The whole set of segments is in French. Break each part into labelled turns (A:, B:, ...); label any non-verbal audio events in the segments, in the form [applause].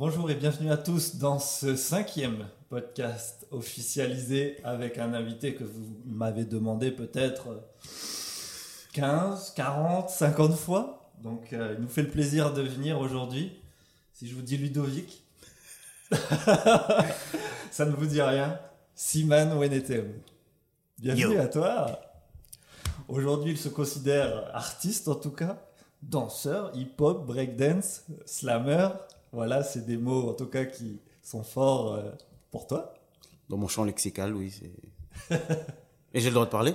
A: Bonjour et bienvenue à tous dans ce cinquième podcast officialisé avec un invité que vous m'avez demandé peut-être 15, 40, 50 fois. Donc euh, il nous fait le plaisir de venir aujourd'hui. Si je vous dis Ludovic, [laughs] ça ne vous dit rien. Siman Wenetem. Bienvenue
B: Yo.
A: à toi. Aujourd'hui, il se considère artiste en tout cas, danseur, hip-hop, breakdance, slammer. Voilà, c'est des mots en tout cas qui sont forts euh, pour toi.
B: Dans mon champ lexical, oui. [laughs] Et j'ai le droit de parler?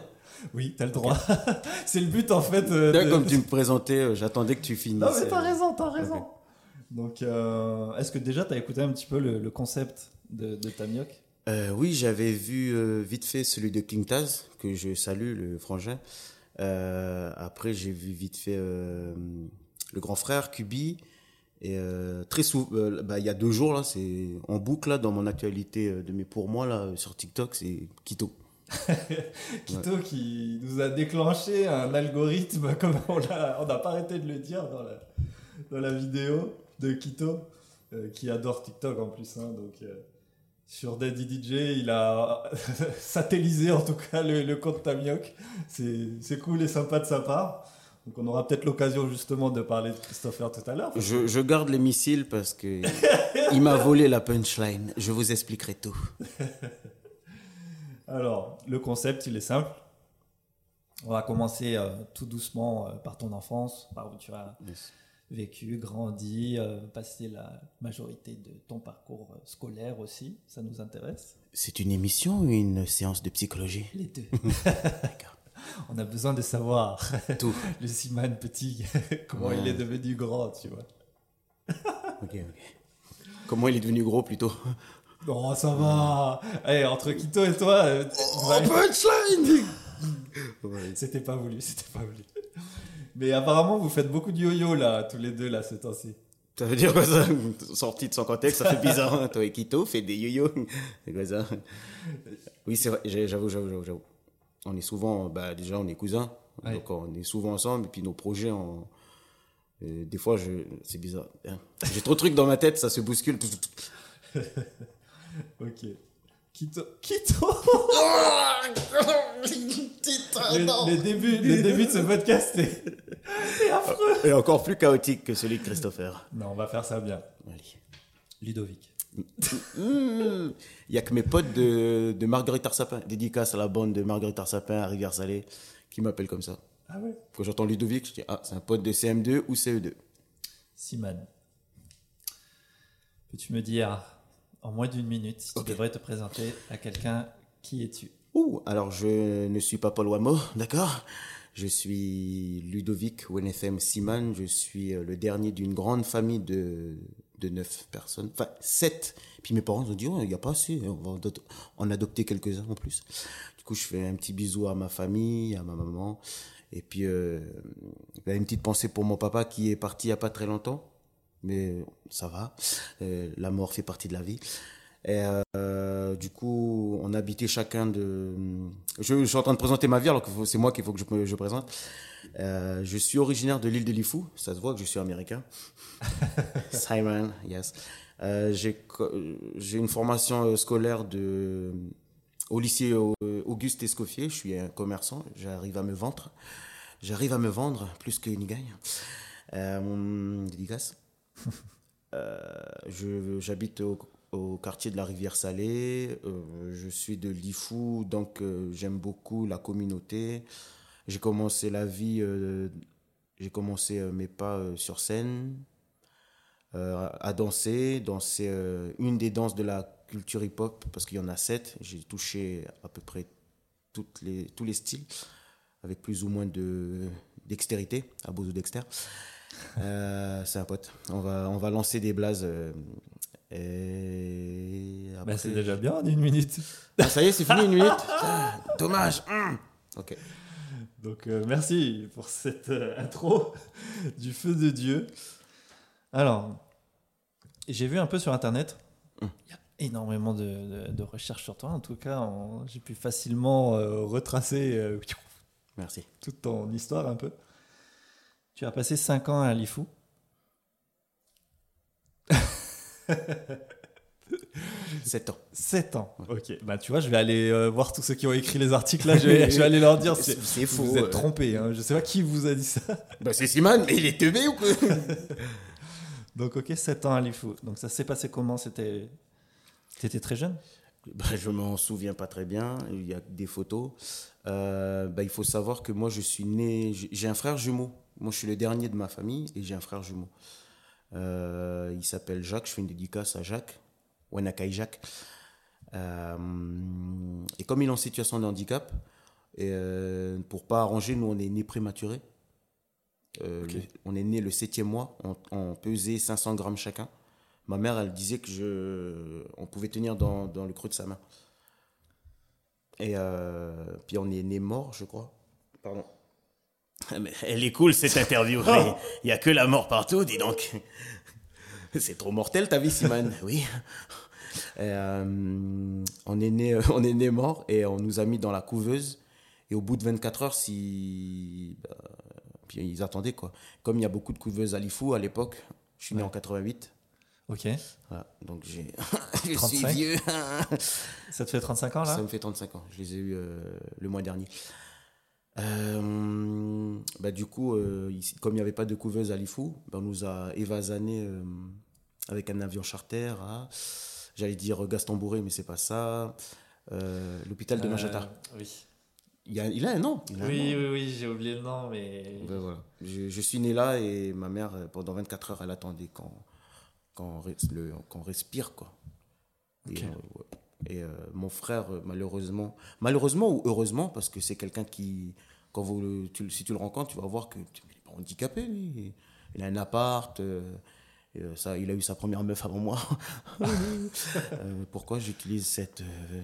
A: Oui, t'as le droit. [laughs] c'est le but en fait. euh, de-
B: Comme tu [laughs] me présentais, euh, j'attendais que tu finisses.
A: Non mais t'as raison, t'as raison. Donc, euh, est-ce que déjà t'as écouté un petit peu le, le concept de, de Tamioc
B: oui, j'avais vu vite fait celui de King Taz, que je salue, le frangin. Après, j'ai vu vite fait le grand frère, Kubi. Et euh, très souvent, euh, bah, il y a deux jours, là, c'est en boucle, là, dans mon actualité euh, de mes pour moi, là, sur TikTok, c'est Kito. [laughs]
A: Kito qui nous a déclenché un algorithme, [laughs] comme on n'a pas arrêté de le dire dans la, dans la vidéo de Kito, euh, qui adore TikTok en plus. hein, donc, sur Daddy DJ, il a [laughs] satellisé en tout cas le, le compte Tamioc. C'est c'est cool et sympa de sa part. Donc on aura peut-être l'occasion justement de parler de Christopher tout à l'heure.
B: Je, je garde les missiles parce que il m'a volé la punchline. Je vous expliquerai tout. [laughs]
A: Alors, le concept, il est simple. On va commencer euh, tout doucement euh, par ton enfance, par où tu as vécu, grandi, euh, passé la majorité de ton parcours scolaire aussi. Ça nous intéresse.
B: C'est une émission ou une séance de psychologie?
A: Les deux. [laughs]
B: D'accord. [laughs]
A: On a besoin de savoir,
B: Tout. [laughs]
A: le Siman petit, [laughs] comment
B: Ouais.
A: il est devenu grand, tu vois.
B: Ok, ok. Comment il est devenu gros plutôt?
A: Non, ça va. Eh, entre Kito et toi, euh, ouais.
B: punchline
A: c'était pas voulu, c'était pas voulu. Mais apparemment, vous faites beaucoup de yo-yo là, tous les deux là, ces temps-ci.
B: Ça veut dire quoi ça? Sorti de son contexte, ça fait bizarre. hein. Toi et Kito fait des yo-yo. C'est quoi ça? Oui, c'est vrai, j'avoue, j'avoue, j'avoue. On est souvent, bah, déjà, on est cousins.
A: Ouais.
B: Donc, on est souvent ensemble. Et puis, nos projets, on- euh, des fois, je... c'est bizarre. hein. J'ai trop de trucs dans ma tête, ça se bouscule. [laughs]
A: Ok. Kito. Kito [laughs]
B: Ah,
A: le, le début, le début de ce podcast est, [laughs] est affreux.
B: Et encore plus chaotique que celui de Christopher.
A: Non, on va faire ça bien.
B: Allez.
A: Ludovic.
B: Il y a que mes potes de, de Marguerite Arsapin, dédicace à la bande de Marguerite Arsapin à Rivière-Salée, qui m'appellent comme ça.
A: Ah ouais
B: Quand j'entends Ludovic, je dis Ah, c'est un pote de CM2 ou E CE2.
A: Siman. Peux-tu me dire, en moins d'une minute, si tu
B: Ok.
A: devrais te présenter à quelqu'un, qui es-tu?
B: Ouh, alors je ne suis pas Paul Wamo, d'accord? Je suis Ludovic Wenethem Siman, je suis euh, le dernier d'une grande famille de, de neuf personnes, enfin sept. Puis mes parents ont dit, oh, il n'y a pas assez, on va en adopter quelques-uns en plus. Du coup, je fais un petit bisou à ma famille, à ma maman. Et puis, euh, une petite pensée pour mon papa qui est parti il n'y a pas très longtemps. Mais ça va, Euh, la mort fait partie de la vie. Et euh, du coup, on habitait chacun de. Je, je suis en train de présenter ma vie, alors que c'est moi qu'il faut que je, présente. Euh, je suis originaire de l'île de Lifou. Ça se voit que je suis américain. [laughs] Simon, yes. Euh, j'ai une formation scolaire de, au lycée Auguste Escoffier. Je suis un commerçant. J'arrive à me vendre. J'arrive à me vendre plus que Nigaï. Euh, dédicace. [laughs] Euh, je- J'habite au, au quartier de la Rivière Salée. Euh, je suis de Lifou, donc euh, j'aime beaucoup la communauté. J'ai commencé la vie, euh, j'ai commencé mes pas sur scène, à danser, danser une des danses de la culture hip-hop, parce qu'il y en a sept. J'ai touché à peu près toutes les, tous les styles, avec plus ou moins de dextérité, à Bozo Dexter. C'est un pote. On va, on va lancer des blazes. Et
A: Bah,
B: après-
A: C'est déjà bien en une minute.
B: Ah, [laughs] ça y est, c'est fini une minute. Putain, [laughs] dommage. Hum. Ok.
A: Donc euh, merci pour cette euh, intro [laughs] du feu de Dieu. Alors, j'ai vu un peu sur Internet,
B: Hum.
A: il y a énormément de, de- de recherches sur toi. En tout cas, j'ai pu facilement euh, retracer
B: Merci.
A: toute ton histoire un peu. Tu as passé 5 ans à Lifou. [laughs]
B: 7 ans.
A: 7 ans. Ok. Bah, tu vois, je vais aller euh, voir tous ceux qui ont écrit les articles là. Je vais, [laughs] je vais aller leur dire.
B: C'est- c'est faux,
A: Vous êtes trompés. Hein. Je sais pas qui vous a dit ça. [laughs]
B: Bah, c'est Simon, mais il est teubé ou quoi?
A: Donc, ok, 7 ans à l'IFU. Donc, ça s'est passé comment? C'était. T'étais très jeune?
B: Bah, je m'en souviens pas très bien. Il y a des photos. Euh, bah, il faut savoir que moi, je suis né. j'ai- J'ai un frère jumeau. Moi, je suis le dernier de ma famille et j'ai un frère jumeau. Euh, il s'appelle Jacques. Je fais une dédicace à Jacques. Wanakai Jacques. Euh, et comme il est en situation de handicap, et, euh, pour pas arranger, nous, on est né prématuré. Euh, le- on est né le septième mois. On, on pesait 500 grammes chacun. Ma mère, elle disait que je, on pouvait tenir dans, dans le creux de sa main. Et puis on est né mort, je crois. Pardon.
C: Ah, elle est cool cette interview. Il y a que la mort partout, dis donc.
B: C'est trop mortel ta vie, Simone. [laughs] oui. Et, euh, on est né, [laughs] on est né mort et on nous a mis dans la couveuse. Et au bout de 24 heures, si, bah, puis ils attendaient quoi. Comme il y a beaucoup de couveuses à l'IFU à l'époque, je suis né
A: Ouais.
B: en 88.
A: Ok.
B: Voilà, donc j'ai, [laughs] je suis
A: 35.
B: vieux.
A: Ça te fait 35 ans là?
B: Ça me fait 35 ans. Je les ai eus euh, le mois dernier. Euh, bah, du coup, euh, ici, comme il n'y avait pas de couveuse à l'IFU, bah, on nous a évasané euh, avec un avion charter à, j'allais dire Gaston Bourré, mais c'est pas ça, l'hôpital de Magenta.
A: Oui.
B: Il, a, il a un nom. un
A: Oui,
B: nom.
A: oui, oui, j'ai oublié le nom, mais.
B: Ben voilà. je, je suis né là et ma mère, pendant 24 heures, elle attendait qu'on qu'on le- qu'on respire. Quoi. Et,
A: Ok.
B: ouais. Et, euh, mon frère, euh, malheureusement, malheureusement ou heureusement, parce que c'est quelqu'un qui, quand vous, le- tu, le- si tu le rencontres, tu vas voir que tu- il est pas handicapé. lui. Il a un appart. euh, ça, il a eu sa première meuf avant moi. [laughs] Euh, pourquoi j'utilise cette, euh,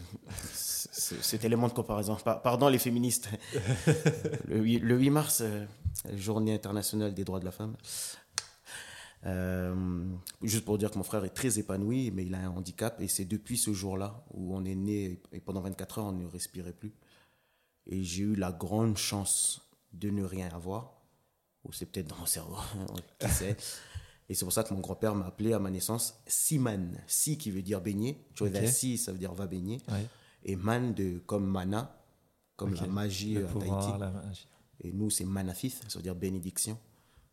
B: ce- cet élément de comparaison? Par- Pardon les féministes. [laughs] le, 8, le 8 mars, euh, journée internationale des droits de la femme. Euh, juste pour dire que mon frère est très épanoui, mais il a un handicap. Et c'est depuis ce jour-là où on est né et pendant 24 heures, on ne respirait plus. Et j'ai eu la grande chance de ne rien avoir. Ou c'est peut-être dans mon cerveau, [laughs] qui sait. Et c'est pour ça que mon grand-père m'a appelé à ma naissance Siman. Si qui veut dire baigner. Tu vois,
A: Ok.
B: Si, ça veut dire va baigner.
A: Ouais.
B: Et man de, comme mana, comme la magie
A: Le
B: euh, à
A: pouvoir,
B: Tahiti.
A: la magie.
B: Et nous, c'est manafith, ça veut dire bénédiction.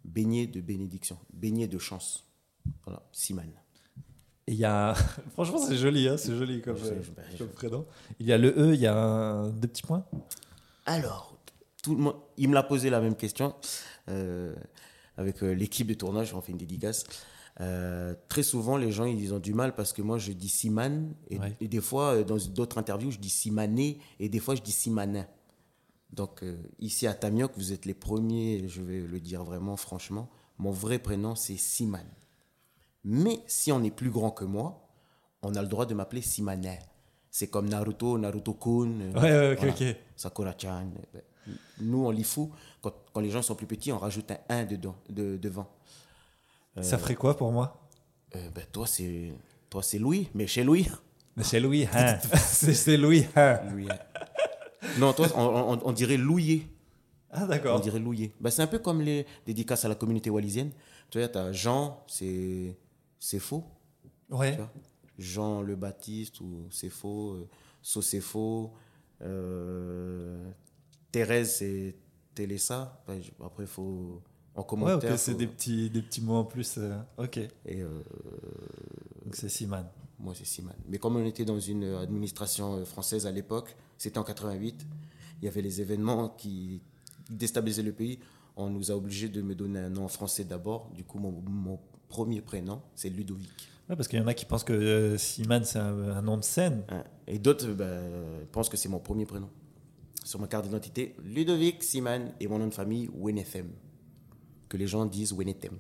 B: Baigner de bénédiction. Baigner de chance. Voilà, Siman.
A: Il y a. [laughs] Franchement, c'est joli, hein, c'est joli comme, euh, comme prénom. Il y a le E, il y a un... deux petits points.
B: Alors, tout le monde, il me l'a posé la même question euh, avec euh, l'équipe de tournage, on fait une dédicace. Très souvent, les gens ils ont du mal parce que moi je dis Siman et,
A: Ouais.
B: et des fois dans d'autres interviews je dis Simané et des fois je dis Simanin. Donc euh, ici à Tamioc, vous êtes les premiers, je vais le dire vraiment franchement, mon vrai prénom c'est Siman. Mais si on est plus grand que moi, on a le droit de m'appeler Simanin. C'est comme Naruto, Naruto-kun. euh,
A: Ouais,
B: voilà. Sakura-chan. Ben, Nous, on l'IFU, quand, quand les gens sont plus petits, on rajoute un 1 dedans, de, devant.
A: Ça ferait quoi pour moi?
B: Euh, ben, toi, c'est toi c'est Louis, mais chez Louis.
A: Mais C'est Louis, hein. [laughs] c'est c'est Louis, hein.
B: Louis. Non, toi, on, on- on dirait Louillet.
A: Ah,
B: On
A: d'accord.
B: dirait Louillet. Ben, c'est un peu comme les dédicaces à la communauté wallisienne. Tu vois, tu as Jean, c'est c'est faux.
A: Ouais.
B: tu vois. Jean le Baptiste ou c'est faux. Euh, So c'est faux. Euh, Thérèse, c'est Télessa. Après, il faut. En
A: Ouais,
B: commentaire.
A: ok, c'est
B: faut-
A: des petits, des petits mots en plus. euh, Ok.
B: Et euh,
A: Donc c'est Siman.
B: moi, c'est Siman. Mais comme on était dans une administration française à l'époque, c'était en 88, il y avait les événements qui déstabilisaient le pays. On nous a obligés de me donner un nom français d'abord. Du coup, mon, mon premier prénom, c'est Ludovic.
A: Ouais, parce qu'il y en a qui pensent que euh, Siman, c'est un, un nom de scène.
B: Hein. Et d'autres ben, euh, pensent que c'est mon premier prénom. Sur ma carte d'identité, Ludovic Siman et mon nom de famille, Wenethem. Que les gens disent Wenethem.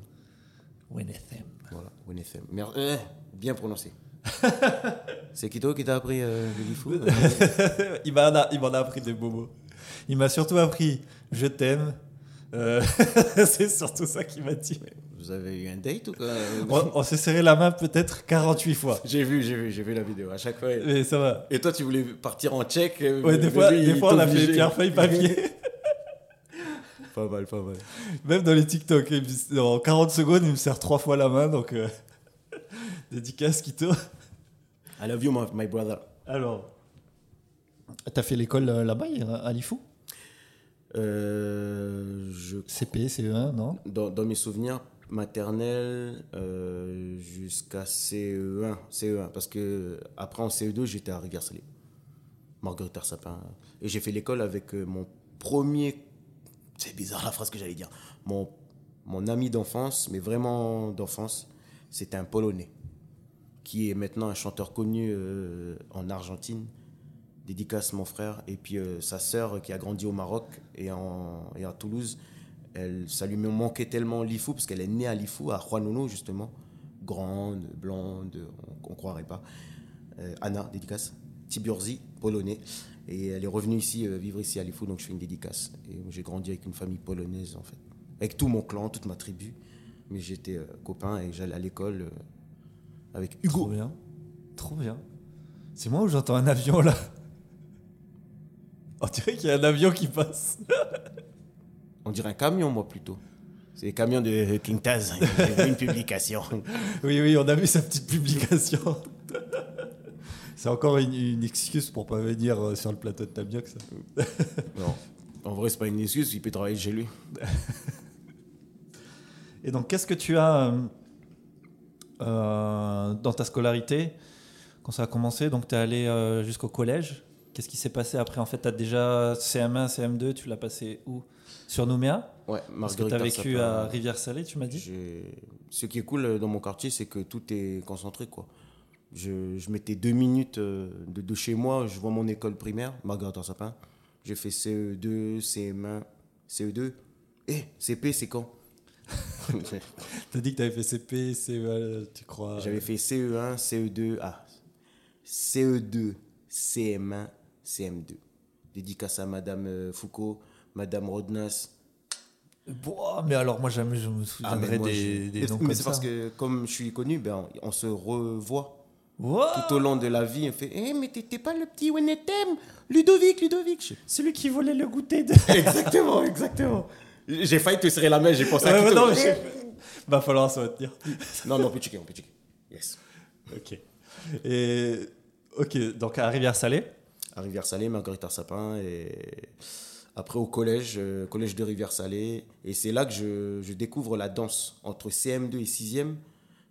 A: Wenethem.
B: Voilà, Wenethem. Euh, bien prononcé. [laughs] c'est Kito qui t'a appris euh, le [laughs]
A: il m'en a, il m'en a appris des beaux mots. Il m'a surtout appris je t'aime. Euh, [laughs] c'est surtout ça qu'il m'a dit.
B: Vous avez eu un date ou quoi
A: On, on s'est serré la main peut-être 48 fois.
B: J'ai vu, j'ai vu, j'ai vu la vidéo à chaque fois.
A: Mais ça va.
B: Et toi, tu voulais partir en tchèque euh,
A: Ouais, des fois,
B: lui,
A: des
B: il
A: fois on a fait
B: t'obligeait.
A: pierre, feuille, papier.
B: Pas mal, pas mal.
A: Même dans les TikTok, en 40 secondes, il me serre trois fois la main. Donc, euh, Dédicace, Kito.
B: I love you, my, my brother.
A: Alors, t'as fait l'école euh, là-bas, à Lifou
B: Euh, je,
A: CP, CE1, non
B: dans, dans mes souvenirs, maternelle euh, jusqu'à CE1, CE1, parce que après en CE2, j'étais à Rivière-Salée, Marguerite Sapin. Et j'ai fait l'école avec euh, mon premier, c'est bizarre la phrase que j'allais dire, mon, mon ami d'enfance, mais vraiment d'enfance, c'était un Polonais, qui est maintenant un chanteur connu euh, en Argentine. Dédicace mon frère, et puis euh, sa sœur qui a grandi au Maroc et, en, et à Toulouse. Elle, ça lui manquait tellement Lifou, parce qu'elle est née à Lifou, à Juanono justement. Grande, blonde, on ne croirait pas. Euh, Anna, dédicace. Tiburzi, polonais. Et elle est revenue ici, vivre ici à Lifou, donc je fais une dédicace. Et j'ai grandi avec une famille polonaise, en fait. Avec tout mon clan, toute ma tribu. Mais j'étais copain et j'allais à l'école euh, avec
A: Trop
B: Hugo.
A: bien. Trop bien. C'est moi où j'entends un avion là? On dirait qu'il y a un avion qui passe.
B: On dirait un camion, moi, plutôt.
C: C'est les camions de King Taz. J'ai vu une publication.
A: Oui, oui, on a vu sa petite publication. C'est encore une, une excuse pour pas venir euh, sur le plateau de Tabioc, ça.
B: Non. En vrai, c'est pas une excuse, il peut travailler chez lui. [laughs]
A: Et donc, qu'est-ce que tu as euh, euh, dans ta scolarité quand ça a commencé Donc, tu es allé euh, jusqu'au collège. Qu'est-ce qui s'est passé après? En fait, tu as déjà CM1, CM2, tu l'as passé où? Sur Nouméa?
B: Ouais,
A: Parce que tu as vécu à Rivière-Salée, tu m'as dit?
B: Ce qui est cool dans mon quartier, c'est que tout est concentré. Quoi. Je, je mettais deux minutes euh, de, de chez moi, je vois mon école primaire, Marguerite Sapin. J'ai fait E CE2, CM1, CE2. Eh, CP, c'est quand? [laughs]
A: Tu as dit que tu avais fait CP, CE, tu crois
B: J'avais fait E CE1, CE2, ah, CE2, CM1, CM2. Dédicace à Madame euh, Foucault, Madame Rodnas.
A: Boah, mais alors, moi, jamais je me souviendrai
B: Ah, mais moi,
A: des,
B: j'ai-
A: des [laughs]
B: Mais-
A: noms
B: mais c'est parce que comme je suis connu, ben, on se revoit. Tout au long de la vie, on fait Eh, mais t'étais pas le petit Wenetem? Ludovic, Ludovic Je-
A: celui qui volait le goûter de... [laughs]
B: Exactement, exactement. J'ai failli te serrer la main, j'ai pensé à
A: Ouais, non, je- Va falloir se retenir.
B: non, mais on peut checker, on peut checker. Yes.
A: Ok. Et... Ok, donc à Rivière-Salée
B: À Rivière-Salée, Marguerite Sapin, et après au collège, euh, collège de Rivière-Salée. Et c'est là que je, je découvre la danse. Entre CM2 et 6e,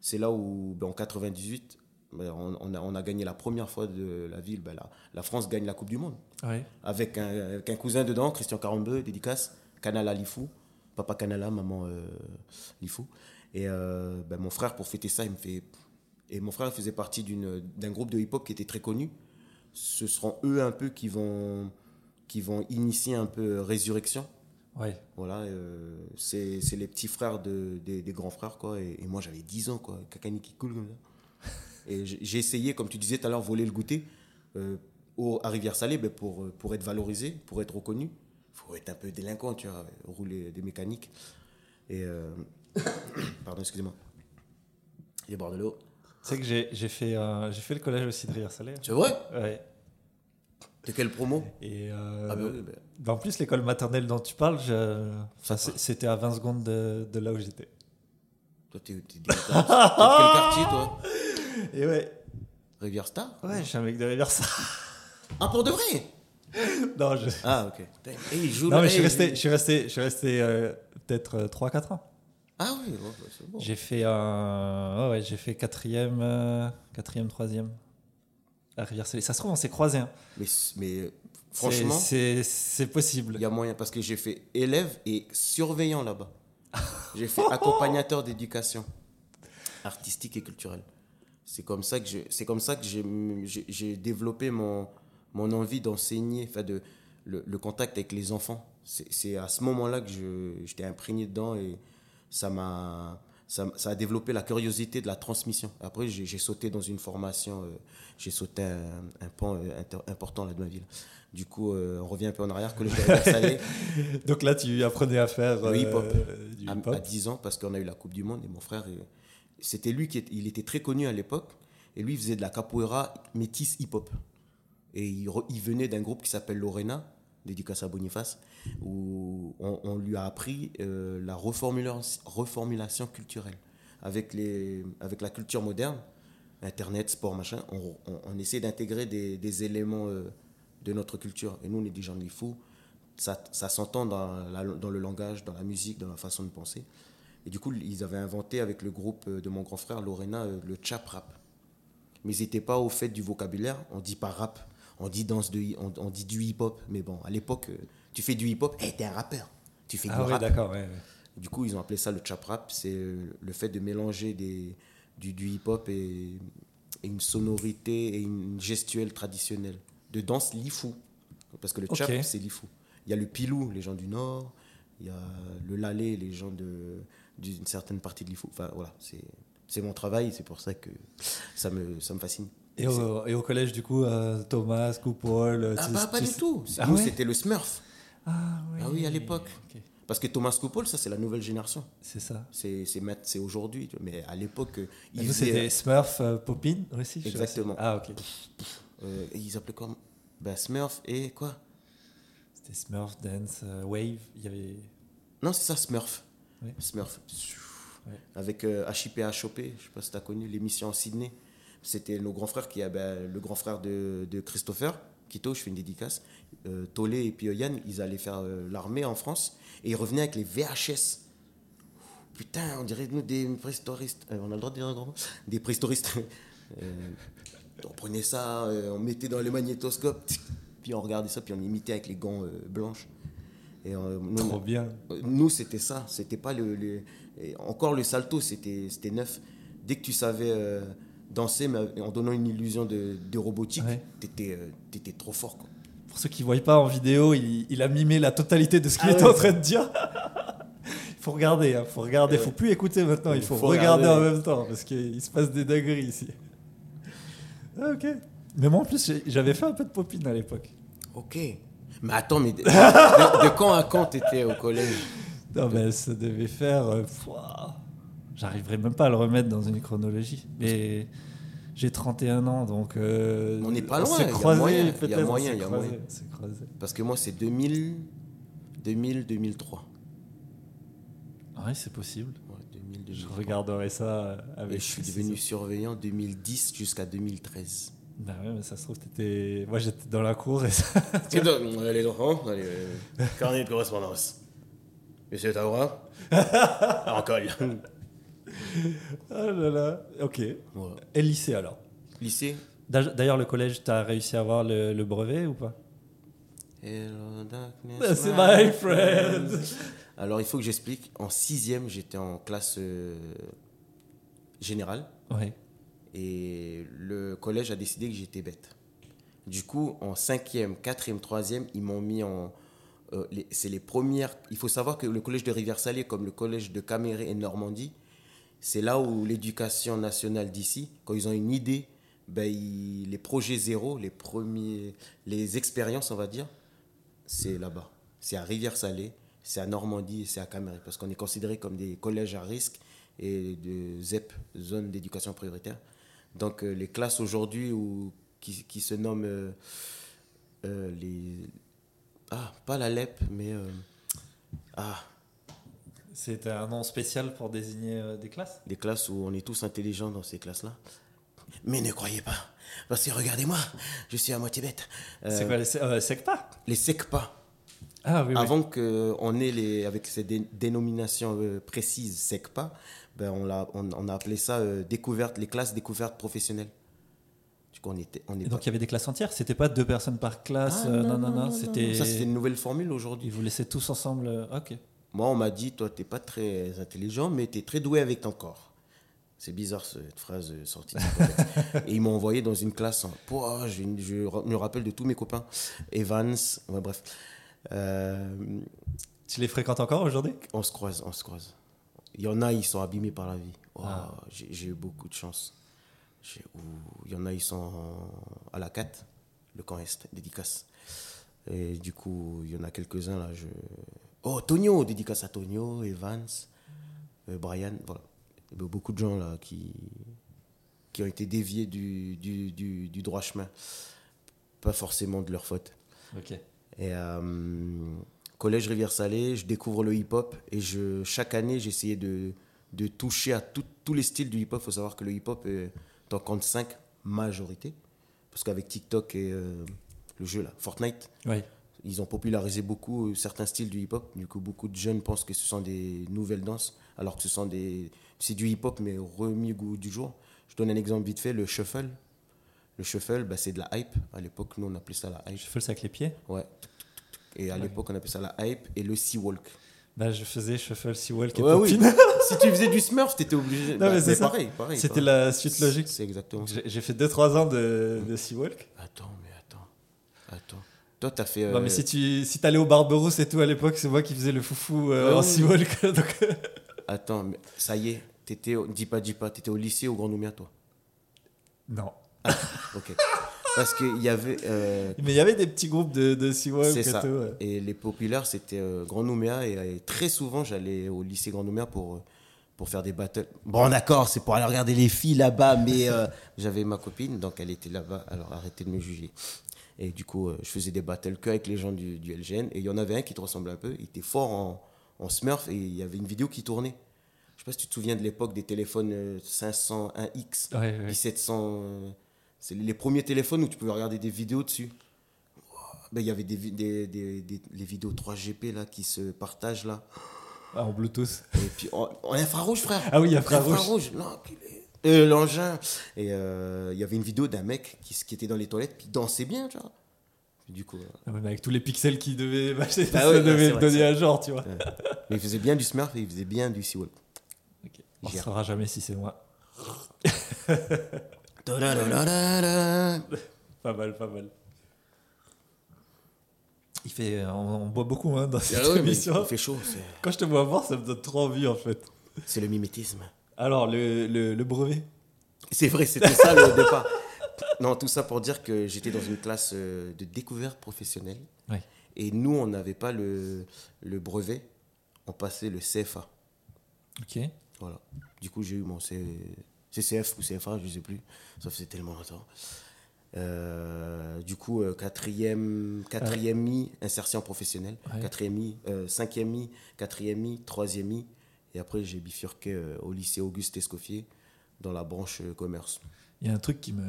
B: c'est là où, ben, en 98, ben, on, on a, on a gagné la première fois de la ville. Ben, la, la France gagne la Coupe du Monde.
A: Ouais.
B: avec un, avec un cousin dedans, Christian Carambeu, dédicace, Canala Lifou, papa Canala, maman euh, Lifou. Et euh, ben, mon frère, pour fêter ça, il me fait. Et mon frère faisait partie d'un groupe de hip-hop qui était très connu. Ce seront eux un peu qui vont, qui vont initier un peu Résurrection.
A: Ouais.
B: Voilà, euh, c'est les petits frères de, des, des grands frères, quoi. Et, et moi, j'avais 10 ans, quoi. Cacani qui coule comme ça. Et j'ai essayé, comme tu disais tout à l'heure, voler le goûter euh, au, à Rivière-Salée ben, pour, euh, pour être valorisé, pour être reconnu. Il faut être un peu délinquant, tu vois, rouler des mécaniques. Et. euh, [coughs] pardon, excusez-moi. Je vais boire de l'eau.
A: Tu sais que j'ai fait, euh, fait le collège aussi de Rivière-Salée.
B: C'est vrai?
A: Ouais.
B: De quelle promo?
A: Et euh,
B: Ah, oui, ben,
A: bah, en plus, l'école maternelle dont tu parles, je- enfin, c'était à 20 secondes de, de là où j'étais.
B: Toi, t'es délinquant. T'es de quel quartier, toi?
A: Et ouais.
B: Rivière Star?
A: Ouais, je suis un mec de Rivière-Salée.
B: Ah, pour de vrai? [laughs]
A: non, je...
B: Ah, ok. Il joue
A: non, mais je suis resté, je suis resté, je suis resté euh, peut-être 3-4 ans.
B: Ah oui, ouais, c'est bon.
A: J'ai fait un... ouais, ouais, j'ai fait quatrième, euh, quatrième, troisième à Rivière-Salée. Ça se trouve, on s'est croisés. hein.
B: Mais, mais
A: C'est-
B: franchement,
A: c'est possible.
B: il y a moyen parce que j'ai fait élève et surveillant là-bas. J'ai fait accompagnateur d'éducation artistique et culturelle. C'est comme ça que je- c'est comme ça que j'ai j'ai- j'ai développé mon mon envie d'enseigner, enfin de le, le contact avec les enfants. C'est à ce moment-là que j'étais imprégné dedans et ça m'a ça, ça a développé la curiosité de la transmission. Après, j'ai sauté dans une formation, euh, j'ai sauté un, un pan euh, inter- important là de ma ville. Du coup, euh, on revient un peu en arrière, collège [laughs]
A: Donc là, tu apprenais à faire
B: hip-hop. à, à 10 ans parce qu'on a eu la Coupe du Monde et mon frère, c'était lui qui est- il était très connu à l'époque et lui il faisait de la capoeira métis hip-hop. Et il, venait d'un groupe qui s'appelle Lorena, dédicace à Boniface, où on, lui a appris euh, la reformulation, culturelle. avec, les, avec la culture moderne, Internet, sport, machin, on, on- essaie d'intégrer des, éléments euh, de notre culture. Et nous, on est des gens de fous. Ça, ça s'entend dans, le langage, dans la musique, dans la façon de penser. Et du coup, ils avaient inventé avec le groupe euh, de mon grand frère, Lorena, le chap rap. Mais ils n'étaient pas au fait du vocabulaire. On dit pas rap, on dit danse de, on, on dit du hip-hop. Mais bon, à l'époque, euh, tu fais du hip-hop, hey, t'es un rappeur. Tu fais
A: Ah
B: du rap.
A: d'accord, ouais. ouais.
B: Du coup, ils ont appelé ça le chap rap. C'est euh, le fait de mélanger des, du, du hip-hop et, et une sonorité et une gestuelle traditionnelle. De danse lifou. Parce que le chap,
A: Ok.
B: c'est lifou. Il y a le pilou, les gens du Nord. Il y a le lalé, les gens de- d'une certaine partie de lifou. Enfin, voilà, c'est c'est mon travail. C'est pour ça que ça me, ça me fascine.
A: Et au, et au collège, du coup, euh, Thomas, Coupole. euh,
B: Ah, bah, pas du tout.
A: Ah ouais
B: c'était le Smurf.
A: Ah oui,
B: Ah oui, à l'époque. Parce que Thomas Coupole, ça, c'est la nouvelle génération.
A: C'est ça.
B: C'est aujourd'hui. Mais à l'époque, euh, ils
A: c'était Smurf, euh, Popin aussi
B: Exactement.
A: Ah, ok.
B: Euh, ils appelaient quoi bah, Smurf et quoi?
A: C'était Smurf, Dance, euh, Wave. Il y avait.
B: Non, c'est ça, Smurf.
A: Ouais.
B: Smurf.
A: Ouais.
B: Avec HIP HOP, je sais pas si tu as connu l'émission en Sydney. C'était nos grands frères qui a bah, le grand frère de, de Christopher, Kito, je fais une dédicace. Euh, Tolé et puis Yann, ils allaient faire euh, l'armée en France et ils revenaient avec les VHS. Putain, on dirait nous des préhistoristes. Euh, on a le droit de dire un grand Des préhistoristes. [laughs] Euh, on prenait ça, on mettait dans le magnétoscope, [laughs] puis on regardait ça, puis on imitait avec les gants blanches. Et, nous,
A: Trop bien.
B: Nous, c'était ça. C'était pas le, encore le salto, c'était c'était neuf. Dès que tu savais danser, mais en donnant une illusion de, de robotique,
A: Ouais.
B: t'étais euh, t'étais trop fort. Quoi.
A: Pour ceux qui ne voient pas en vidéo, il, il a mimé la totalité de ce qu'il
B: Ah
A: était
B: ouais.
A: en train de dire. Il [laughs] faut regarder, il faut regarder. Il
B: Euh,
A: faut plus écouter maintenant, il faut,
B: faut
A: regarder,
B: regarder.
A: en même temps parce qu'il se passe des dingueries ici. [laughs] Ah, ok. Mais moi en plus, j'avais fait un peu de popine à l'époque.
B: Ok. Mais attends, mais de, de- de quand à quand t'étais au collège?
A: Non, mais ça devait faire. euh, J'arriverai même pas à le remettre dans une chronologie. Mais j'ai 31 ans, donc. euh,
B: On n'est pas loin,
A: s'est
B: il y a
A: croisés,
B: moyen, il y a moyen, il y a moyen. Parce que moi, c'est 2000, 2000, 2003.
A: Ouais, c'est possible.
B: Ouais, 2000,
A: Je
B: 2003.
A: regarderai ça avec.
B: Et je suis devenu surveillant 2010 jusqu'à 2013.
A: Bah ouais, mais ça se trouve, t'étais. Moi, j'étais dans la cour et ça. [laughs]
B: les enfants, allez, euh, carnet de correspondance. Monsieur Taura [laughs] En colle.
A: Ah là là. Ok. Et le lycée alors
B: Lycée
A: D'a- D'ailleurs, le collège, t'as réussi à avoir le, le brevet ou pas?
B: Hello, darkness,
A: C'est
B: my
A: friend
B: Alors, il faut que j'explique. En sixième, j'étais en classe euh, générale.
A: Ouais.
B: Et le collège a décidé que j'étais bête. Du coup, en cinquième, quatrième, troisième, ils m'ont mis en... euh, c'est les premières... Il faut savoir que le collège de Rivière-Salée, comme le collège de Caméré et Normandie, c'est là où l'éducation nationale d'ici, quand ils ont une idée, ben, ils- les projets zéro, les premiers, les expériences, on va dire, c'est là-bas. C'est à Rivière-Salée, c'est à Normandie et c'est à Caméré, parce qu'on est considéré comme des collèges à risque et de ZEP, zone d'éducation prioritaire. Donc euh, les classes aujourd'hui qui, qui se nomment euh, euh, les... Ah, pas la LEP, mais... ah,
A: C'était un nom spécial pour désigner euh, des classes?
B: Des classes où on est tous intelligents dans ces classes-là. Mais ne croyez pas, parce que regardez-moi, je suis à moitié bête. Euh,
A: C'est quoi les euh, SECPA?
B: les SECPA.
A: Ah oui, oui.
B: Avant qu'on ait les, avec ces dé- dénominations euh, précises SECPA, ben on, l'a- on, on a appelé ça découverte, les classes découvertes professionnelles. On était, on
A: donc il y avait des classes entières? C'était pas deux personnes par classe
B: Ah,
A: Non, non, non. C'était.
B: Ça, c'était une nouvelle formule aujourd'hui.
A: Ils vous laissaient tous ensemble. Ok.
B: Moi, on m'a dit, toi, t'es pas très intelligent, mais t'es très doué avec ton corps. C'est bizarre cette phrase sortie de. [laughs] Et ils m'ont envoyé dans une classe. En... Je, je me rappelle de tous mes copains. Evans, ouais, bref. Euh,
A: Tu les fréquentes encore aujourd'hui?
B: On se croise, on se croise. Il y en a, ils sont abîmés par la vie. Oh,
A: Ah.
B: J'ai eu beaucoup de chance. Il y en a, ils sont à la 4, le camp Est, dédicace. Et du coup, il y en a quelques-uns là. Je... Oh, Tonio, dédicace à Tonio, Evans, euh, Brian, voilà. Il y a beaucoup de gens là qui, qui ont été déviés du, du, du, du droit chemin. Pas forcément de leur faute.
A: Ok.
B: Et euh, collège Rivière-Salée, je découvre le hip-hop et je, chaque année, j'essayais de, de toucher à tout- tous les styles du hip-hop. Il faut savoir que le hip-hop est en compte 5 majorité. Parce qu'avec TikTok et euh, le jeu là, Fortnite,
A: Oui.
B: Ils ont popularisé beaucoup certains styles du hip-hop. Du coup, beaucoup de jeunes pensent que ce sont des nouvelles danses, alors que ce sont des. C'est du hip-hop, mais remis au goût du jour. Je donne un exemple vite fait le shuffle. Le shuffle, bah, c'est de la hype. À l'époque, nous, on appelait ça la hype.
A: Fais ça avec les pieds?
B: Ouais. Et à
A: Ouais.
B: l'époque, on appelait ça la hype et le sea walk.
A: Bah, je faisais shuffle sea walk et
B: Ouais, oui. [laughs] si tu faisais du smurf, t'étais obligé.
A: Non,
B: Bah,
A: mais c'est
B: pareil, pareil.
A: C'était la suite logique.
B: C'est exactement.
A: J'ai fait 2-3 ans de, de sea walk.
B: Attends, mais attends. Attends. Toi, t'as fait.
A: Non,
B: euh,
A: mais si tu si t'allais au Barberousse et tout à l'époque, c'est moi qui faisais le foufou euh,
B: Ouais,
A: en
B: ouais.
A: sea walk. donc, euh,
B: Attends, mais ça y est. T'étais. au- Dis pas, dis pas. T'étais au lycée au Grand Nouméa, toi?
A: non.
B: Ok. Parce qu'il y avait. euh,
A: Mais il y avait des petits groupes de, de sea walk
B: C'est
A: et
B: ça.
A: tout. ouais.
B: Et les populaires, c'était euh, Grand Nouméa. Et, et très souvent, j'allais au lycée Grand Nouméa pour, euh, pour faire des battles. Bon, d'accord, c'est pour aller regarder les filles là-bas. Mais euh, [laughs] j'avais ma copine, donc elle était là-bas. Alors arrêtez de me juger. Et du coup, euh, je faisais des battles que avec les gens du, du LGN. Et il y en avait un qui te ressemblait un peu. Il était fort en, en Smurf. Et il y avait une vidéo qui tournait. Je sais pas si tu te souviens de l'époque des téléphones euh, 501X.
A: Ouais, ouais.
B: 1700. euh, c'est les premiers téléphones où tu pouvais regarder des vidéos dessus. Ben, Il y avait des, des, des- des- les vidéos 3GP là, qui se partagent là.
A: Ah, en Bluetooth.
B: Et puis en, en infrarouge, frère.
A: Ah oui, infrarouge.
B: Infrarouge, l'enculé. Euh, L'engin. Et euh, il y avait une vidéo d'un mec qui, était dans les toilettes, puis il dansait bien, vois. Du coup, euh,
A: Ah ouais, avec tous les pixels qui devaient [laughs] marcher,
B: Bah
A: ça
B: ouais,
A: devait
B: vrai,
A: donner un genre, tu vois.
B: mais il faisait bien du Smurf et il faisait bien du Seawalk.
A: Ok. On
B: Gère.
A: saura jamais si c'est moi. [laughs] Pas mal, pas mal. Il fait, on, on boit beaucoup hein, dans cette
B: Ah mais
A: émission.
B: il fait chaud,
A: Quand je te vois boire, ça me donne trop envie en fait.
B: c'est le mimétisme.
A: Alors, le, le, le brevet
B: C'est vrai, c'était ça le [laughs] départ. Non, tout ça pour dire que j'étais dans une classe euh, de découverte professionnelle.
A: Ouais.
B: Et nous, on n'avait pas le, le brevet, on passait le CFA.
A: Ok.
B: Voilà. Du coup, j'ai eu mon CCF ou CFA, je ne sais plus. Ça faisait tellement longtemps. Euh, du coup, euh, quatrième, quatrième I, insertion professionnelle.
A: Ouais.
B: Quatrième I, euh, cinquième I, quatrième I, troisième I. Et après, j'ai bifurqué euh, au lycée Auguste Escoffier dans la branche euh, commerce.
A: Il y a un truc qui me,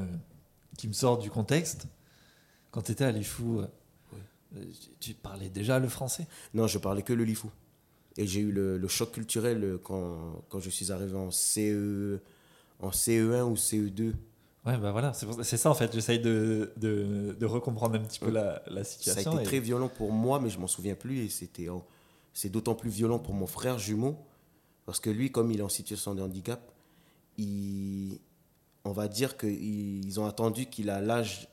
A: qui me sort du contexte. Quand tu étais à l'IFU, euh, tu parlais déjà le français?
B: Non, je parlais que le LIFU. Et j'ai eu le, le choc culturel quand, quand je suis arrivé en CE, en CE1 ou CE2.
A: Ouais, bah voilà, c'est ça- en fait. J'essaye de, de, de recomprendre un petit peu la, la
B: Ça a
A: situation.
B: été
A: et-
B: très violent pour moi, mais je m'en souviens plus. Et c'était, c'est d'autant plus violent pour mon frère jumeau, parce que lui, comme il est en situation de handicap, il, on va dire qu'ils ont attendu qu'il a l'âge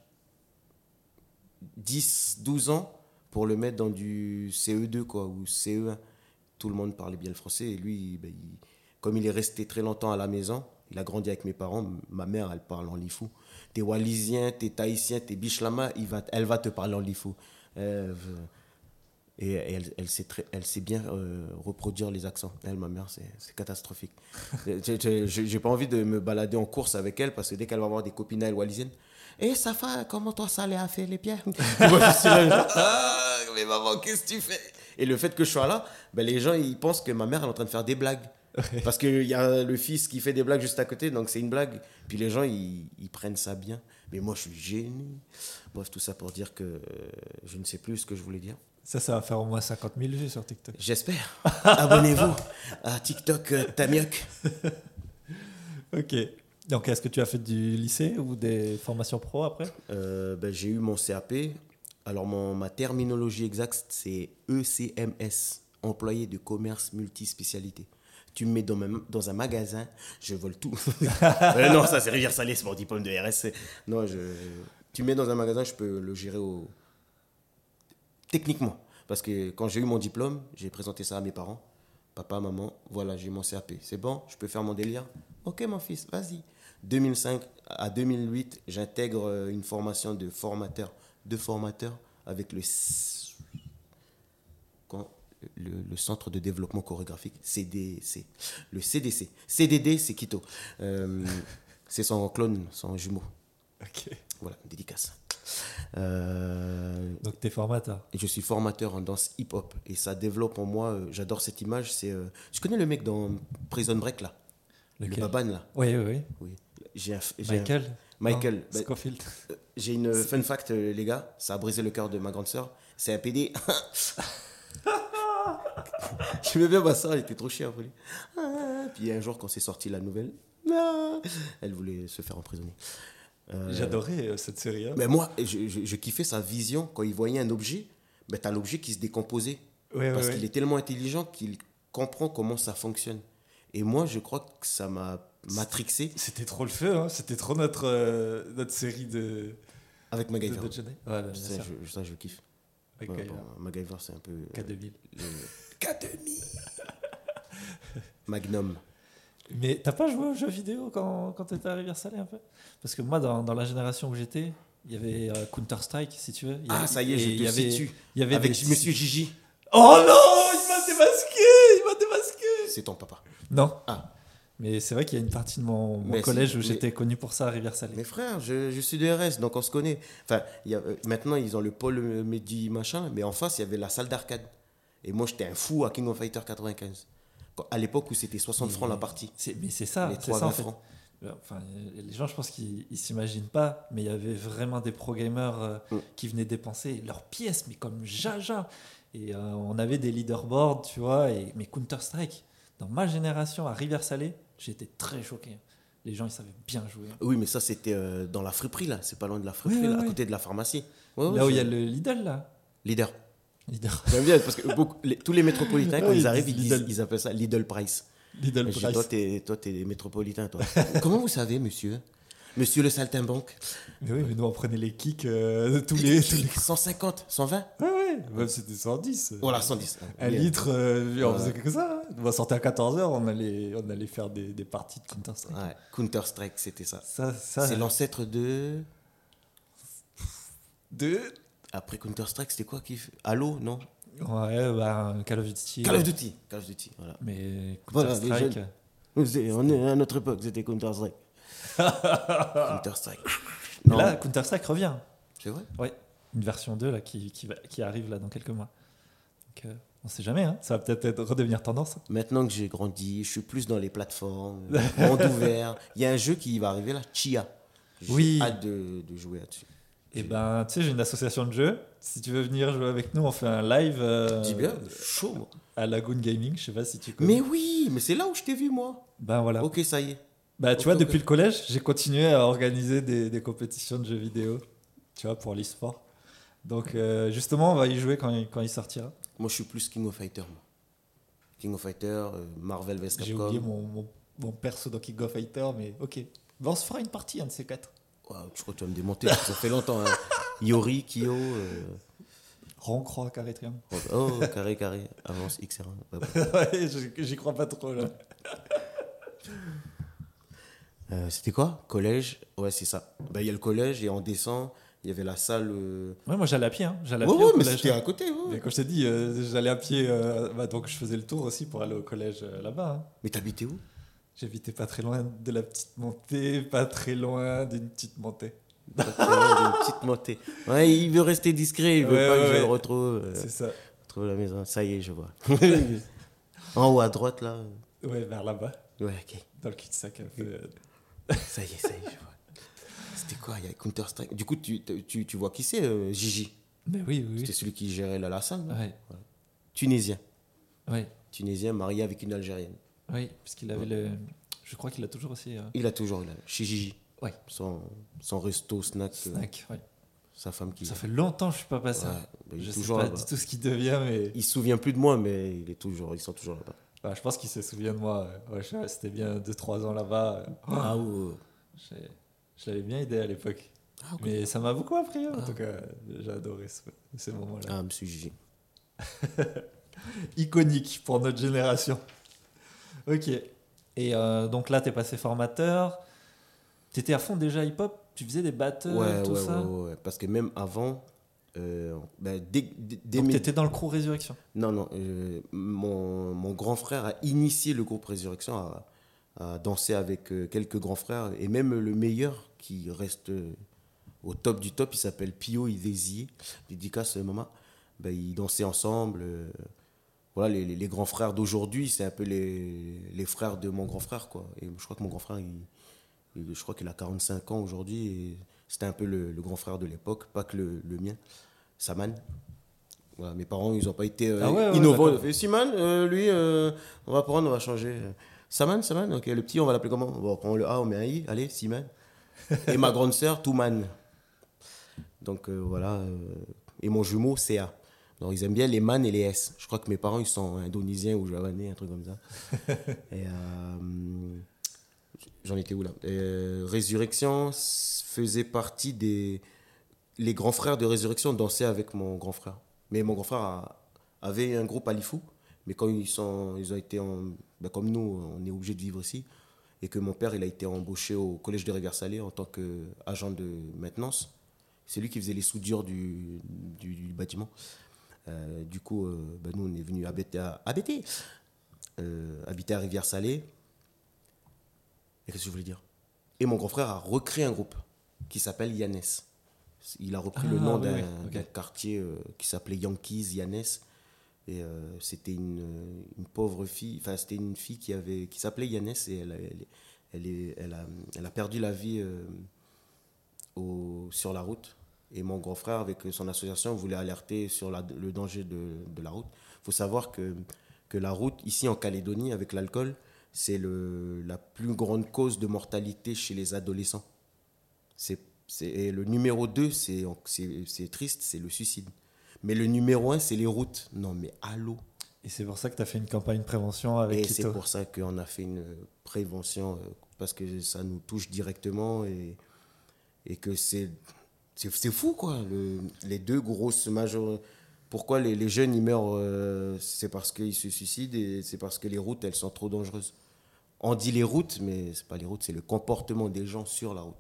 B: 10, 12 ans pour le mettre dans du CE2 quoi, ou CE1. Tout le monde parlait bien le français et lui, ben, comme il est resté très longtemps à la maison, il a grandi avec mes parents. Ma mère, elle parle en lifou. T'es walisien, t'es tahitien, t'es bichlama, il va, elle va te parler en lifou. Euh, et elle, elle, sait très, elle sait bien euh, reproduire les accents. Elle, ma mère, c'est catastrophique. [laughs] J'ai- j'ai pas envie de me balader en course avec elle parce que dès qu'elle va voir des copines à elle walisiennes, et ça fait comment toi ça les a fait les genre, ah, mais maman, qu'est-ce que tu fais? Et le fait que je sois là, ben, les gens ils pensent que ma mère elle est en train de faire des blagues. Parce qu'il y a le fils qui fait des blagues juste à côté, donc c'est une blague. Puis les gens, ils, ils prennent ça bien. Mais moi, je suis gêné. Bref, tout ça pour dire que euh, je ne sais plus ce que je voulais dire.
A: Ça, ça va faire au moins 50 000 vues sur TikTok.
B: J'espère. [laughs] Abonnez-vous à TikTok euh, Tamiok. [laughs]
A: Ok. Donc, est-ce que tu as fait du lycée ou des formations pro après?
B: Euh, ben, J'ai eu mon CAP. Alors, mon, ma terminologie exacte, c'est ECMS, employé de commerce multispécialité. Tu me mets dans, ma- dans un magasin, je vole tout. [laughs] Euh, non, ça c'est Rivière Salée, c'est mon diplôme de RSC. Non, je, tu me mets dans un magasin, je peux le gérer au... techniquement. Parce que quand j'ai eu mon diplôme, j'ai présenté ça à mes parents. Papa, maman, voilà, j'ai mon CAP. C'est bon, je peux faire mon délire? Ok, mon fils, vas-y. 2005 à 2008, j'intègre euh, une formation de formateur, de formateur avec le, Centre de développement chorégraphique, CDC. Le CDC. CDD, c'est Quito. Euh, c'est son clone, son jumeau. Voilà, dédicace. Euh,
A: Donc t'es formateur.
B: et je suis formateur en danse hip-hop. Et ça développe en moi, euh, j'adore cette image. C'est, euh, tu connais le mec dans Prison Break, là? Le
A: Lequel?
B: Baban, là?
A: Oui, oui, oui.
B: Oui. J'ai
A: Michael?
B: Michael. Bah,
A: Scofield.
B: J'ai une fun fact, les gars. Ça a brisé le cœur de ma grande sœur. C'est un PD. J'aimais bien ma soeur, elle était trop chiante. après lui. Ah, Puis un jour, quand c'est sorti la nouvelle, ah, elle voulait se faire emprisonner. Euh,
A: J'adorais euh, cette série. hein.
B: Mais moi, je, je- je kiffais sa vision. Quand il voyait un objet, ben, tu as l'objet qui se décomposait.
A: Ouais,
B: Parce
A: ouais,
B: qu'il
A: ouais.
B: est tellement intelligent qu'il comprend comment ça fonctionne. Et moi, je crois que ça m'a matrixé
A: C'était trop le feu, hein. c'était trop notre, euh, notre série de,
B: avec
A: de,
B: MacGyver.
A: de bien
B: Ça, je, ça, je kiffe.
A: Gaïa.
B: bon, MacGyver, c'est un peu. euh,
A: K2000.
B: le- [laughs] K2000 Magnum.
A: Mais t'as pas joué aux jeux vidéo quand, quand t'étais à Rivière-Salée un peu? Parce que moi, dans, dans la génération où j'étais, il y avait euh, Counter-Strike, si tu veux. Il y
B: Ah,
A: avait-
B: ça y est,
A: il y avait. Il y avait
B: Avec
A: des-
B: Monsieur Gigi.
A: Oh non Il m'a démasqué Il m'a démasqué
B: C'est ton papa.
A: Non.
B: Ah.
A: Mais c'est vrai qu'il y a une partie de mon, mon
B: Mais
A: collège où
B: mais-
A: j'étais connu pour ça à Rivière-Salée.
B: Mes frères, je, je suis de RS, donc on se connaît. Enfin, il y a, euh, maintenant, ils ont le pôle euh, Mehdi machin, mais en face, il y avait la salle d'arcade. Et moi, j'étais un fou à King of Fighter 95. À l'époque où c'était 60 francs la partie.
A: Mais c'est ça,
B: les
A: c'est
B: 3
A: ça en
B: 20
A: fait.
B: francs.
A: Enfin, les gens, je pense qu'ils ils s'imaginent pas, mais il y avait vraiment des pro gamers euh,
B: Mm.
A: qui venaient dépenser leurs pièces, mais comme jaja. Et euh, on avait des leaderboards, tu vois. Et, mais Counter-Strike, dans ma génération, à Rivière-Salée, j'étais très choqué. Les gens, ils savaient bien jouer.
B: Oui, mais ça, c'était euh, dans la friperie, là. C'est pas loin de la friperie,
A: Oui, oui,
B: là, à
A: oui.
B: côté de la pharmacie. Ouais,
A: Là où il y a le Lidl, là.
B: Leader. J'aime bien, parce que beaucoup- les- tous les métropolitains, quand
A: Ouais,
B: ils arrivent, ils,
A: disent
B: ils appellent ça Lidl Price.
A: Lidl
B: Je dis,
A: Price.
B: toi, t'es, toi, t'es métropolitain, toi. [laughs] Comment vous savez, monsieur? Monsieur le saltimbanque?
A: Mais oui, mais nous, on prenait les kicks euh, tous les. Tous les...
B: 150, 120
A: Ouais, ouais, même c'était 110.
B: Voilà, 110.
A: Un
B: Yeah.
A: litre, euh, on
B: Ouais.
A: faisait que ça. hein. On sortait à 14h, on allait, on allait faire des, des parties de Counter-Strike.
B: Ouais, Counter-Strike, c'était ça.
A: Ça, ça.
B: C'est l'ancêtre de.
A: de.
B: Après Counter-Strike, c'était quoi qui Halo, non
A: Ouais, bah, Call of Duty.
B: Call of Duty. Call of Duty, voilà.
A: Mais
B: Voilà,
A: Counter-Strike.
B: C'est- On est à notre époque, c'était Counter-Strike. [laughs] Counter-Strike.
A: Là, Counter-Strike revient.
B: c'est vrai
A: Ouais, une version 2 là, qui, qui, va- qui arrive là dans quelques mois. Donc, euh, on sait jamais, hein. ça va peut-être être- redevenir tendance.
B: Maintenant que j'ai grandi, je suis plus dans les plateformes, monde [laughs] ouvert. Il y a un jeu qui va arriver là, Chia. J'ai
A: Oui.
B: hâte de, de jouer là-dessus.
A: Et ben, tu sais, j'ai une association de jeux. Si tu veux venir jouer avec nous, on fait un live euh,
B: Dis bien, chaud,
A: à Lagoon Gaming. Je sais pas si tu connais.
B: Mais oui, mais c'est là où je t'ai vu, moi.
A: Ben voilà.
B: Ok, ça y est.
A: Bah, tu vois, depuis le collège, j'ai continué à organiser des, des compétitions de jeux vidéo, tu vois, pour l'e-sport. Donc, euh, justement, on va y jouer quand il, quand il sortira.
B: Moi, je suis plus King of Fighter, moi. King of Fighter, euh, Marvel vs
A: J'ai
B: Capcom.
A: oublié mon, mon, mon perso dans King of Fighter, mais ok. Ben, on se fera une partie, un de ces quatre.
B: Wow, je crois que tu vas me démonter, ça fait longtemps. hein. [laughs] Yori, Kyo. euh,
A: Rond, croix, carré, triangle.
B: Oh, carré, carré, avance, X1. Ouais, ouais. [laughs]
A: ouais, j'y- crois pas trop, là. [laughs]
B: Euh, C'était quoi? Collège? Ouais, c'est ça. Bah, Il y a le collège et on descend. Il y avait la salle. euh,
A: Ouais, moi, j'allais à pied, hein. J'allais à
B: Ouais,
A: pied
B: ouais, mais c'était à côté. ouais.
A: Mais comme je t'ai dit, euh, j'allais à pied, euh, bah, donc je faisais le tour aussi pour aller au collège là-bas. hein.
B: Mais t'habitais où?
A: J'habitais pas très loin de la petite montée, pas très loin d'une petite montée.
B: Une petite montée. Ouais, il veut rester discret, il veut
A: Ouais,
B: pas
A: ouais,
B: que je le retrouve. euh,
A: C'est ça.
B: retrouve la maison. Ça y est, je vois. [laughs] [laughs] en haut à droite, là.
A: Ouais, vers là-bas,
B: Ouais, ok.
A: dans le cul-de-sac un peu. [laughs]
B: Ça y est, ça y est, je vois. C'était quoi? Il y a Counter-Strike. Du coup, tu, tu, tu vois qui c'est, euh, Gigi?
A: Mais oui, oui,
B: C'était celui qui gérait la
A: oui. Ouais,
B: Tunisien.
A: ouais,
B: Tunisien marié avec une Algérienne.
A: Oui, parce qu'il avait le. Je crois qu'il a toujours aussi. euh,
B: Il a toujours, il a, chez Gigi.
A: Ouais.
B: Son, son resto, snack, euh,
A: snack, ouais.
B: sa femme qui.
A: Ça fait longtemps que je suis pas
B: Ouais,
A: passé.
B: bah, est
A: je sais
B: toujours
A: pas
B: là-bas.
A: du tout ce qu'il devient, mais
B: Il se souvient plus de moi, mais il est toujours, ils sont toujours là-bas.
A: bah, je pense qu'il se souvient de moi. Ouais, je suis resté bien 2-3 ans là-bas.
B: Ah, ouais.
A: J'ai- Je l'avais bien aidé à l'époque.
B: Ah, ok.
A: Mais ça m'a beaucoup appris. hein. En
B: Ah.
A: tout cas, j'ai adoré ce- ces moments-là.
B: Ah, monsieur Gigi. [laughs]
A: Iconique pour notre génération. Ok. Et euh, donc là, tu es passé formateur. Tu étais à fond déjà hip-hop? Tu faisais des battles,
B: ouais,
A: tout
B: ouais,
A: ça?
B: ouais, ouais, Parce que même avant, euh, ben, dès, dès, dès
A: Donc
B: mes-
A: tu étais dans le crew Résurrection?
B: Non, non. euh, mon, mon grand frère a initié le groupe Résurrection à, à danser avec quelques grands frères et même le meilleur qui reste au top du top, il s'appelle Pio Idésier, dédicace Maman. Ben, ils dansaient ensemble. Voilà, les, les- les grands frères d'aujourd'hui, c'est un peu les, les frères de mon grand frère, quoi. Et je crois que mon grand frère, il, il- je crois qu'il a 45 ans aujourd'hui, et c'était un peu le, le grand frère de l'époque, pas que le, le mien, Saman. Voilà, mes parents, ils n'ont pas été euh,
A: Ah ouais, ouais,
B: innovants. Siman, euh, lui, euh, on va prendre, on va changer. Saman, Saman, ok, le petit, on va l'appeler comment? Bon, on prend le A, on met un I, allez, Siman. [laughs] Et ma grande sœur, Touman. Donc voilà, et mon jumeau, CA. Donc ils aiment bien les man et les S. Je crois que mes parents, ils sont indonésiens ou javanais, un truc comme ça. [laughs] et euh, j'en étais où là? Euh, Résurrection faisait partie des. Les grands frères de Résurrection dansaient avec mon grand frère. Mais mon grand frère a- avait un groupe à Lifou. Mais quand ils, sont, ils ont été en. ben, comme nous, on est obligé de vivre ici. Et que mon père, il a été embauché au collège de Rivière-Salée en tant qu'agent de maintenance. C'est lui qui faisait les soudures du, du, du bâtiment. Euh, du coup, euh, ben, nous, on est venu habiter à, habiter, euh, habiter à Rivière-Salée. Et qu'est-ce que je voulais dire? Et mon grand frère a recréé un groupe qui s'appelle Yannès. Il a repris le
A: Ah,
B: nom
A: oui,
B: d'un
A: oui,
B: quartier qui s'appelait Yankees Yannès. Et c'était une, une pauvre fille, enfin c'était une fille qui, avait, qui s'appelait Yannès et elle, a- elle, elle, est- elle a, elle a perdu la vie au, sur la route. Et mon grand frère, avec son association, voulait alerter sur la- le danger de, de la route. Il faut savoir que, que la route, ici en Calédonie, avec l'alcool, c'est le- la plus grande cause de mortalité chez les adolescents. C'est, c'est, et le numéro 2, c'est, c'est, c'est triste, c'est le suicide. Mais le numéro 1, c'est les routes. Non, mais allô?
A: Et c'est pour ça que tu as fait une campagne de prévention avec
B: et c'est pour ça qu'on a fait une prévention, euh, parce que ça nous touche directement et, et que c'est, c'est, c'est fou, quoi. Le- les deux grosses major... Pourquoi les, les jeunes, ils meurent euh, C'est parce qu'ils se suicident et c'est parce que les routes, elles sont trop dangereuses. On dit les routes, mais c'est pas les routes, c'est le comportement des gens sur la route.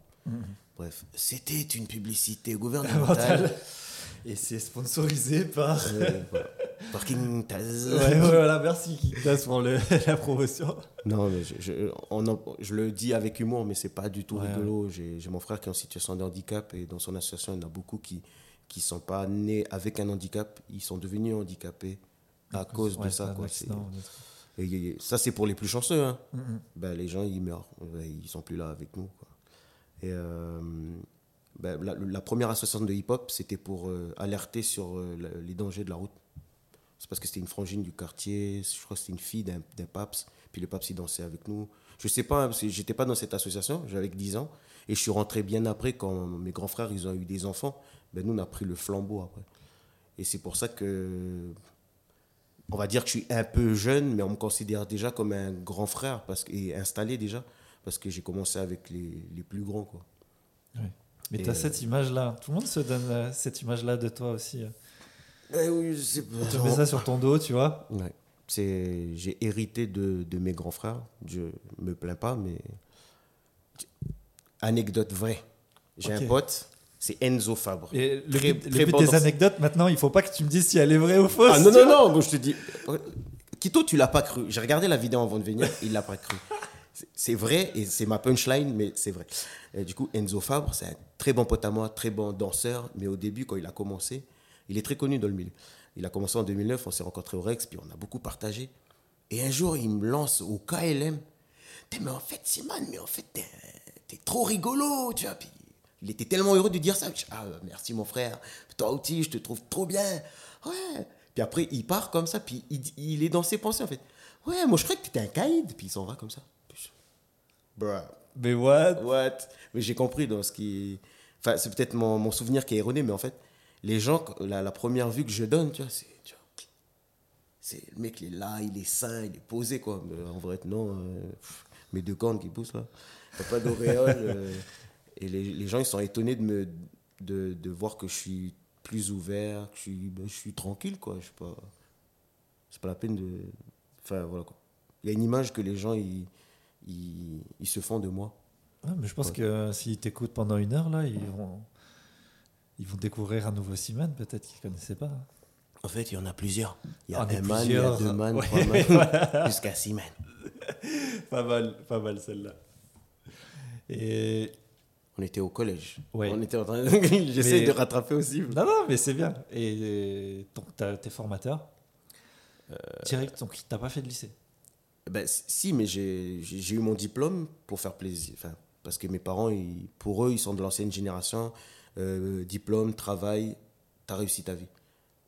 B: Bref, c'était une publicité [laughs] gouvernementale.
A: Et c'est sponsorisé par.
B: Euh, voilà. Parking Taz.
A: Ouais, voilà, merci Kitas pour le- [laughs] la promotion.
B: Non, mais je, je, on en- je le dis avec humour, mais c'est pas du tout
A: Ouais,
B: rigolo. J'ai j'ai mon frère qui est en situation de handicap et dans son association, il y en a beaucoup qui qui sont pas nés avec un handicap, ils sont devenus handicapés à cause de ça. Quoi. Et, ça, c'est pour les plus chanceux. Hein. Ben, les gens, ils meurent. Ils sont plus là avec nous. Quoi. Et euh, ben, la, la première association de hip-hop, c'était pour euh, alerter sur euh, les dangers de la route. C'est parce que c'était une frangine du quartier, je crois que c'était une fille d'un paps, puis le paps il dansait avec nous. Je sais pas, hein, parce que j'étais pas dans cette association, j'avais que 10 ans, et je suis rentré bien après quand mes grands frères ils ont eu des enfants, ben nous on a pris le flambeau après. Et c'est pour ça que, on va dire que je suis un peu jeune, mais on me considère déjà comme un grand frère, parce que, et installé déjà, parce que j'ai commencé avec les, les plus grands. Quoi.
A: Mais tu as
B: euh,
A: cette image-là. Tout le monde se donne euh, cette image-là de toi aussi. Euh.
B: Eh oui, je sais
A: On te met ça sur ton dos, tu vois.
B: Ouais. C'est, j'ai hérité de, de mes grands frères. Je me plains pas, mais anecdote vraie. J'ai un pote, c'est Enzo Fabre.
A: Et le
B: Très-
A: but, le
B: très
A: but
B: bon
A: des anecdotes, maintenant, il faut pas que tu me dises si elle est vraie ou fausse.
B: Ah non
A: tu
B: non non, moi je te dis. Kito, tu l'as pas cru. J'ai regardé la vidéo avant de venir, il l'a pas cru. C'est- C'est vrai et c'est ma punchline, mais c'est vrai. Et du coup, Enzo Fabre, c'est un très bon pote à moi, très bon danseur, mais au début, quand il a commencé, il est très connu dans le milieu. Il a commencé en 2009, on s'est rencontrés au Rex, puis on a beaucoup partagé. Et un jour, il me lance au KLM. Mais en fait, Simon, mais en fait, t'es, trop rigolo, tu vois. Puis il était tellement heureux de dire ça. Ah, merci mon frère. Toi aussi, je te trouve trop bien. Ouais. Puis après, il part comme ça, puis il, il est dans ses pensées, en fait. Ouais, moi, je croyais que t'étais un caïd. Puis il s'en va comme ça. Bruh.
A: Mais what?
B: What? Mais j'ai compris dans ce qui. Enfin, c'est peut-être mon, mon souvenir qui est erroné, mais en fait, les gens, la, la première vue que je donne, tu vois, c'est. le mec, il est là, il est sain, il est posé, quoi. Mais en vrai, non. euh, pff, mes deux cornes qui poussent, là. Y a pas d'auréole. [laughs] euh, et les, les gens, ils sont étonnés de, me, de, de voir que je suis plus ouvert, que je suis, ben, je suis tranquille, quoi. Je suis pas. C'est pas la peine de. Enfin, voilà, quoi. Il y a une image que les gens, ils, ils, ils se font de moi.
A: Ah, mais je pense
B: Ouais.
A: que euh, s'ils t'écoutent pendant une heure, là, ils vont, ils vont découvrir un nouveau Simon, peut-être qu'ils ne connaissaient pas.
B: En fait, il y en a plusieurs. Il y a
A: Ah,
B: un man, il y a
A: plusieurs.
B: deux man,
A: Ouais,
B: trois man, [laughs] jusqu'à six man. [laughs]
A: Pas mal, pas mal celle-là. Et
B: On était au collège.
A: Ouais.
B: On était en train. [laughs] J'essaie
A: Mais-
B: de rattraper aussi.
A: Non, non, mais c'est bien. Et donc, t'es formateur.
B: Euh,
A: Direct, donc t'as pas fait de lycée.
B: Ben, si, mais j'ai eu mon diplôme pour faire plaisir. Enfin, parce que mes parents, ils- pour eux, ils sont de l'ancienne génération. Euh, diplôme, travail, t'as réussi ta vie.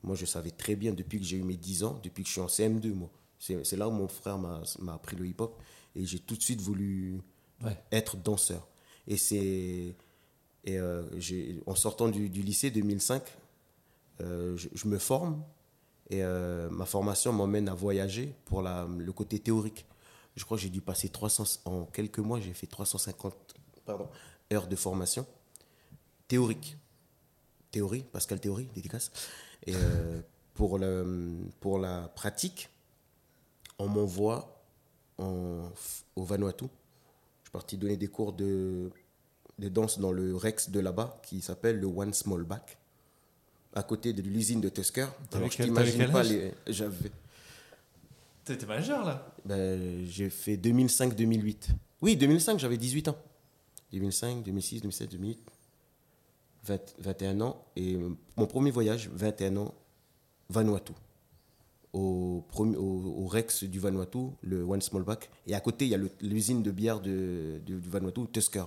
B: Moi, je savais très bien depuis que j'ai eu mes 10 ans, depuis que je suis en CM2, moi. C'est là où mon frère m'a appris le hip-hop. Et j'ai tout de suite voulu
A: Ouais.
B: être danseur. Et c'est. Et euh, en sortant du, du lycée 2005, euh, je, je me forme et euh, ma formation m'emmène à voyager pour la, le côté théorique. Je crois que j'ai dû passer 300, en quelques mois, j'ai fait 350 pardon, heures de formation théorique. Théorie, Pascal Théorie, dédicace. Et euh, pour, le, pour la pratique, on m'envoie en- au Vanuatu. Je suis parti donner des cours de, de danse dans le Rex de là-bas, qui s'appelle le One Small Back, à côté de l'usine de Tusker. Alors, je t'imagine pas les. J'avais.
A: T'étais majeur là
B: Ben, j'ai fait 2005-2008. Oui, 2005, j'avais 18 ans. 2005, 2006, 2007, 2008. 20 21 ans. Et euh, mon premier voyage, 21 ans, Vanuatu. Au, premi- au, au Rex du Vanuatu, le One Small Back. Et à côté, il y a l'usine de bière de, de- du Vanuatu, Tusker.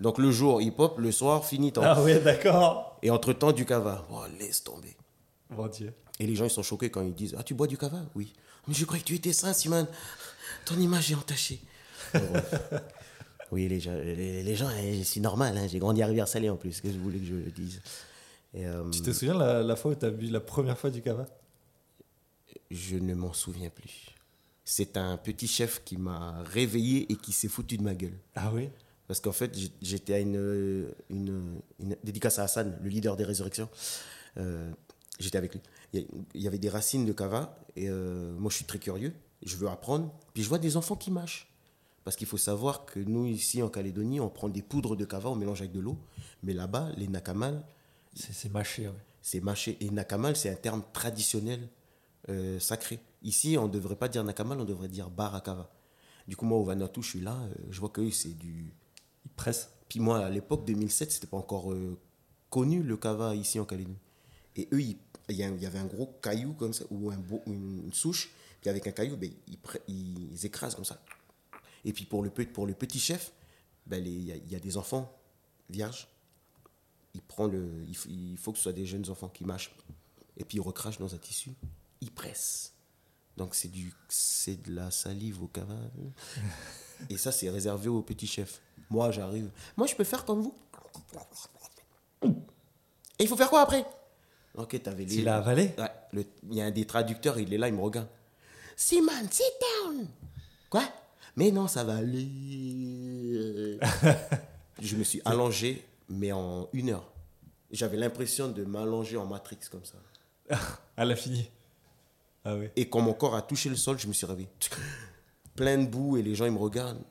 B: Donc le jour hip-hop, le soir, fini.
A: Ah ouais, d'accord.
B: Et entre-temps, du cava. Oh, laisse tomber.
A: Mon Dieu.
B: Et les gens, ils sont choqués quand ils disent Ah, tu bois du cava? Oui. Mais je croyais que tu étais sain, Simone. Ton image est entachée. [laughs] Oui, les gens, les, les gens c'est normal. hein, J'ai grandi à Rivière-Salée en plus. Que je voulais que je le dise? Et, euh,
A: Tu te souviens la, la fois où t'as bu la première fois du cava?
B: Je ne m'en souviens plus. C'est un petit chef qui m'a réveillé et qui s'est foutu de ma gueule.
A: Ah oui?
B: Parce qu'en fait, j'étais à une, une, une dédicace à Hassan, le leader des résurrections. Euh, j'étais avec lui. Il y a- il y avait des racines de cava et euh, moi je suis très curieux. Je veux apprendre. Puis je vois des enfants qui mâchent. Parce qu'il faut savoir que nous, ici en Calédonie, on prend des poudres de cava, on mélange avec de l'eau. Mais là-bas, les nakamal,
A: C'est mâché, ouais.
B: c'est mâché. Et nakamal, c'est un terme traditionnel euh, sacré. Ici, on ne devrait pas dire nakamal, on devrait dire barakava. Du coup, moi, au Vanuatu, je suis là, euh, je vois que c'est du,
A: Il presse.
B: puis moi, à l'époque 2007, c'était pas encore euh, connu le cava ici en Calédonie. Et eux, ils- il y, avait un gros caillou comme ça, ou un beau- une souche, puis avec un caillou, ben, ils, ils écrasent comme ça. Et puis pour le, pour le petit chef, ben, il y, a- il y a des enfants vierges. Il, prend le, il, il faut que ce soit des jeunes enfants qui mâchent. Et puis ils recrachent dans un tissu. Ils pressent. Donc c'est du c'est de la salive au cava. [laughs] Et ça, c'est réservé aux petits chefs. Moi, j'arrive. Moi, je peux faire comme vous. Et il faut faire quoi après? Ok, t'avais les.
A: Tu l'as avalé
B: Ouais, il y a un des traducteurs, il est là, il me regarde. Simon, sit down Quoi? Mais non, ça va aller. je me suis allongé, mais en une heure. J'avais l'impression de m'allonger en Matrix comme ça. [laughs]
A: À l'infini. Ah oui.
B: Et quand mon corps a touché le sol, je me suis réveillé. Plein de boue et les gens ils me regardent.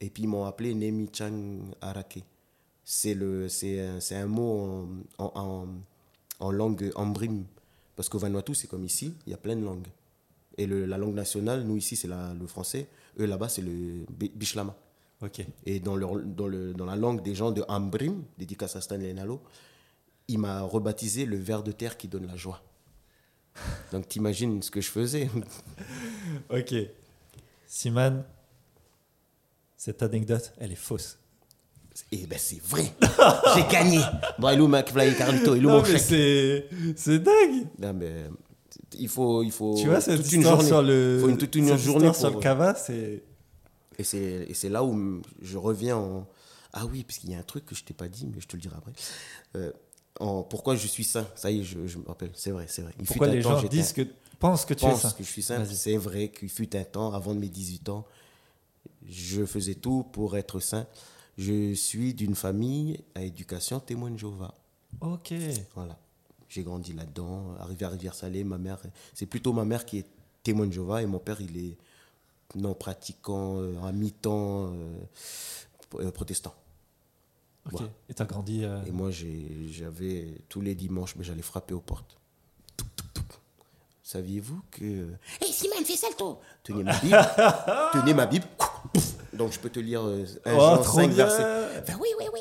B: Et puis ils m'ont appelé Nemi Chang Arake. C'est le, c'est un, c'est un mot en, en, en, en langue ambrim. Parce qu'au Vanuatu, c'est comme ici, il y a plein de langues. Et le- la langue nationale, nous ici, c'est la- le français. Eux là-bas, c'est le bi- Bishlama.
A: Ok.
B: Et dans, leur, dans, le, dans la langue des gens de Ambrim, dédicace à Stanley Nalo, il m'a rebaptisé le ver de terre qui donne la joie. Donc t'imagines ce que je faisais. [laughs]
A: Ok. Siman, cette anecdote, elle est fausse.
B: Et ben c'est vrai. J'ai gagné. [laughs] Bon, Elou McFly Carlito,
A: Non,
B: mon
A: mais
B: chèque.
A: c'est c'est dingue.
B: Non, mais il faut, il faut
A: tu vois, cette
B: toute une journée.
A: sur le,
B: faut une, toute une journée
A: sur le cava, c'est.
B: Et c'est, et c'est là où je reviens en... Ah oui, parce qu'il y a un truc que je t'ai pas dit, mais je te le dirai après. Euh, en... Pourquoi je suis sain Ça y est, je, je me rappelle. C'est vrai, c'est vrai. Il
A: Pourquoi les
B: temps,
A: gens disent que pensent que tu
B: pense
A: es ça
B: que je suis sain. C'est vrai qu'il fut un temps, avant de mes 18 ans, je faisais tout pour être sain. Je suis d'une famille à éducation témoin de Jéhovah.
A: Ok.
B: Voilà. J'ai grandi là-dedans. Arrivé à Rivière-Salée, ma mère, c'est plutôt ma mère qui est témoin de Jéhovah et mon père, il est non pratiquant, euh, à mi-temps euh, euh, protestant.
A: Ok.
B: Voilà.
A: Et t'as grandi. euh,
B: Et moi, j'avais tous les dimanches, mais j'allais frapper aux portes. Saviez-vous que. Hé Simone, fais salto Tenez ma Bible. [laughs] tenez ma Bible. Donc je peux te lire euh, un
A: Oh,
B: Jean
A: trop
B: 5
A: bien.
B: versets. Ben oui, oui, oui.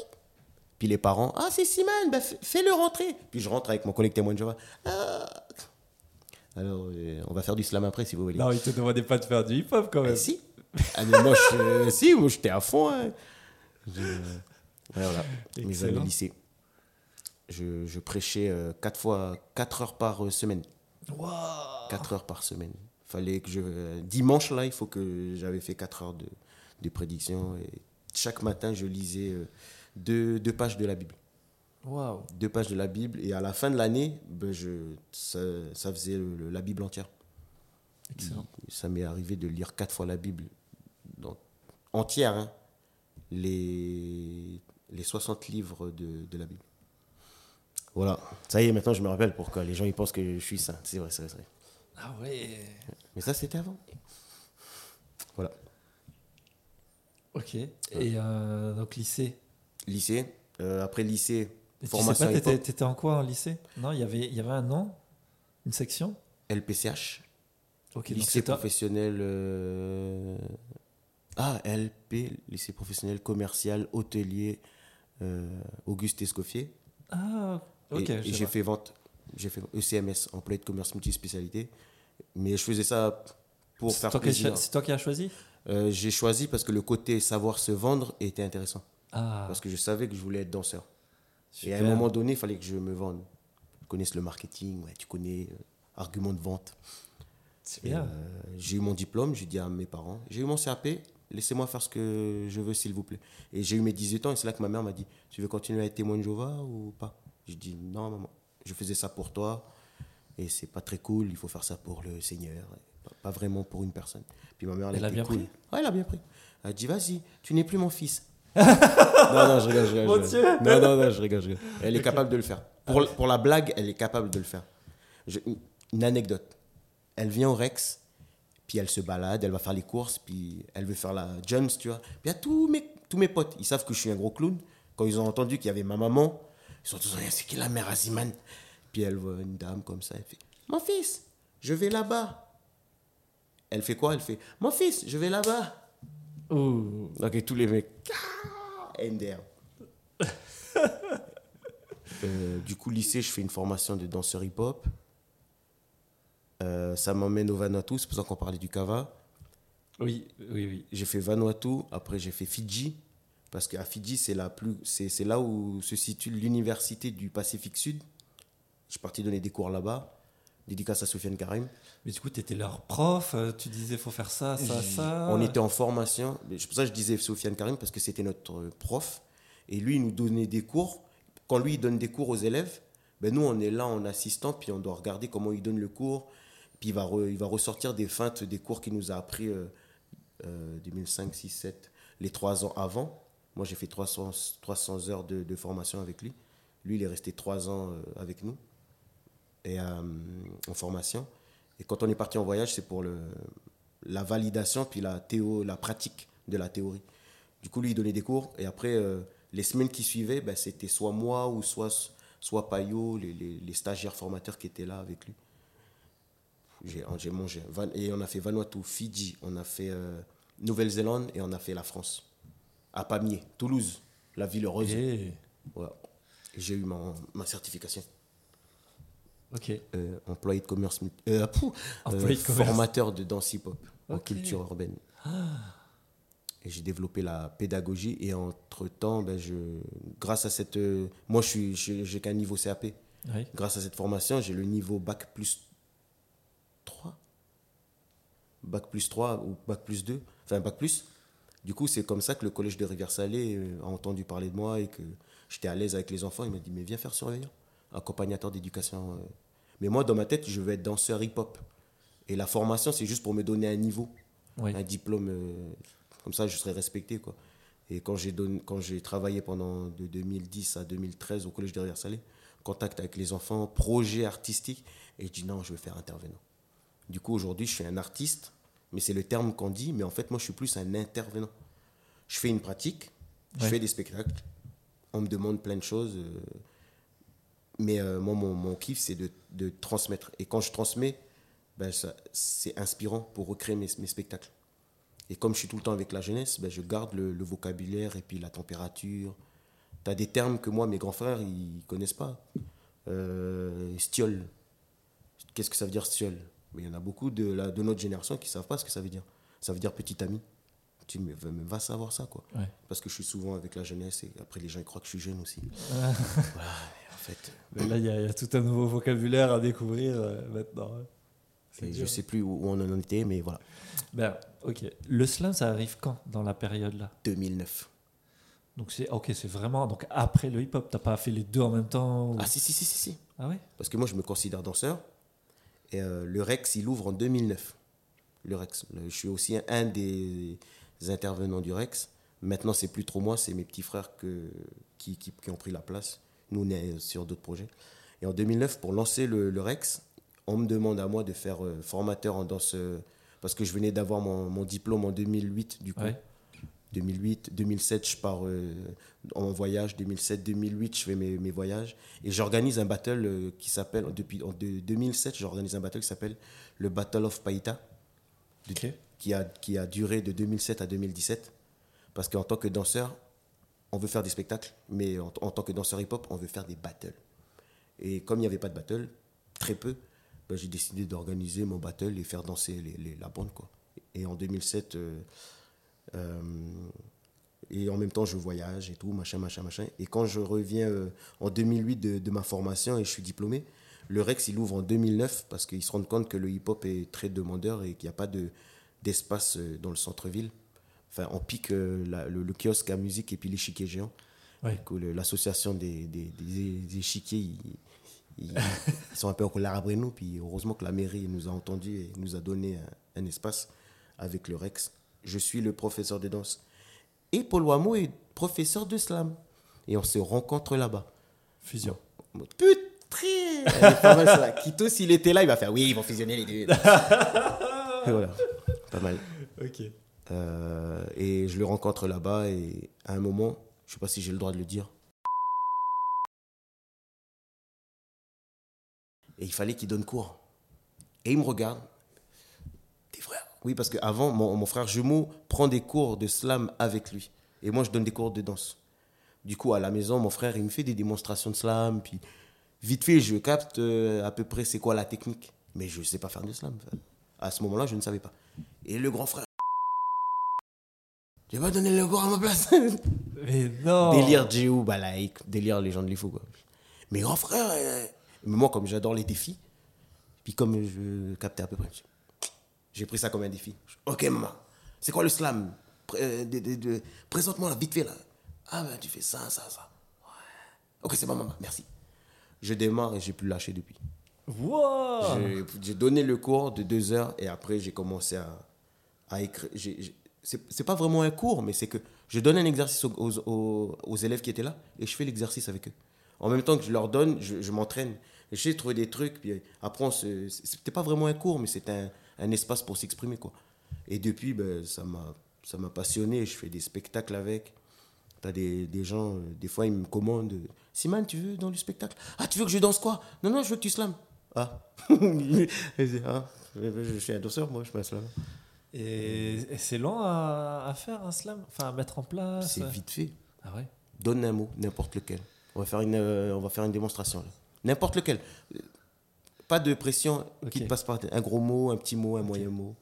B: Puis les parents, ah, c'est Simon, bah, fais- fais-le rentrer. Puis je rentre avec mon collègue témoin de Jéhovah. Ah. Alors, euh, on va faire du slam après si vous voulez.
A: Non, il te demandait pas de faire du hip-hop quand
B: Eh,
A: même.
B: si. Ah, mais moi, je, euh, si, moi, j'étais à fond. hein. Je- ouais, voilà, mes années lycée. Je, je prêchais euh, quatre fois, quatre heures par euh, semaine.
A: Waouh.
B: 4 heures par semaine. Fallait que je euh, dimanche là, il faut que j'avais fait 4 heures de, de prédiction et chaque matin je lisais euh, deux, deux pages de la Bible.
A: Waouh.
B: Deux pages de la Bible et à la fin de l'année, ben, je ça, ça faisait le- la Bible entière.
A: Excellent.
B: Ça m'est arrivé de lire quatre fois la Bible donc, entière, hein, les, les 60 livres de, de la Bible. Voilà, ça y est, maintenant je me rappelle pourquoi les gens ils pensent que je suis saint. C'est vrai, c'est vrai, vrai.
A: Ah ouais.
B: Mais ça c'était avant. Voilà.
A: Ok. Et euh, donc lycée.
B: Lycée. Euh, après lycée,
A: Et tu sais
B: formation
A: t'étais, t'étais en quoi en lycée? Non, il y avait, il y avait un nom, une section?
B: LPCH.
A: Ok. donc
B: lycée professionnel. euh, Ah, LP, lycée professionnel commercial, hôtelier, euh, Auguste Escoffier.
A: Ah. Ok.
B: et j'ai fait vente. J'ai fait ECMS, employé de commerce multispécialité. Mais je faisais ça pour
A: C'est
B: faire
A: qui
B: plaisir.
A: c'est toi qui as choisi?
B: Euh, j'ai choisi parce que le côté savoir se vendre était intéressant.
A: Ah.
B: Parce que je savais que je voulais être danseur. Et à un moment donné, il fallait que je me vende. Tu connais le marketing, ouais, tu connais euh, argument de vente.
A: C'est
B: Et,
A: bien.
B: euh, j'ai eu mon diplôme, j'ai dit à mes parents, j'ai eu mon CAP, laissez-moi faire ce que je veux s'il vous plaît. Et j'ai eu mes 18 ans et c'est là que ma mère m'a dit, tu veux continuer à être témoin de Jéhovah ou pas? J'ai dit, non maman, je faisais ça pour toi et c'est pas très cool, il faut faire ça pour le Seigneur, pas, pas vraiment pour une personne. Puis ma mère, elle,
A: Elle a bien
B: cool.
A: pris?
B: Ouais, elle a bien pris. Elle a dit, vas-y, tu n'es plus mon fils. Non, non, je rigole, je rigole.
A: Mon
B: je
A: Dieu.
B: Non, non, non, je rigole, je rigole. Elle est capable de le faire. Pour, pour la blague, elle est capable de le faire. Je- une anecdote. Elle vient au Rex, puis elle se balade, elle va faire les courses, puis elle veut faire la Jones, tu vois. Puis il y a tous mes, tous mes potes, ils savent que je suis un gros clown. Quand ils ont entendu qu'il y avait ma maman, ils sont tous dit, c'est qui la mère Aziman? Puis elle voit une dame comme ça, elle fait, mon fils, je vais là-bas. Elle fait quoi? Elle fait, mon fils, je vais là-bas.
A: Ouh.
B: Ok, tous les mecs. NDR. Euh, du coup, lycée, je fais une formation de danseur hip-hop. Euh, ça m'emmène au Vanuatu, c'est pour ça qu'on parlait du Kava.
A: Oui, oui, oui.
B: J'ai fait Vanuatu, après j'ai fait Fidji, parce qu'à Fidji, c'est la plus, c'est, c'est là où se situe l'université du Pacifique Sud. Je suis parti donner des cours là-bas. Dédicace à Sofiane Karim.
A: Mais du coup, tu étais leur prof, euh, tu disais faut faire ça, ça, ça.
B: On était en formation. C'est pour ça que je disais Sofiane Karim, parce que c'était notre euh, prof. Et lui, il nous donnait des cours. Quand lui, il donne des cours aux élèves, ben nous, on est là en assistant, puis on doit regarder comment il donne le cours. Puis il va, re- il va ressortir des feintes des cours qu'il nous a appris euh, euh, 2005, 6, 7, les trois ans avant. Moi, j'ai fait 300, 300 heures de, de formation avec lui. Lui, il est resté trois ans euh, avec nous et, euh, en formation. Et quand on est parti en voyage, c'est pour le, la validation puis la, théo, la pratique de la théorie. Du coup, lui, il donnait des cours. Et après, euh, les semaines qui suivaient, ben, c'était soit moi ou soit, soit Payot, les, les, les stagiaires formateurs qui étaient là avec lui. J'ai mangé. Et on a fait Vanuatu, Fidji, on a fait euh, Nouvelle-Zélande et on a fait la France. À Pamiers, Toulouse, la ville heureuse. Voilà. Et J'ai eu ma, ma certification. Euh, employé de commerce, euh,
A: Employé
B: euh,
A: de commerce.
B: formateur de danse hip-hop en.
A: Ah.
B: culture urbaine. Et j'ai développé la pédagogie et entre-temps, ben, je, grâce à cette... euh, moi, je suis, j'ai qu'un niveau CAP.
A: Oui.
B: Grâce à cette formation, j'ai le niveau Bac plus 3. Bac plus 3 ou Bac plus 2. Enfin, Bac plus. Du coup, c'est comme ça que le collège de Rivière-Salée a entendu parler de moi et que j'étais à l'aise avec les enfants. Il m'a dit, mais viens faire surveillant, accompagnateur d'éducation. Mais moi, dans ma tête, je veux être danseur hip-hop. Et la formation, c'est juste pour me donner un niveau,
A: Oui.
B: un diplôme. euh, comme ça, je serais respecté. Quoi. Et quand j'ai, donné- quand j'ai travaillé pendant de 2010 à 2013 au collège de Rivière-Salée, contact avec les enfants, projet artistique, et je dis non, je veux faire intervenant. Du coup, aujourd'hui, je suis un artiste, mais c'est le terme qu'on dit, mais en fait, moi, je suis plus un intervenant. Je fais une pratique, je
A: Ouais.
B: fais des spectacles, on me demande plein de choses, euh, mais euh, moi, mon, mon kiff, c'est de, de transmettre. Et quand je transmets, ben, c'est inspirant pour recréer mes, mes spectacles. Et comme je suis tout le temps avec la jeunesse, ben, je garde le, le vocabulaire et puis la température, Tu as des termes que moi, mes grands frères, ils connaissent pas. Euh, stiole. Qu'est-ce que ça veut dire stiole Mais il y en a beaucoup de, la, de notre génération qui savent pas ce que ça veut dire. Ça veut dire petit ami. Tu me va, va savoir ça, quoi.
A: Ouais.
B: Parce que je suis souvent avec la jeunesse et après, les gens ils croient que je suis jeune aussi. [laughs] voilà, fait,
A: Mais là, il y, a- il y a tout un nouveau vocabulaire à découvrir euh, maintenant. hein.
B: Et je
A: dur.
B: sais plus où, où on en était, mais voilà.
A: Ben, ok. Le slam, ça arrive quand dans la période là?
B: 2009.
A: Donc c'est ok, c'est vraiment donc après le hip-hop. T'as pas fait les deux en même temps ou-
B: Ah, si, si, si, si, si.
A: Ah ouais?
B: Parce que moi, je me considère danseur. Et euh, le Rex, il ouvre en 2009. Le Rex. Le- je suis aussi un, un des intervenants du Rex. Maintenant, c'est plus trop moi, c'est mes petits frères que, qui, qui, qui ont pris la place. Nous, on est sur d'autres projets. Et en 2009, pour lancer le, le Rex, on me demande à moi de faire euh, formateur en danse. euh, parce que je venais d'avoir mon, mon diplôme en 2008, du coup.
A: Ouais.
B: 2008, 2007, je pars euh, en voyage. 2007, 2008, je fais mes, mes voyages. Et j'organise un battle euh, qui s'appelle, depuis en de- 2007, j'organise un battle qui s'appelle le Battle of Païta, qui a, qui a duré de 2007 à 2017. Parce qu'en tant que danseur, on veut faire des spectacles, mais en, tant que danseur hip-hop, on veut faire des battles. Et comme il n'y avait pas de battle, très peu, ben, j'ai décidé d'organiser mon battle et faire danser la bande. Et en 2007, euh, euh, et en même temps, je voyage et tout, machin, machin, machin. Et quand je reviens euh, en 2008 de, ma formation et je suis diplômé, le Rex, il ouvre en 2009 parce qu'ils se rendent compte que le hip-hop est très demandeur et qu'il n'y a pas de- d'espace dans le centre-ville. Enfin, on pique euh, la- le, le kiosque à musique et puis l'échiquier géant.
A: Ouais.
B: L'association des, des, des- des échiquiers, ils, ils- ils [laughs] sont un peu en colère après nous. Puis heureusement que la mairie nous a entendus et nous a donné un, un espace avec le Rex. Je suis le professeur de danse. Et Paul Wamo est professeur de slam. Et on se rencontre là-bas.
A: Fusion.
B: Putain pas [laughs] mal, s'il était là, il va faire oui, ils vont fusionner les deux. [laughs] Et voilà, pas mal.
A: Ok.
B: Euh, et je le rencontre là-bas et à un moment, je sais pas si j'ai le droit de le dire. Et il fallait qu'il donne cours. Et il me regarde. Tes frères Oui, parce qu'avant, mon, mon frère jumeau prend des cours de slam avec lui. Et moi, je donne des cours de danse. Du coup, à la maison, mon frère, il me fait des démonstrations de slam. Puis, vite fait, je capte euh, à peu près c'est quoi la technique. Mais je ne sais pas faire de slam. À ce moment-là, je ne savais pas. Et le grand frère. Tu vas donner le cours à ma place [laughs]
A: Mais non
B: Délire Jéhu, bah like, délire les gens de l'IFO quoi. Mais grand frère, euh, mais moi comme j'adore les défis, puis comme je captais à peu près, j'ai pris ça comme un défi. Ok maman, c'est quoi le slam? Pré- euh, de- de- de- Présente-moi là, vite fait là. Ah ben tu fais ça, ça, ça. Ouais. Ok c'est bon maman, merci. Je démarre et j'ai plus lâché depuis.
A: Wow
B: J'ai- J'ai donné le cours de deux heures et après j'ai commencé à, à écrire. j'ai- j'ai- c'est pas vraiment un cours, mais c'est que je donne un exercice aux, aux- élèves qui étaient là et je fais l'exercice avec eux. En même temps que je leur donne, je, m'entraîne. De trouver des trucs. Puis après, on se- c'était pas vraiment un cours, mais c'était un, un espace pour s'exprimer. quoi. Et depuis, ben, ça m'a passionné. Je fais des spectacles avec. T'as des, des gens, euh, des fois, ils me commandent euh, Simon, tu veux dans le spectacle Ah, tu veux que je danse quoi Non, non, je veux que tu slams. Ah. [laughs] Ah, je suis un danseur, moi, je un slam.
A: Et, et c'est long à, à faire un slam Enfin, à mettre en place
B: C'est vite fait.
A: Ah ouais
B: Donne un mot, n'importe lequel. On va faire une, euh, on va faire une démonstration. N'importe lequel. Pas de pression qui te passe par. Un gros mot, un petit mot, un moyen mot.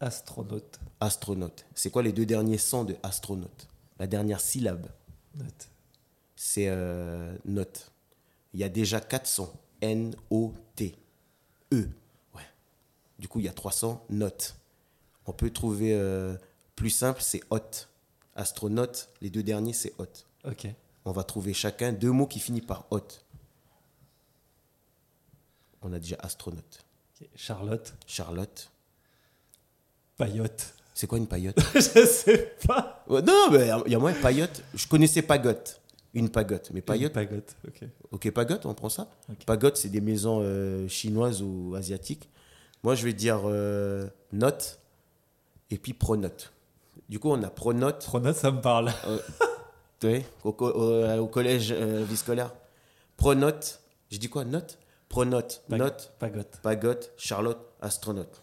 A: Astronaute.
B: Astronaute. C'est quoi les deux derniers sons de astronaute? La dernière syllabe,
A: Note.
B: c'est euh, note. Il y a déjà quatre sons. N-O-T. E. Ouais. Du coup, il y a trois sons. On peut trouver euh, plus simple, c'est hot. Astronaute, les deux derniers, c'est hot.
A: Ok.
B: On va trouver chacun deux mots qui finissent par hot. On a déjà astronaute.
A: Charlotte.
B: Charlotte.
A: Payotte.
B: C'est quoi une paillote [laughs]
A: Je sais pas.
B: Ouais, Non, mais il y a moins paillote. Je connaissais pagotte. Une pagotte. Mais paillote.
A: Pagotte. Ok.
B: Ok, pagotte, on prend ça? Pagotte, c'est des maisons euh, chinoises ou asiatiques. Moi, je vais dire euh, note et puis pronote. Du coup, on a pronote.
A: Pronote, ça me parle.
B: Ouais, au, co- au- au collège euh, vie scolaire. Pronote. Je dis quoi Note? Pronote.
A: Pag-
B: Note.
A: Pagotte.
B: Pagotte, Charlotte, astronaute.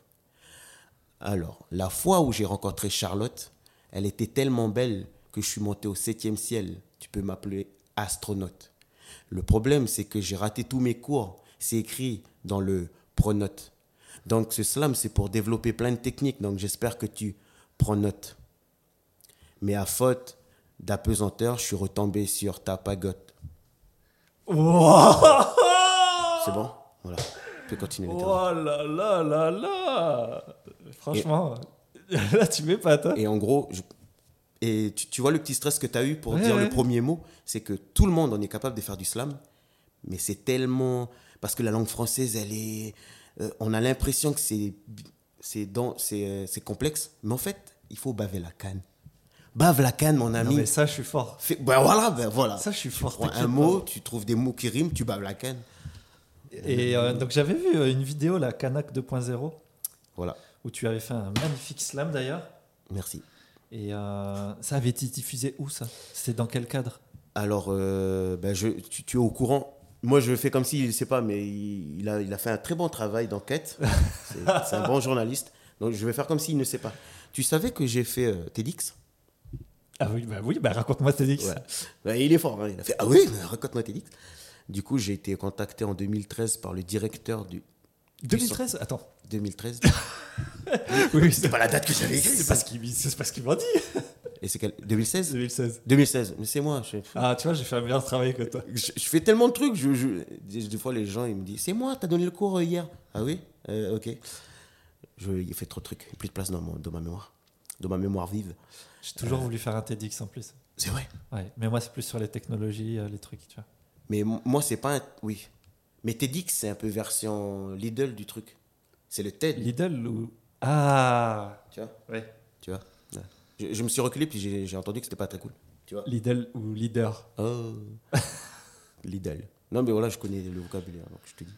B: Alors, la fois où j'ai rencontré Charlotte, elle était tellement belle que je suis monté au septième ciel. Tu peux m'appeler astronaute. Le problème, c'est que j'ai raté tous mes cours. C'est écrit dans le pronote. Donc ce slam, c'est pour développer plein de techniques. Donc j'espère que tu prends note. Mais à faute d'apesanteur, je suis retombé sur ta pagote.
A: Wow.
B: C'est bon? Voilà. Tu peux continuer.
A: Oh là là là là Franchement, là tu mets pas toi.
B: Et en gros, je- et tu, tu vois le petit stress que tu as eu pour
A: Ouais,
B: dire
A: ouais.
B: le premier mot, c'est que tout le monde en est capable de faire du slam, mais c'est tellement parce que la langue française, elle est, euh, on a l'impression que c'est euh, c'est complexe, mais en fait, il faut baver la canne. Bave la canne, mon
A: Non
B: ami.
A: mais ça je suis fort.
B: Fais- ben voilà, ben voilà.
A: Ça je suis fort.
B: Tu un mot, tu trouves des mots qui riment, tu baves la canne.
A: Et euh, donc j'avais vu une vidéo, la Kanak 2.0,
B: Voilà.
A: où tu avais fait un magnifique slam d'ailleurs.
B: Merci.
A: Et euh, ça avait été diffusé où ça? C'était dans quel cadre?
B: Alors, euh, ben je, tu, tu es au courant. Moi, je fais comme s'il ne sait pas, mais il, a, il a fait un très bon travail d'enquête. [laughs] C'est un bon journaliste. Donc, je vais faire comme s'il ne sait pas. Tu savais que j'ai fait euh, TEDx
A: Ah oui, bah oui, bah raconte-moi TEDx.
B: Ouais. Ben, Il est fort. hein. Il a fait Ah oui, raconte-moi TEDx. Du coup, j'ai été contacté en 2013 par le directeur du.
A: 2013 Attends.
B: 2013. [laughs]
A: Oui,
B: C'est pas la date que j'avais écrite.
A: C'est pas ce qu'il c'est pas ce qu'il m'a dit.
B: Et c'est quel 2016
A: 2016.
B: 2016. Mais c'est moi. Je,
A: Ah, tu vois, j'ai fait un meilleur travail que toi.
B: je, je fais tellement de trucs. Je, je- des, fois, les gens ils me disent C'est moi, t'as donné le cours euh, hier. Ah oui? Euh, Ok. Je, il fait trop de trucs. Plus de place dans, mon, dans ma mémoire. Dans ma mémoire vive.
A: J'ai toujours voulu faire un TEDx en plus.
B: C'est vrai?
A: Ouais, mais moi c'est plus sur les technologies, euh, les trucs, tu vois.
B: Mais moi, c'est pas un. Oui. Mais TEDx, c'est un peu version Lidl du truc. C'est le TED.
A: Lidl ou? Ah
B: Tu vois?
A: Ouais.
B: Je, je me suis reculé, puis j'ai j'ai entendu que c'était pas très cool. Tu vois
A: Lidl ou leader.
B: Oh. [laughs] Lidl. Non, mais voilà, je connais le vocabulaire, donc je te dis.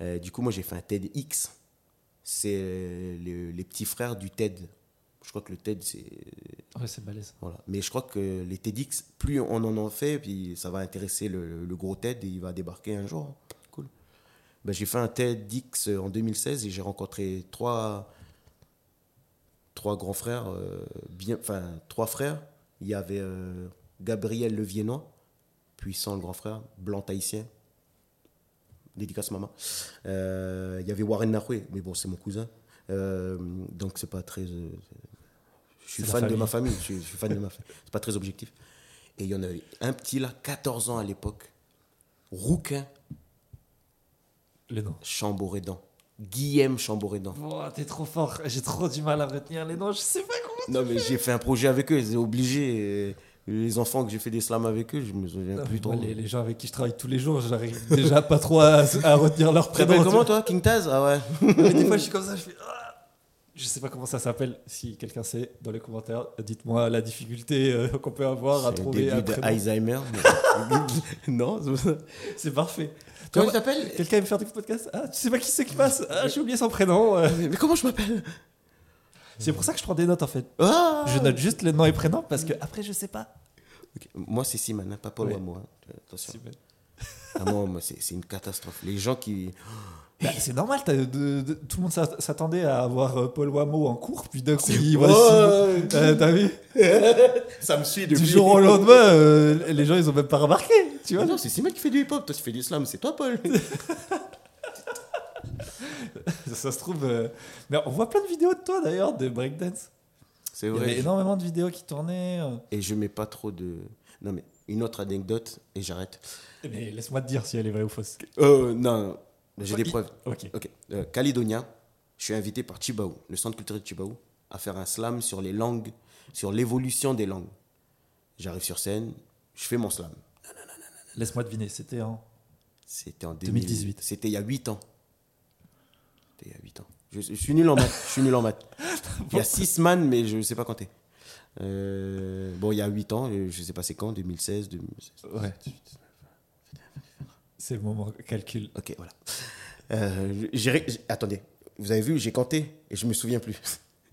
B: Euh, du coup, moi, j'ai fait un TEDx. C'est euh, le- les petits frères du TED. Je crois que le TED, c'est.
A: Ouais, c'est balèze.
B: Voilà. Mais je crois que les TEDx, plus on en en fait, puis ça va intéresser le, le gros TED et il va débarquer un jour. Cool. Ben, j'ai fait un TEDx en 2016 et j'ai rencontré trois, trois grands frères, euh, bien, enfin trois frères. Il y avait euh, Gabriel Le Viennois, puissant le grand frère, blanc tahitien. Dédicace maman. Euh, il y avait Warren Nahue, mais bon, c'est mon cousin. Donc c'est pas très. je suis fan de ma [laughs] famille. Je suis, fan de ma famille. C'est pas très objectif. Et il y en avait un petit là, 14 ans à l'époque. Rouquin. Chamborédan. Guillaume Chamborédan.
A: Oh, t'es trop fort. J'ai trop du mal à retenir les noms. Je sais pas comment.
B: Non, mais j'ai fait un projet avec eux. Ils étaient obligés. euh, Les enfants que j'ai fait des slams avec eux, je me souviens plus trop.
A: Les, les gens avec qui je travaille tous les jours, j'arrive déjà pas trop à, à retenir leur
B: Très
A: prénom.
B: bien, comment toi, King Taz? Ah ouais.
A: Mais des fois, je suis comme ça, je fais. Ah je sais pas comment ça s'appelle. Si quelqu'un sait, dans les commentaires, dites-moi la difficulté euh, qu'on peut avoir à
B: le
A: trouver un
B: début de
A: prénom.
B: Alzheimer. [laughs] non, [laughs] c'est-
A: parfait.
B: comment tu t'appelles
A: Quelqu'un aime faire des podcasts? Ah, tu sais pas qui c'est qui passe? Ah, j'ai oublié son prénom. euh.
B: Mais comment je m'appelle?
A: C'est pour ça que je prends des notes en fait.
B: Ah
A: Je note juste les noms et prénoms parce que après, je sais pas.
B: Moi, c'est Siman, hein, pas Paul
A: Ouais.
B: Wamo, hein. Attention. Ah, moi, moi, c'est c'est une catastrophe. Les gens qui.
A: Bah, c'est normal, de- de- tout le monde s'att- s'attendait à avoir euh, Paul Wamo en cours, puis d'un coup, il voit Simon. Euh, T'as vu? [laughs]
B: Ça me suit
A: Du
B: depuis.
A: jour au lendemain, euh, les gens ils ont même pas remarqué, tu vois.
B: Non, c'est Siman qui fait du hip-hop. Toi, tu fais du slam, c'est toi, Paul. [laughs]
A: Ça, ça se trouve. euh, Mais on voit plein de vidéos de toi d'ailleurs, de breakdance.
B: C'est
A: Il y avait
B: vrai.
A: énormément de vidéos qui tournaient. euh.
B: Et je mets pas trop de. Non, mais une autre anecdote et j'arrête.
A: Mais laisse-moi te dire si elle est vraie ou fausse.
B: Euh, non, j'ai des preuves.
A: Ok.
B: Ok. Euh, je suis invité par Chibaou, le centre culturel de Chibaou, à faire un slam sur les langues, sur l'évolution des langues. J'arrive sur scène, je fais mon slam.
A: Laisse-moi deviner, c'était en.
B: C'était en 2000
A: 2018.
B: C'était il y a 8 ans. C'était il y a 8 ans. Je, je suis nul en maths. Je suis nul en maths. [laughs] Il y a 6 man, mais je ne sais pas compter. Euh, bon, il y a 8 ans, je ne sais pas c'est quand, 2016, 2016.
A: Ouais. C'est le moment calcul.
B: Ok, voilà. Euh, attendez, vous avez vu, j'ai compté et je me souviens plus.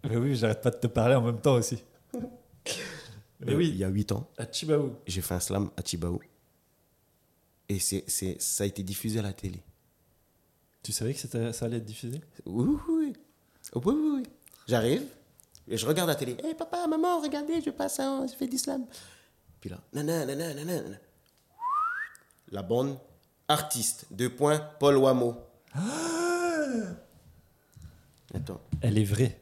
A: Mais oui, j'arrête pas de te parler en même temps aussi. [laughs] Mais
B: Euh,
A: oui,
B: Il y a 8 ans,
A: à Chibaou.
B: j'ai fait un slam à Chibaou. Et c'est, ça a été diffusé à la télé.
A: Tu savais que ça allait être diffusé?
B: Oui, oui, oui. Oui, oui, oui. J'arrive et je regarde la télé. Hé papa, maman, regardez, je passe, un, je fais du slam. Puis là, nanana, nanana, nanana. la bande. Artiste, deux points, Paul Wamo. [gasps] Attends,
A: Elle est vraie.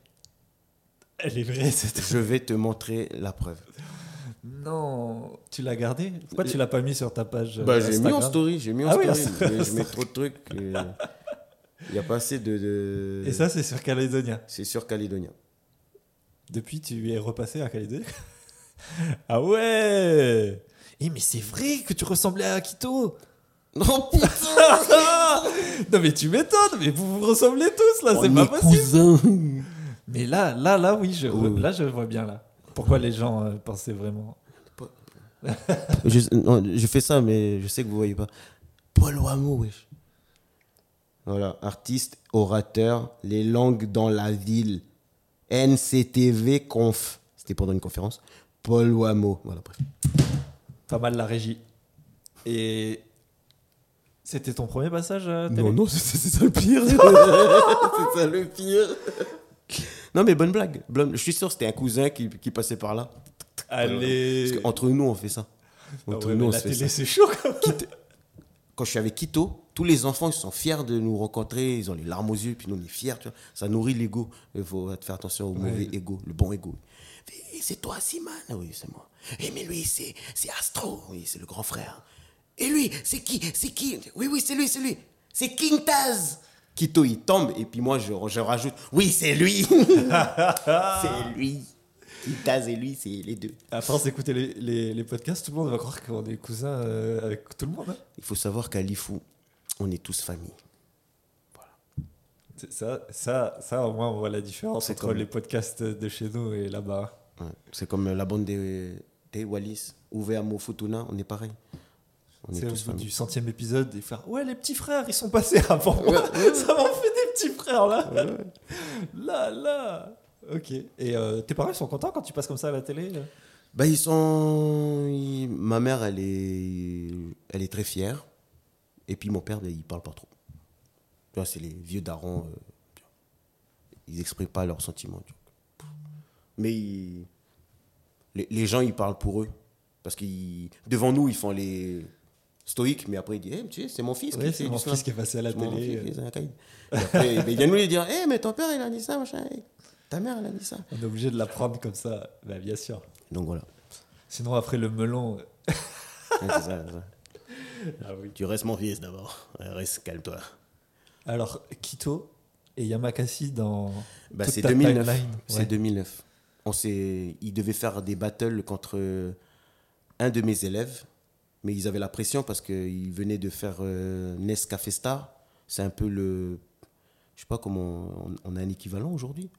A: Elle est vraie, cette.
B: je vais te montrer la preuve.
A: Non, tu l'as gardé Pourquoi tu l'as pas mis sur ta page
B: Bah, j'ai mis en story, j'ai mis en
A: Ah oui,
B: story. mais je mets trop de trucs. Il [laughs] n'y a pas assez de. de-
A: Et ça, c'est sur Calédonia.
B: c'est sur Calédonia.
A: Depuis, tu es repassé à Calédonie [laughs] Ah ouais Eh, mais c'est vrai que tu ressemblais à Akito
B: Non, putain [laughs]
A: Non, mais tu m'étonnes, mais vous vous ressemblez tous là, c'est pas possible
B: cousins.
A: Mais là, là, là, oui, je,
B: Oui,
A: là, je vois bien là. Pourquoi les gens euh, pensaient vraiment [laughs]
B: je, non, je fais ça, mais je sais que vous voyez pas. Paul Wamo, wesh. Voilà, artiste, orateur, les langues dans la ville. NCTV Conf. C'était pendant une conférence. Paul Wamo. Voilà, bref.
A: Pas mal la régie. Et c'était ton premier passage à télé
B: Non, non, c'est c'est ça le pire. [laughs] c'est ça le pire. Non, mais bonne blague. Bonne- Je suis sûr que c'était un cousin qui, qui passait par là.
A: Allez
B: Parce qu'entre nous, on fait ça.
A: Ah
B: Entre
A: ouais,
B: nous,
A: mais
B: on
A: la
B: se fait
A: télé,
B: ça.
A: c'est chaud quand même.
B: Quand je suis avec Quito, tous les enfants ils sont fiers de nous rencontrer. Ils ont les larmes aux yeux, puis nous on est fiers. Tu vois. Ça nourrit l'ego. Il faut faire attention au mauvais ego, le bon ego. C'est toi, Siman Ah Oui, c'est moi. Et mais lui, c'est c'est Astro. Oui, c'est le grand frère. Et lui, c'est qui C'est qui? Oui, oui, c'est lui, c'est lui. C'est King Taz. Quito, il tombe, et puis moi, je, je rajoute Oui, c'est lui. [laughs] c'est lui. King Taz et lui, c'est les deux.
A: À force d'écouter les, les, les podcasts, tout le monde va croire qu'on est cousins euh, avec tout le monde. hein.
B: Il faut savoir qu'à Lifou, on est tous famille.
A: C'est Ça, ça, ça, au moins, on voit la différence entre
B: comme-
A: les podcasts de chez nous et là-bas.
B: Ouais. C'est comme la bande des, des Wallis, Ouvé Amo Futuna, on est pareil. On est
A: C'est au
B: tous
A: bout du centième épisode, des frères. Ouais, les petits frères, ils sont passés [laughs] avant moi. Ça m'en fait des petits frères là. [laughs] Là, là. Ok. Et euh, tes parents ils sont contents quand tu passes comme ça à la télé
B: Bah, ils sont. ils- Ma mère, elle est, elle est très fière. Et puis mon père, bah, il parle pas trop. Tu vois, c'est les vieux darons. euh, ils expriment pas leurs sentiments. tu vois. Mais ils- les, les gens, ils parlent pour eux. Parce que devant nous, ils font les stoïques, mais après, ils disent Eh, tu sais, c'est mon fils
A: Oui, c'est mon fils qui est passé à la télé.
B: fils,
A: euh.
B: Et après, ben, ils viennent nous dire Eh, mais ton père, il a dit ça, machin. Ta mère, elle a dit ça.
A: On est obligé de l'apprendre comme ça. Bah, bien sûr.
B: Donc voilà.
A: Sinon, après le melon. euh, [laughs]
B: Ouais, ça, ça.
A: Ah oui.
B: Tu restes mon fils d'abord. Ouais, Reste, calme-toi.
A: Alors, Kito et Yamakasi dans.
B: Bah, c'est
A: ta
B: 2009.
A: timeline,
B: C'est
A: ouais.
B: 2009. On ils devaient faire des battles contre un de mes élèves, mais ils avaient la pression parce qu'ils venaient de faire euh, Nescafé Star. C'est un peu le, je sais pas comment, on, on a un équivalent aujourd'hui.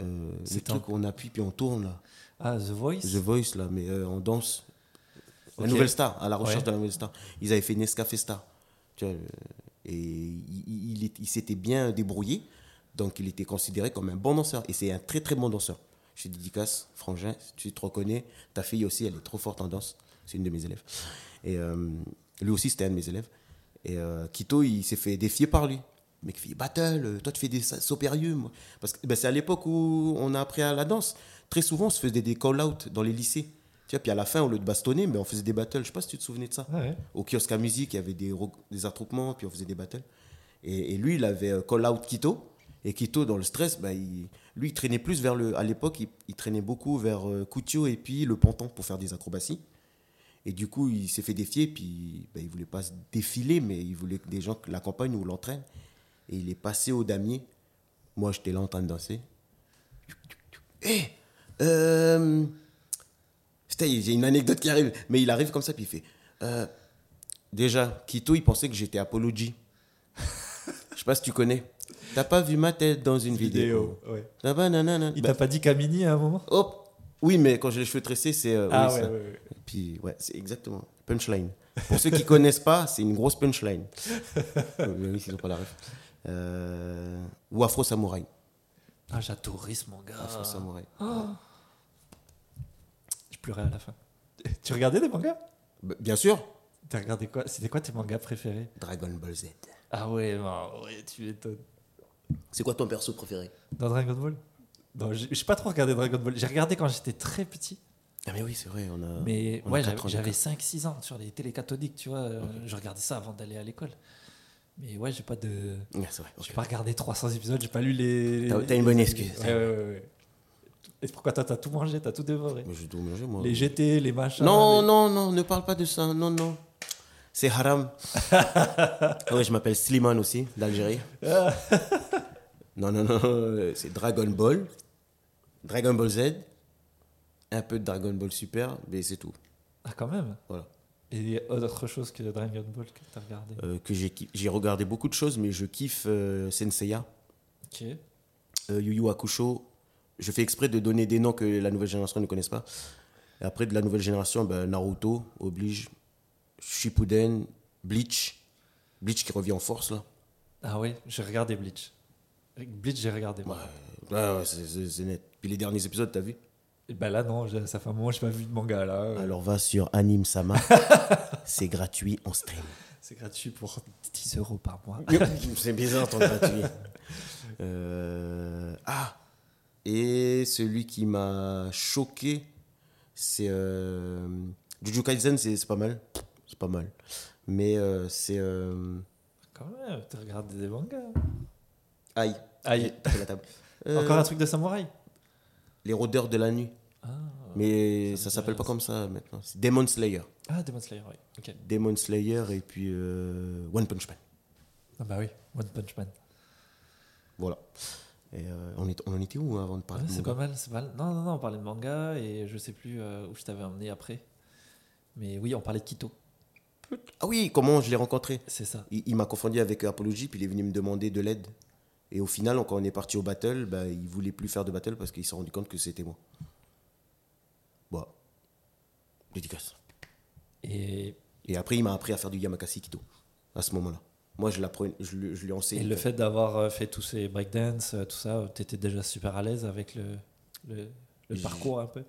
B: Euh,
A: C'est
B: le truc
A: un-
B: où on appuie puis on tourne là.
A: Ah, The Voice?
B: The Voice là, mais euh, on danse. La nouvelle star, à la recherche
A: Ouais.
B: de la nouvelle star. Ils avaient fait Nescafé Star. Tu vois, euh, et il, il- s'était bien débrouillé, donc il était considéré comme un bon danseur. Et c'est un très très bon danseur. Je te dédicace, Frangin, tu te reconnais. Ta fille aussi, elle est trop forte en danse. C'est une de mes élèves. Et euh, lui aussi, c'était un de mes élèves. Et euh, Kito, il s'est fait défier par lui. Le mec fait battle, euh, toi tu fais des moi. Parce que ben, c'est à l'époque où on a appris à la danse. Très souvent, on se faisait des call-out dans les lycées. Tu vois, puis à la fin, au lieu de bastonner, ben, on faisait des battles. Je sais pas si tu te souvenais de ça.
A: Ouais.
B: Au kiosque à musique, il y avait des, des attroupements, puis on faisait des battles. Et, et lui, il avait call-out Kito. Et Kito, dans le stress, ben, il- lui, il traînait plus vers le. À l'époque, il, il traînait beaucoup vers euh, Couture et puis le ponton pour faire des acrobaties. Et du coup, il s'est fait défier, puis ben, il voulait pas se défiler, mais il voulait que des gens l'accompagnent ou l'entraînent. Et il est passé au damier. Moi, j'étais là en train de danser. Hé euh, putain, j'ai une anecdote qui arrive. Mais il arrive comme ça, puis il fait euh, Déjà, Kito, il pensait que j'étais Apology. [laughs] Je sais pas si tu connais. T'as pas vu ma tête dans une vidéo.
A: Vidéo. Ouais.
B: Ah bah, nanana.
A: Il
B: Bah,
A: t'a pas dit Kamini à un moment?
B: Hop Oui, mais quand j'ai les cheveux tressés, c'est. euh,
A: Ah
B: oui,
A: ouais,
B: ça.
A: ouais, ouais.
B: Puis, ouais, c'est exactement. Punchline. Pour ceux qui connaissent pas, c'est une grosse punchline. [laughs] Euh, oui, ils ont pas la ref. Euh, ou Afro Samouraï.
A: Ah, j'adorais ce manga.
B: Afro Samouraï.
A: Je pleurais à la fin. Tu regardais des mangas?
B: Bah, bien sûr,
A: T'as regardé quoi? C'était quoi tes mangas préférés?
B: Dragon Ball Z.
A: Ah ouais, non, ouais, tu m'étonnes.
B: C'est quoi ton perso préféré?
A: Dans Dragon Ball? Non, j'ai j'ai pas trop regardé Dragon Ball. J'ai regardé quand j'étais très petit.
B: Ah, mais oui, c'est vrai, on a.
A: Mais
B: on
A: ouais, j'avais
B: d'écart.
A: j'avais 5-6 ans sur les télés cathodiques, tu vois. euh, Je regardais ça avant d'aller à l'école. Mais ouais, j'ai pas de.
B: Ouais, vrai.
A: J'ai pas regardé 300 épisodes, j'ai pas lu les.
B: T'as- une bonne excuse.
A: Ouais, ouais, ouais. ouais. Et pourquoi t'as tout mangé, t'as tout dévoré?
B: Je dois manger, moi.
A: Les GT, les machins.
B: Non,
A: les-
B: non, non, ne parle pas de ça. Non, non. C'est haram. [laughs] ouais, je m'appelle Slimane aussi, d'Algérie. [laughs] non, non, non. euh, C'est Dragon Ball, Dragon Ball Z, un peu de Dragon Ball Super, mais c'est tout.
A: Ah, quand même.
B: Voilà.
A: Et autre chose que Dragon Ball que t'as regardé?
B: Euh, que j'ai j'ai regardé beaucoup de choses, mais je kiffe euh, Senseiya,
A: Ok.
B: euh, Yu Yu Hakusho. Je fais exprès de donner des noms que la nouvelle génération ne connaisse pas. Et après, de la nouvelle génération, ben, Naruto oblige, Shippuden, Bleach. Bleach qui revient en force, là.
A: Ah ouais, j'ai regardé Bleach. Bleach, j'ai regardé.
B: Ouais, ouais, ouais, c'est- c'est c'est net. Puis les derniers épisodes, t'as vu
A: bah là, non, ça fait un moment que j'ai pas vu de manga là.
B: Alors va sur Anime Sama. [laughs] c'est gratuit en stream.
A: C'est gratuit pour 10 euros par mois.
B: c'est bizarre ton gratuit. Euh, Ah Et celui qui m'a choqué, c'est. Euh... Jujutsu Kaisen, c'est pas mal. C'est pas mal. Mais euh, c'est. Euh...
A: Quand même, t'as regardé des mangas.
B: Aïe.
A: Aïe.
B: La table.
A: Encore un truc de samouraï
B: Les rôdeurs de la nuit.
A: Ah,
B: Mais
A: ça
B: s'appelle pas comme ça maintenant. C'est Demon Slayer.
A: ah Demon Slayer, oui. Ok.
B: Demon Slayer et puis euh, One Punch Man.
A: Ah bah oui, One Punch Man.
B: Voilà. Et euh, on, est, on en était où hein, avant de parler
A: Ouais,
B: de
A: c'est pas mal, c'est pas mal. Non, non, non, on parlait de manga et je sais plus euh, où je t'avais emmené après. Mais oui, on parlait de Kito.
B: Ah oui, comment je l'ai rencontré
A: C'est ça.
B: Il, il m'a confondu avec Apology, puis il est venu me demander de l'aide. Et au final, quand on est parti au battle, bah, il voulait plus faire de battle parce qu'il s'est rendu compte que c'était moi. Bon. Dédicace.
A: Et,
B: Et après, il m'a appris à faire du Yamakasi Kito, à ce moment-là. Moi, je, je, lui- je lui
A: et le fait d'avoir euh, fait tous ces breakdance, euh, tout ça, t'étais déjà super à l'aise avec le, le, le
B: J-
A: parcours un peu?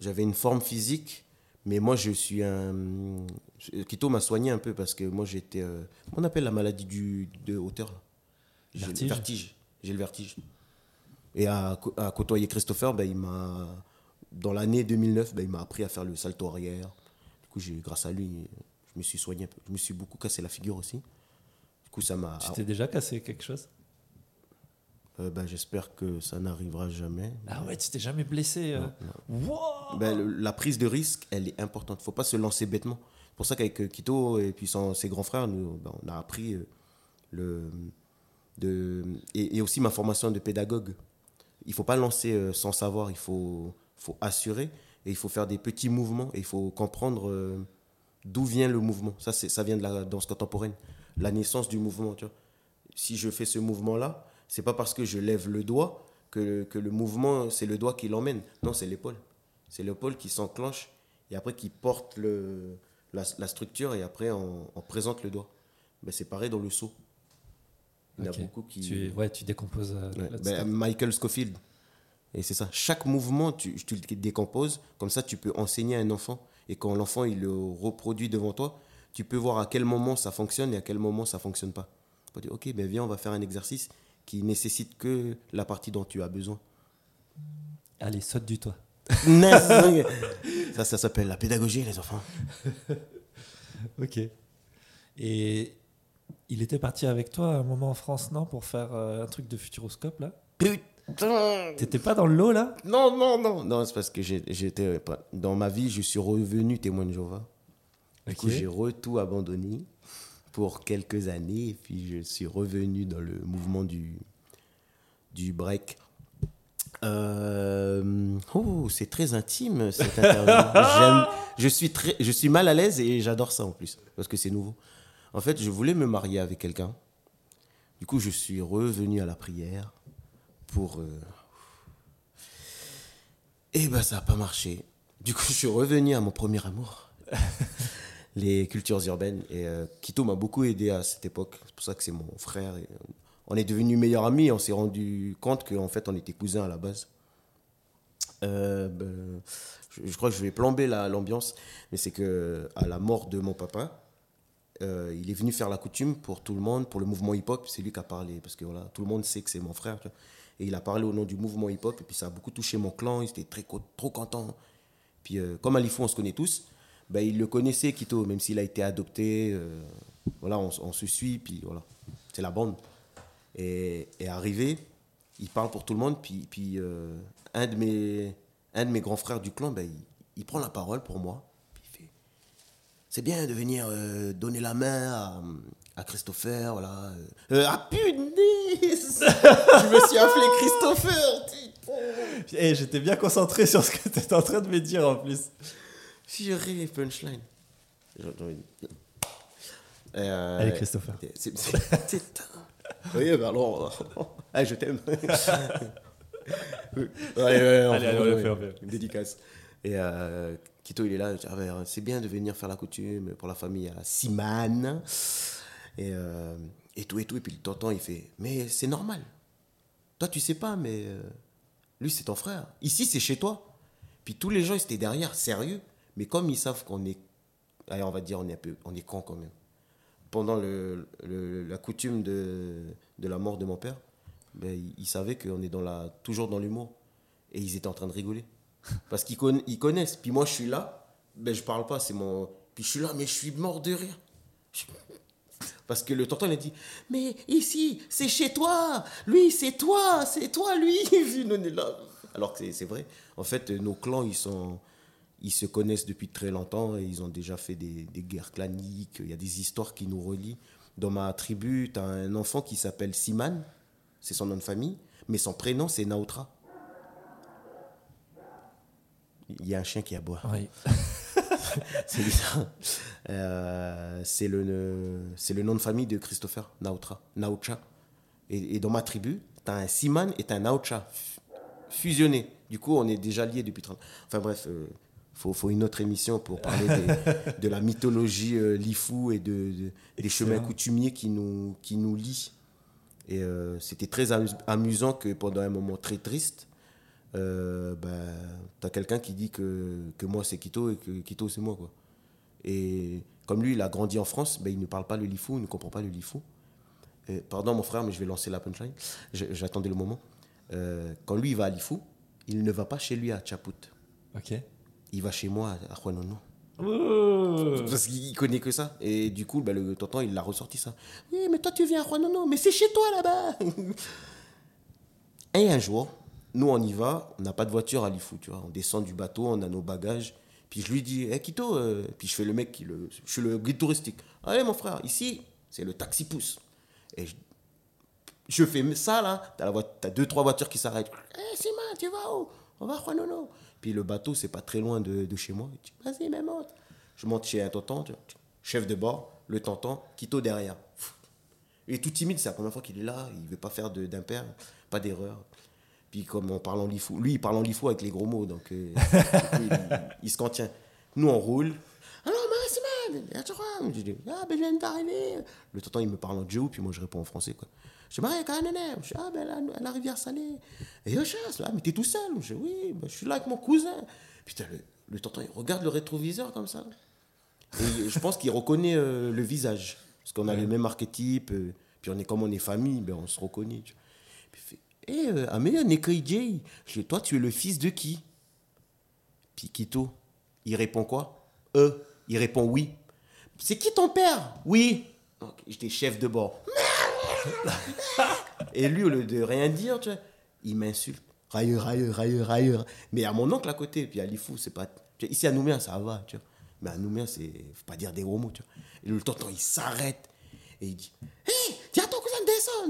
B: J'avais une forme physique, mais moi, je suis un. Kito m'a soigné un peu parce que moi, j'étais. euh, On appelle la maladie du, de hauteur. J'ai le
A: Vertige.
B: J'ai le vertige. Et à, côtoyer Christopher, ben, il m'a. Dans l'année 2009, ben, il m'a appris à faire le salto arrière. Du coup, j'ai, grâce à lui, je me suis soigné un peu. Je me suis beaucoup cassé la figure aussi. Du coup, ça m'a.
A: Tu t'es déjà cassé quelque chose?
B: Euh, ben, j'espère que ça n'arrivera jamais.
A: Ah ouais, tu t'es jamais blessé euh. Wow
B: Ben, le- la prise de risque, elle est importante. faut pas se lancer bêtement. C'est pour ça qu'avec euh, Kito et puis son- ses grands frères, nous, ben, on a appris le, et, aussi ma formation de pédagogue. Il faut pas lancer euh, sans savoir, il faut, faut assurer et il faut faire des petits mouvements et il faut comprendre euh, d'où vient le mouvement. Ça, ça vient de la danse contemporaine, la naissance du mouvement. Si je fais ce mouvement-là, c'est pas parce que je lève le doigt que, que le mouvement, c'est le doigt qui l'emmène. Non, c'est l'épaule. C'est l'épaule qui s'enclenche et après qui porte le, la, structure et après on, on présente le doigt. Ben, c'est pareil dans le saut. Il y en a beaucoup qui.
A: tu, ouais, tu décomposes euh,
B: Ouais, ben. Michael Scofield. Et c'est ça. Chaque mouvement, tu, tu le décomposes. Comme ça, tu peux enseigner à un enfant. Et quand l'enfant il le reproduit devant toi, tu peux voir à quel moment ça fonctionne et à quel moment ça fonctionne pas. Tu peux dire, ok, ben viens, on va faire un exercice qui nécessite que la partie dont tu as besoin.
A: Allez, saute du toit. [laughs]
B: Ça, ça s'appelle la pédagogie, les enfants.
A: Ok. Et il était parti avec toi à un moment en France, non Pour faire euh, un truc de futuroscope, là?
B: Putain
A: T'étais pas dans le lot, là?
B: Non, non, non. Non, c'est parce que j'étais. euh, pas- Dans ma vie, je suis revenu témoin de Jéhovah. Du coup, j'ai re tout abandonné pour quelques années. Et puis, je suis revenu dans le mouvement du, du break. Euh, oh, c'est très intime cette interview. [laughs] Je, suis très, je suis mal à l'aise et j'adore ça en plus, parce que c'est nouveau. En fait, je voulais me marier avec quelqu'un. Du coup, je suis revenu à la prière pour. euh, Et ben, ça n'a pas marché. Du coup, je suis revenu à mon premier amour, [laughs] les cultures urbaines. Et euh, Kito m'a beaucoup aidé à cette époque. C'est pour ça que c'est mon frère. Et, euh, on est devenus meilleurs amis. On s'est rendu compte qu'en fait, on était cousins à la base. Euh, ben, je, je crois que je vais plomber la- l'ambiance, mais c'est que à la mort de mon papa, euh, il est venu faire la coutume pour tout le monde, pour le mouvement hip-hop. C'est lui qui a parlé, parce que voilà, tout le monde sait que c'est mon frère. Et il a parlé au nom du mouvement hip-hop, et puis ça a beaucoup touché mon clan. Ils étaient très, trop contents. Puis euh, comme Alifou, on se connaît tous, ben, il le connaissait, Quito, même s'il a été adopté. euh, voilà, on, se suit, puis voilà. C'est la bande. Et, et arrivé, il parle pour tout le monde, puis, puis euh, un, de mes, un de mes grands frères du clan, ben, il prend la parole pour moi. C'est bien de venir euh, donner la main à, à Christopher, voilà. euh. Euh, ah punaise [laughs] Je me suis appelé Christopher putain.
A: Eh, j'étais bien concentré sur ce que tu étais en train de me dire en plus.
B: J'ai de- Euh,
A: Allez, Christopher.
B: c'est- Oui, bah alors. Ah, [laughs] je t'aime. [laughs] On
A: Allez, allez, on le fait, on le fait.
B: Une dédicace. Et Kito, il est là. Ah, ben, c'est bien de venir faire la coutume pour la famille à Simane. Et, euh, et tout, et tout. Et puis le tonton, il fait Mais c'est normal. Toi, tu sais pas, mais euh, lui, c'est ton frère. Ici, c'est chez toi. Puis tous les gens, ils étaient derrière, sérieux. Mais comme ils savent qu'on est. On va dire, on est un. On est con quand même. Pendant la coutume de, la mort de mon père, ben, ils, savaient qu'on est toujours dans l'humour. Et ils étaient en train de rigoler. Parce qu'ils conna- connaissent. Puis moi, je suis là. Ben, je parle pas, c'est mon. Puis je suis là, mais je suis mort de rire. Je- Parce que le tonton, il a dit Mais ici, c'est chez toi Lui, c'est toi C'est toi, lui. [laughs] Alors que c'est- c'est vrai. En fait, euh, nos clans, ils sont. Ils se connaissent depuis très longtemps et ils ont déjà fait des, des guerres claniques. Il y a des histoires qui nous relient. Dans ma tribu, tu as un enfant qui s'appelle Siman, c'est son nom de famille, mais son prénom, c'est Naotra. Il y a un chien qui aboie.
A: Oui. [laughs]
B: C'est bizarre. Euh, c'est le, c'est le nom de famille de Christopher, Naotra, Naocha. Et, et dans ma tribu, tu as un Siman et tu un Naocha fu- fusionnés. Du coup, on est déjà liés depuis 30 Enfin bref, il faut, faut une autre émission pour parler des- [laughs] de la mythologie euh, Lifou et de, de- des chemins coutumiers qui nous, qui nous lient. Et euh, c'était très amus- amusant que pendant un moment très triste, euh, ben, tu as quelqu'un qui dit que, que moi c'est Quito et que Quito c'est moi. Quoi. Et comme lui, il a grandi en France, ben, il ne parle pas le Lifou, il ne comprend pas le Lifou. Et, pardon mon frère, mais je vais lancer la punchline. J'attendais le moment. Euh, quand lui, il va à Lifou, il ne va pas chez lui à Tchapout.
A: Ok.
B: Il va chez moi à Juanono. Parce qu'il connaît que ça. Et du coup, ben, le tonton, il l'a ressorti ça. Oui, mais toi, tu viens à Juanono, mais c'est chez toi là-bas. [laughs] Et un jour, nous, on y va, on n'a pas de voiture à Lifou, tu vois. On descend du bateau, on a nos bagages. Puis je lui dis, hé Quito, euh, puis je fais le mec qui le. Je suis le guide touristique. Allez, mon frère, ici, c'est le taxi pousse. Et je, je fais ça là, t'as, la deux, trois voitures qui s'arrêtent. Hé Simon, tu vas où? On va à Juanono. Puis le bateau, c'est pas très loin de, de chez moi. Il dit, Vas-y, mais monte. Je monte chez un tonton, tu vois. chef de bord, le tonton, Quito derrière. Il est tout timide, c'est la première fois qu'il est là, il veut pas faire de- pas d'erreur. Puis comme on parle en lifou, lui il parle en lifou avec les gros mots, donc euh, [laughs] coup, il, il se contient. Nous on roule. Alors, crois Je dis, ah ben je viens d'arriver. Le tonton il me parle en Joe, puis moi je réponds en français quoi. Je dis, Marie, quand Je dis, ah ben la, la rivière salée. Et yo, chasse, là, mais t'es tout seul Je dis, oui, ben, je suis là avec mon cousin. Putain, le, le tonton il regarde le rétroviseur comme ça. Et je pense qu'il reconnaît euh, le visage. Parce qu'on a les mêmes archétypes. euh, puis on est comme on est famille, ben on se reconnaît. tu vois. Il Hé, euh, Amélia, Nekoi Jay, je dis, toi, tu es le fils de qui? Puis Kito, il répond quoi? Euh, il répond oui. C'est qui ton père? Oui. Donc, J'étais chef de bord. [laughs] Et lui, au lieu de rien dire, tu vois, il m'insulte. Railleur, railleur, railleur, railleur. Mais à mon oncle à côté, puis à Lifou, c'est pas. tu vois, Ici à Nouméa, ça va, tu vois. Mais à Nouméa, c'est. Faut pas dire des gros mots, tu vois. Et le tonton, il s'arrête. Et il dit Hé,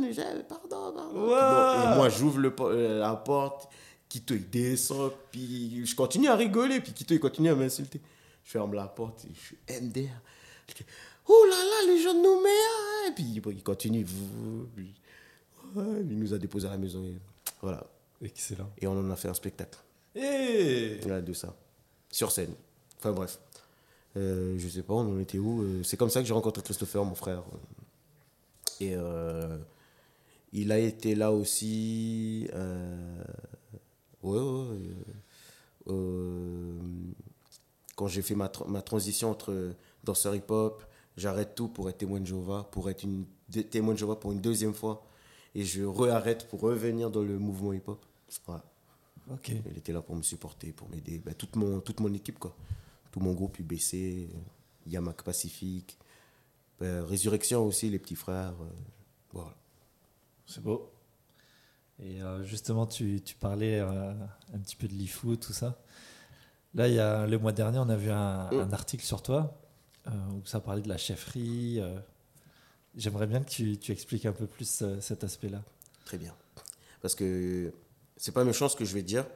B: Eh, Pardon, pardon.
A: Wow.
B: Et moi, j'ouvre le euh, la porte. Kito, il descend. Puis je continue à rigoler. Puis Kito, il continue à m'insulter. Je ferme la porte. Et je suis MDR. Oh là là, les gens de Nouméa. hein. Et puis bon, il continue. Puis- ouais, il nous a déposé à la maison. et voilà.
A: Excellent.
B: Et on en a fait un spectacle.
A: Et
B: Voilà, de ça. Sur scène. Enfin bref. Euh, je sais pas, on en était où. euh, C'est comme ça que j'ai rencontré Christopher, mon frère. Et euh, il a été là aussi. euh, ouais, ouais, ouais, euh, quand j'ai fait ma, tra- ma transition entre danseur hip-hop, j'arrête tout pour être témoin de Jéhovah, pour être une, témoin de Jéhovah pour une deuxième fois. Et je re-arrête pour revenir dans le mouvement hip-hop. Voilà.
A: Ok.
B: Elle était là pour me supporter, pour m'aider. Ben, toute, mon, toute mon équipe, quoi. Tout mon groupe UBC, Yamac Pacifique, Résurrection aussi, les petits frères. euh, voilà.
A: C'est beau. Et euh, justement, tu, tu parlais euh, un petit peu de l'IFU, tout ça. Là, il y a, le mois dernier, on a vu un,
B: Mm.
A: un article sur toi euh, où ça parlait de la chefferie. euh. J'aimerais bien que tu, tu expliques un peu plus euh, cet aspect-là.
B: Très bien. Parce que c'est pas méchant ce que je vais dire,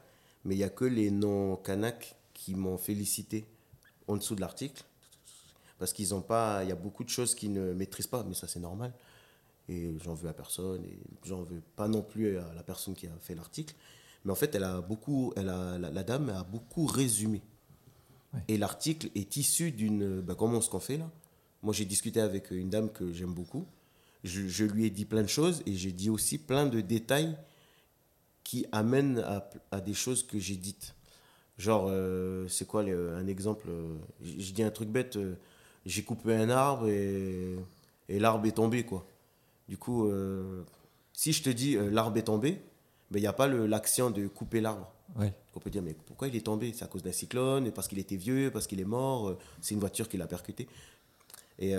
B: mais il n'y a que les non-Kanaks qui m'ont félicité en dessous de l'article. Parce qu'ils ont pas. Il y a beaucoup de choses qu'ils ne maîtrisent pas, mais ça c'est normal. Et j'en veux à personne, et j'en veux pas non plus à la personne qui a fait l'article. Mais en fait, elle a beaucoup, elle a, la, la dame a beaucoup résumé.
A: Ouais.
B: Et l'article est issu d'une. Ben, comment ce qu'on fait là? Moi, j'ai discuté avec une dame que j'aime beaucoup. Je, je lui ai dit plein de choses et j'ai dit aussi plein de détails qui amènent à, à des choses que j'ai dites. Genre, euh, c'est quoi le- un exemple? Euh, Je je dis un truc bête. euh, j'ai coupé un arbre et, et l'arbre est tombé, quoi. Du coup, euh, si je te dis euh, l'arbre est tombé, il n'y a pas l'action de couper l'arbre.
A: Ouais.
B: On peut dire, mais pourquoi il est tombé? C'est à cause d'un cyclone, parce qu'il était vieux, parce qu'il est mort, euh, c'est une voiture qui l'a percuté. Et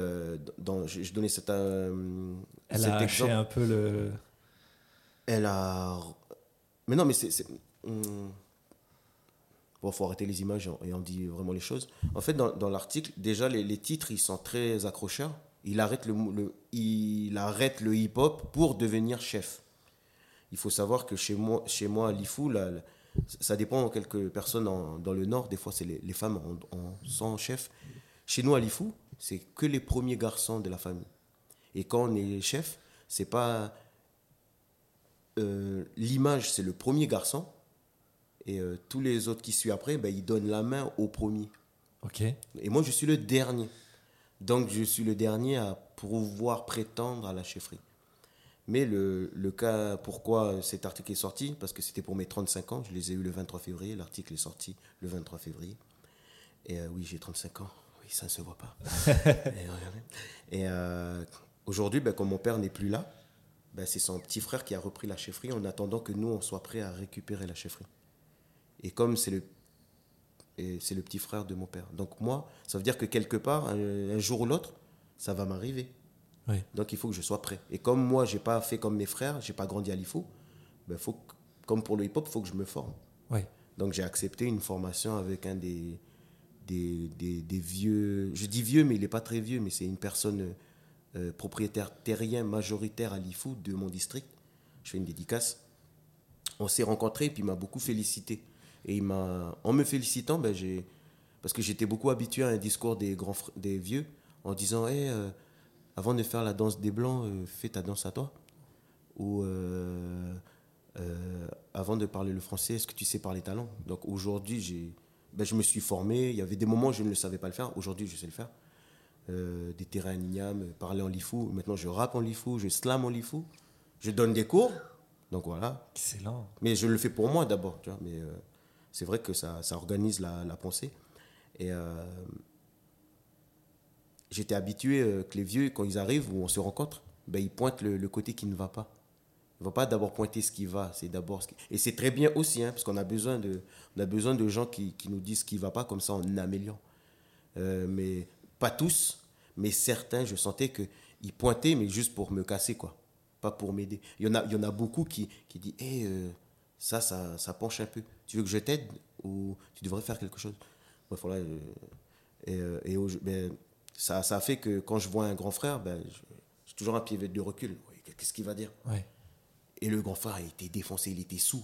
B: dans, je, je donnais cet,
A: Elle
B: cet
A: a un peu le.
B: Elle a. Mais non, mais c'est. c'est- hum. Bon, faut arrêter les images et on, dit vraiment les choses. En fait, dans, l'article, déjà, les, titres, ils sont très accrocheurs. Il arrête le, hip-hop pour devenir chef. Il faut savoir que chez moi, chez moi à là, ça dépend de quelques personnes dans le Nord. Des fois, c'est les, femmes en, en sont chef. Chez nous à l'IFU, c'est que les premiers garçons de la famille. Et quand on est chef, c'est pas euh, l'image, c'est le premier garçon. Et euh, tous les autres qui suivent après, ben, ils donnent la main au premier.
A: Ok.
B: Et moi, je suis le dernier. Donc, je suis le dernier à pouvoir prétendre à la chefferie. Mais le, le cas, pourquoi cet article est sorti Parce que c'était pour mes 35 ans. Je les ai eu le 23 février. L'article est sorti le 23 février. Et euh, oui, j'ai 35 ans. Oui, ça ne se voit pas. [laughs] et euh, aujourd'hui, ben, comme mon père n'est plus là, ben, c'est son petit frère qui a repris la chefferie en attendant que nous, on soit prêts à récupérer la chefferie. Et comme c'est le et c'est le petit frère de mon père. Donc moi, ça veut dire que quelque part, un, un jour ou l'autre, ça va m'arriver.
A: Oui.
B: Donc il faut que je sois prêt. Et comme moi, j'ai pas fait comme mes frères, j'ai pas grandi à l'IFO, ben faut que- comme pour le hip-hop, il faut que je me forme.
A: Oui.
B: Donc j'ai accepté une formation avec un des, des, des, des vieux, je dis vieux, mais il n'est pas très vieux, mais c'est une personne euh, propriétaire terrien majoritaire à l'IFO de mon district. Je fais une dédicace. On s'est rencontrés, puis il m'a beaucoup félicité. Et il m'a, en me félicitant, ben, j'ai, parce que j'étais beaucoup habitué à un discours des, grands, des vieux, en disant, Hey, euh, avant de faire la danse des blancs, euh, fais ta danse à toi. Ou euh, avant de parler le français, est-ce que tu sais parler ta langue? Donc aujourd'hui, j'ai, ben, je me suis formé. Il y avait des moments où je ne le savais pas le faire. Aujourd'hui, je sais le faire. Des terrains à Niam, parler en lifou. Maintenant, je rappe en lifou, je slam en lifou. Je donne des cours. Donc voilà.
A: Excellent.
B: Mais je le fais pour moi d'abord. tu vois, Mais euh, c'est vrai que ça, ça organise la, la pensée. Et euh, j'étais habitué euh, que les vieux, quand ils arrivent ou on se rencontre, ben, ils pointent le, le côté qui ne va pas. Ils ne vont pas d'abord pointer ce qui va, c'est d'abord. Et c'est très bien aussi, hein, parce qu'on a besoin de, a besoin de gens qui, qui nous disent ce qui ne va pas, comme ça on améliore. Euh, mais pas tous, mais certains, je sentais qu'ils pointaient, mais juste pour me casser, quoi. Pas pour m'aider. Il y en a, il y en a beaucoup qui, qui disent Hé, euh, ça, ça, ça penche un peu. Tu veux que je t'aide ou tu devrais faire quelque chose? Bref, voilà. euh, et euh, et ben, ça, ça fait que quand je vois un grand frère, ben, j'ai toujours un pied de recul. Qu'est-ce qu'il va dire?
A: Ouais.
B: et le grand frère, il était défoncé, il était sous.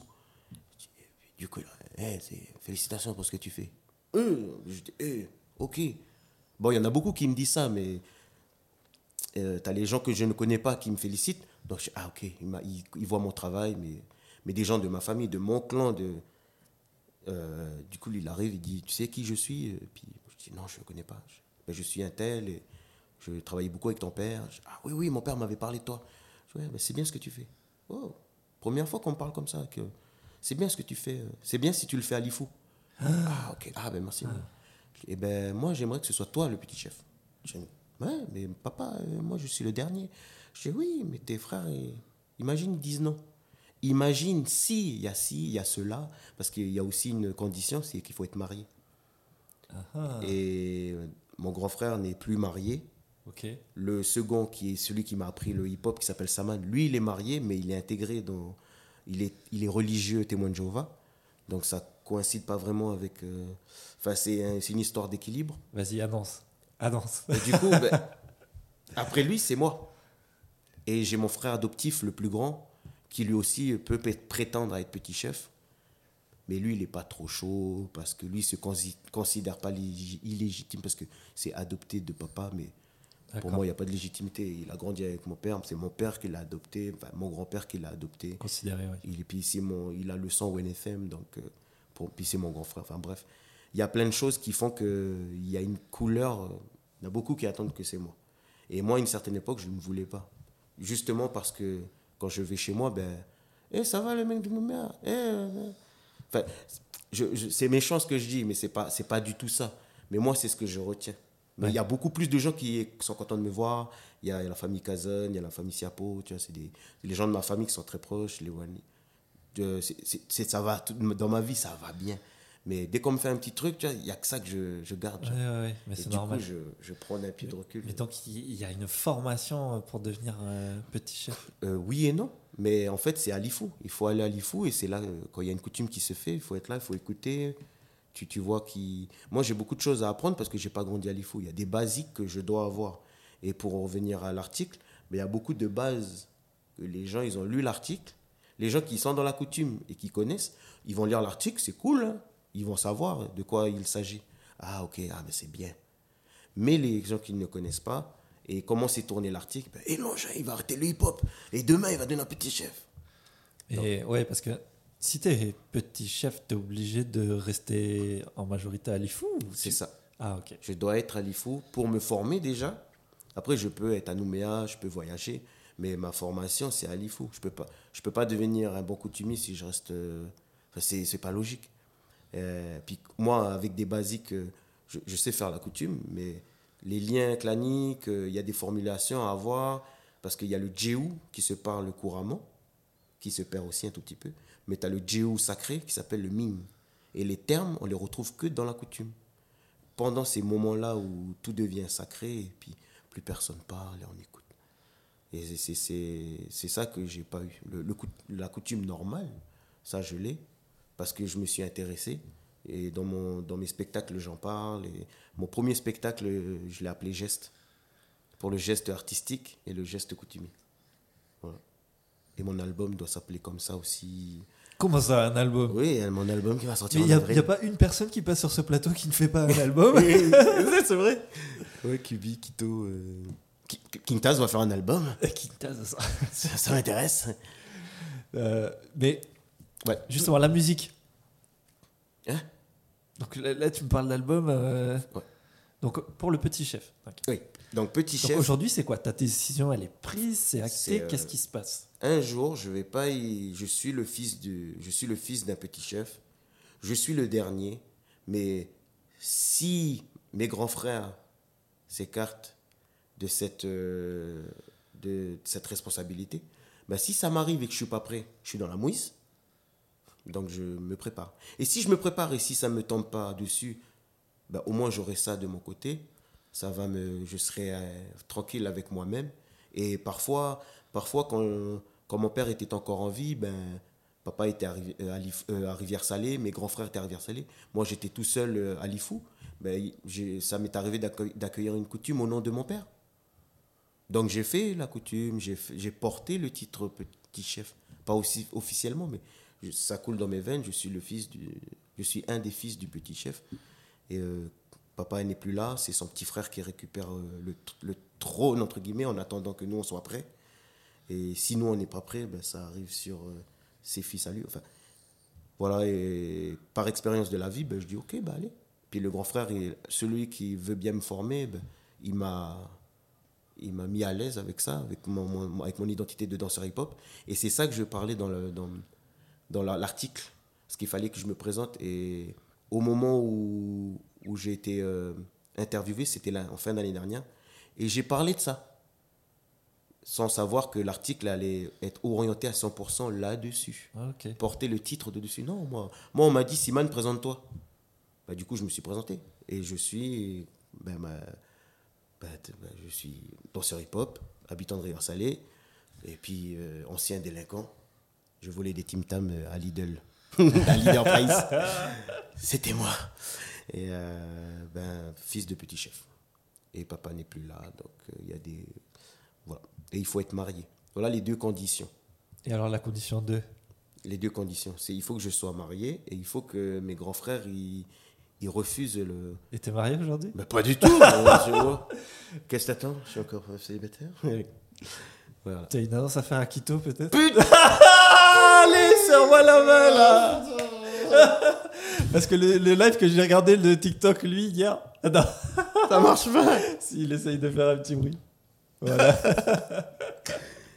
B: Du coup, là, Eh, félicitations pour ce que tu fais. Euh, je dis, eh, ok. Bon, il y en a beaucoup qui me disent ça, mais euh, tu as les gens que je ne connais pas qui me félicitent. Donc, je, ah, ok, il, m'a- il- il voit mon travail, mais, mais des gens de ma famille, de mon clan, de, euh, du coup, il arrive, il dit, tu sais qui je suis? Puis je dis, non, je ne connais pas. Je, Ben, je suis un tel, et je travaillais beaucoup avec ton père. Je- ah oui, oui, mon père m'avait parlé de toi. Je dis, ouais, ben, c'est bien ce que tu fais. Oh, première fois qu'on me parle comme ça, que c'est bien ce que tu fais. euh, C'est bien si tu le fais à l'IFU. Ah, ok, ah ben merci. Et ben moi, j'aimerais que ce soit toi le petit chef. Je dis, ouais, mais papa, euh, moi je suis le dernier. Je dis, oui, mais tes frères, ils- imagine, ils disent non. Imagine si, il y a si, il y a cela, parce qu'il y a aussi une condition, c'est qu'il faut être marié. Et euh, mon grand frère n'est plus marié. Le second, qui est celui qui m'a appris le hip-hop, qui s'appelle Saman, lui, il est marié, mais il est intégré dans. Il est, il est religieux témoin de Jéhovah. Donc ça coïncide pas vraiment avec. euh, Enfin, c'est un- c'est une histoire d'équilibre.
A: Vas-y, annonce. Annonce.
B: Et du coup, ben, [laughs] après lui, c'est moi. Et j'ai mon frère adoptif, le plus grand, qui lui aussi peut prétendre à être petit chef. Mais lui, il n'est pas trop chaud parce que lui, il se consi- considère pas lég- illégitime parce que c'est adopté de papa. Mais pour moi, il n'y a pas de légitimité. Il a grandi avec mon père. C'est mon père qui l'a adopté, enfin, mon grand-père qui l'a adopté.
A: Considéré, oui.
B: Il, puis mon, il a le sang NFM, donc euh, pour, puis c'est mon grand frère. Enfin bref, il y a plein de choses qui font qu'il y a une couleur. Il y en a beaucoup qui attendent que c'est moi. Et moi, à une certaine époque, je ne voulais pas. Justement parce que quand je vais chez moi, ben, eh, ça va le mec de Nouméa Eh, euh, euh. Enfin, je- je- c'est méchant ce que je dis, mais c'est pas, c'est pas du tout ça. Mais moi, c'est ce que je retiens. Mais il y a beaucoup plus de gens qui sont contents de me voir. Il y a la famille Kazan, il y a la famille Siapo, tu vois, c'est des, les gens de ma famille qui sont très proches, les Wani. C'est- c'est- ça va, tout- dans ma vie, ça va bien. Mais dès qu'on me fait un petit truc, il n'y a que ça que je, je garde.
A: Ouais, mais
B: Et
A: c'est
B: du
A: normal.
B: coup, je, je prends un pied de recul.
A: Mais donc, il y a une formation pour devenir euh, petit chef?
B: Euh, oui et non. Mais en fait, c'est à l'IFU. Il faut aller à l'IFU et c'est là, euh, quand il y a une coutume qui se fait, il faut être là, il faut écouter. Tu, tu vois qui. Moi, j'ai beaucoup de choses à apprendre parce que j'ai pas grandi à l'IFU. Il y a des basiques que je dois avoir. Et pour en revenir à l'article, mais il y a beaucoup de bases que les gens, ils ont lu l'article. Les gens qui sont dans la coutume et qui connaissent, ils vont lire l'article, c'est cool. hein. Ils vont savoir de quoi il s'agit. Ah, ok, ah, mais c'est bien. Mais les gens qui ne connaissent pas, et comment s'est tourné l'article, ben, et non, Jean, il va arrêter le hip-hop. Et demain, il va devenir un petit chef.
A: Et ouais, parce que si t'es petit chef, t'es obligé de rester en majorité à l'IFU
B: C'est
A: tu-
B: ça.
A: Ah, ok.
B: Je dois être à l'IFU pour me former déjà. Après, je peux être à Nouméa, je peux voyager. Mais ma formation, c'est à l'IFU. Je peux pas, je peux pas devenir un bon coutumier si je reste. euh, enfin, c'est pas logique. Euh, puis moi, avec des basiques, euh, je, sais faire la coutume, mais les liens claniques, euh, il y a des formulations à avoir. Parce qu'il y a le djéou qui se parle couramment, qui se perd aussi un tout petit peu. Mais tu as le djéou sacré qui s'appelle le ming. Et les termes, on les retrouve que dans la coutume pendant ces moments-là où tout devient sacré et puis plus personne parle et on écoute. Et c'est- ça que j'ai pas eu. La coutume normale, ça je l'ai parce que je me suis intéressé. Et dans, mon, dans mes spectacles, j'en parle. Et mon premier spectacle, je l'ai appelé Geste, pour le geste artistique et le geste coutumier. Voilà. Et mon album doit s'appeler comme ça aussi.
A: Comment ça, un album?
B: Oui, mon album qui va sortir
A: Mais il n'y a,
B: avril.
A: y a pas une personne qui passe sur ce plateau qui ne fait pas un [laughs] album?
B: C'est vrai. Ouais, Kubi, Kito. euh, Ki- King Taz va faire un album. [laughs]
A: Quintaz, ça.
B: Ça, ça m'intéresse.
A: Euh, mais
B: Ouais.
A: justement, la musique.
B: Hein?
A: Donc là, là, tu me parles d'album. euh,
B: Ouais.
A: Donc pour le petit chef.
B: Oui. Donc, petit chef,
A: aujourd'hui, c'est quoi? Ta décision, elle est prise, c'est acté.
B: euh,
A: Qu'est-ce qui se passe?
B: un jour, je vais pas y- Je suis le fils du. Je suis le fils d'un petit chef. Je suis le dernier. Mais si mes grands frères s'écartent de cette, euh, de cette responsabilité, ben si ça m'arrive et que je suis pas prêt, je suis dans la mouise. Donc je me prépare. Et si je me prépare et si ça me tombe pas dessus, ben au moins j'aurai ça de mon côté. Ça va me, je serai euh, tranquille avec moi-même. Et parfois, parfois quand, quand mon père était encore en vie, ben papa était euh, à euh, à Rivière-Salée, mes grands frères étaient à Rivière-Salée. Moi j'étais tout seul à Lifou. Ben, ça m'est arrivé d'accueil- d'accueillir une coutume au nom de mon père. Donc j'ai fait la coutume, j'ai porté le titre petit chef, pas aussi officiellement, mais ça coule dans mes veines. Je suis le fils du, je suis un des fils du petit chef. Et euh, papa n'est plus là, c'est son petit frère qui récupère euh, le, le trône entre guillemets en attendant que nous on soit prêts. Et si nous on n'est pas prêts, ben, ça arrive sur euh, ses fils à lui. Enfin, voilà. Et par expérience de la vie, ben, je dis ok, bah allez. Puis le grand frère, celui qui veut bien me former, ben, il m'a il m'a mis à l'aise avec ça, avec mon, mon- avec mon identité de danseur hip-hop. Et c'est ça que je parlais dans le- dans, dans la- l'article. Parce qu'il fallait que je me présente. Et au moment où, où j'ai été euh, interviewé, c'était là, en fin d'année dernière. Et j'ai parlé de ça. sans savoir que l'article allait être orienté à 100% là-dessus.
A: Ah.
B: Porter le titre de dessus. Non, moi, moi on m'a dit, Simon, présente-toi. Bah, du coup, je me suis présenté. Et je suis, ben, ma- bah, bah, je suis danseur hip-hop, habitant de Rivière-Salée, et puis euh, ancien délinquant. Je volais des Tim Tam euh, à Lidl, [laughs] à Leader Price. C'était moi. Et euh, ben, fils de petit chef. Et papa n'est plus là, donc euh, il y a des. Voilà. Et il faut être marié. Voilà les deux conditions.
A: Et alors la condition 2
B: Les deux conditions. C'est il faut que je sois marié et il faut que mes grands frères ils, ils refusent le.
A: Et t'es marié aujourd'hui?
B: Mais pas du tout. [laughs] Qu'est-ce que t'attends? Je suis encore célibataire. [laughs] voilà.
A: T'as une annonce à faire à Quito peut-être? Allez, serre-moi la main là Parce que le, le live que j'ai regardé de TikTok, lui, hier. Ah non,
B: Ça marche pas. [laughs]
A: s'il essaye de faire un petit bruit. Voilà. [laughs]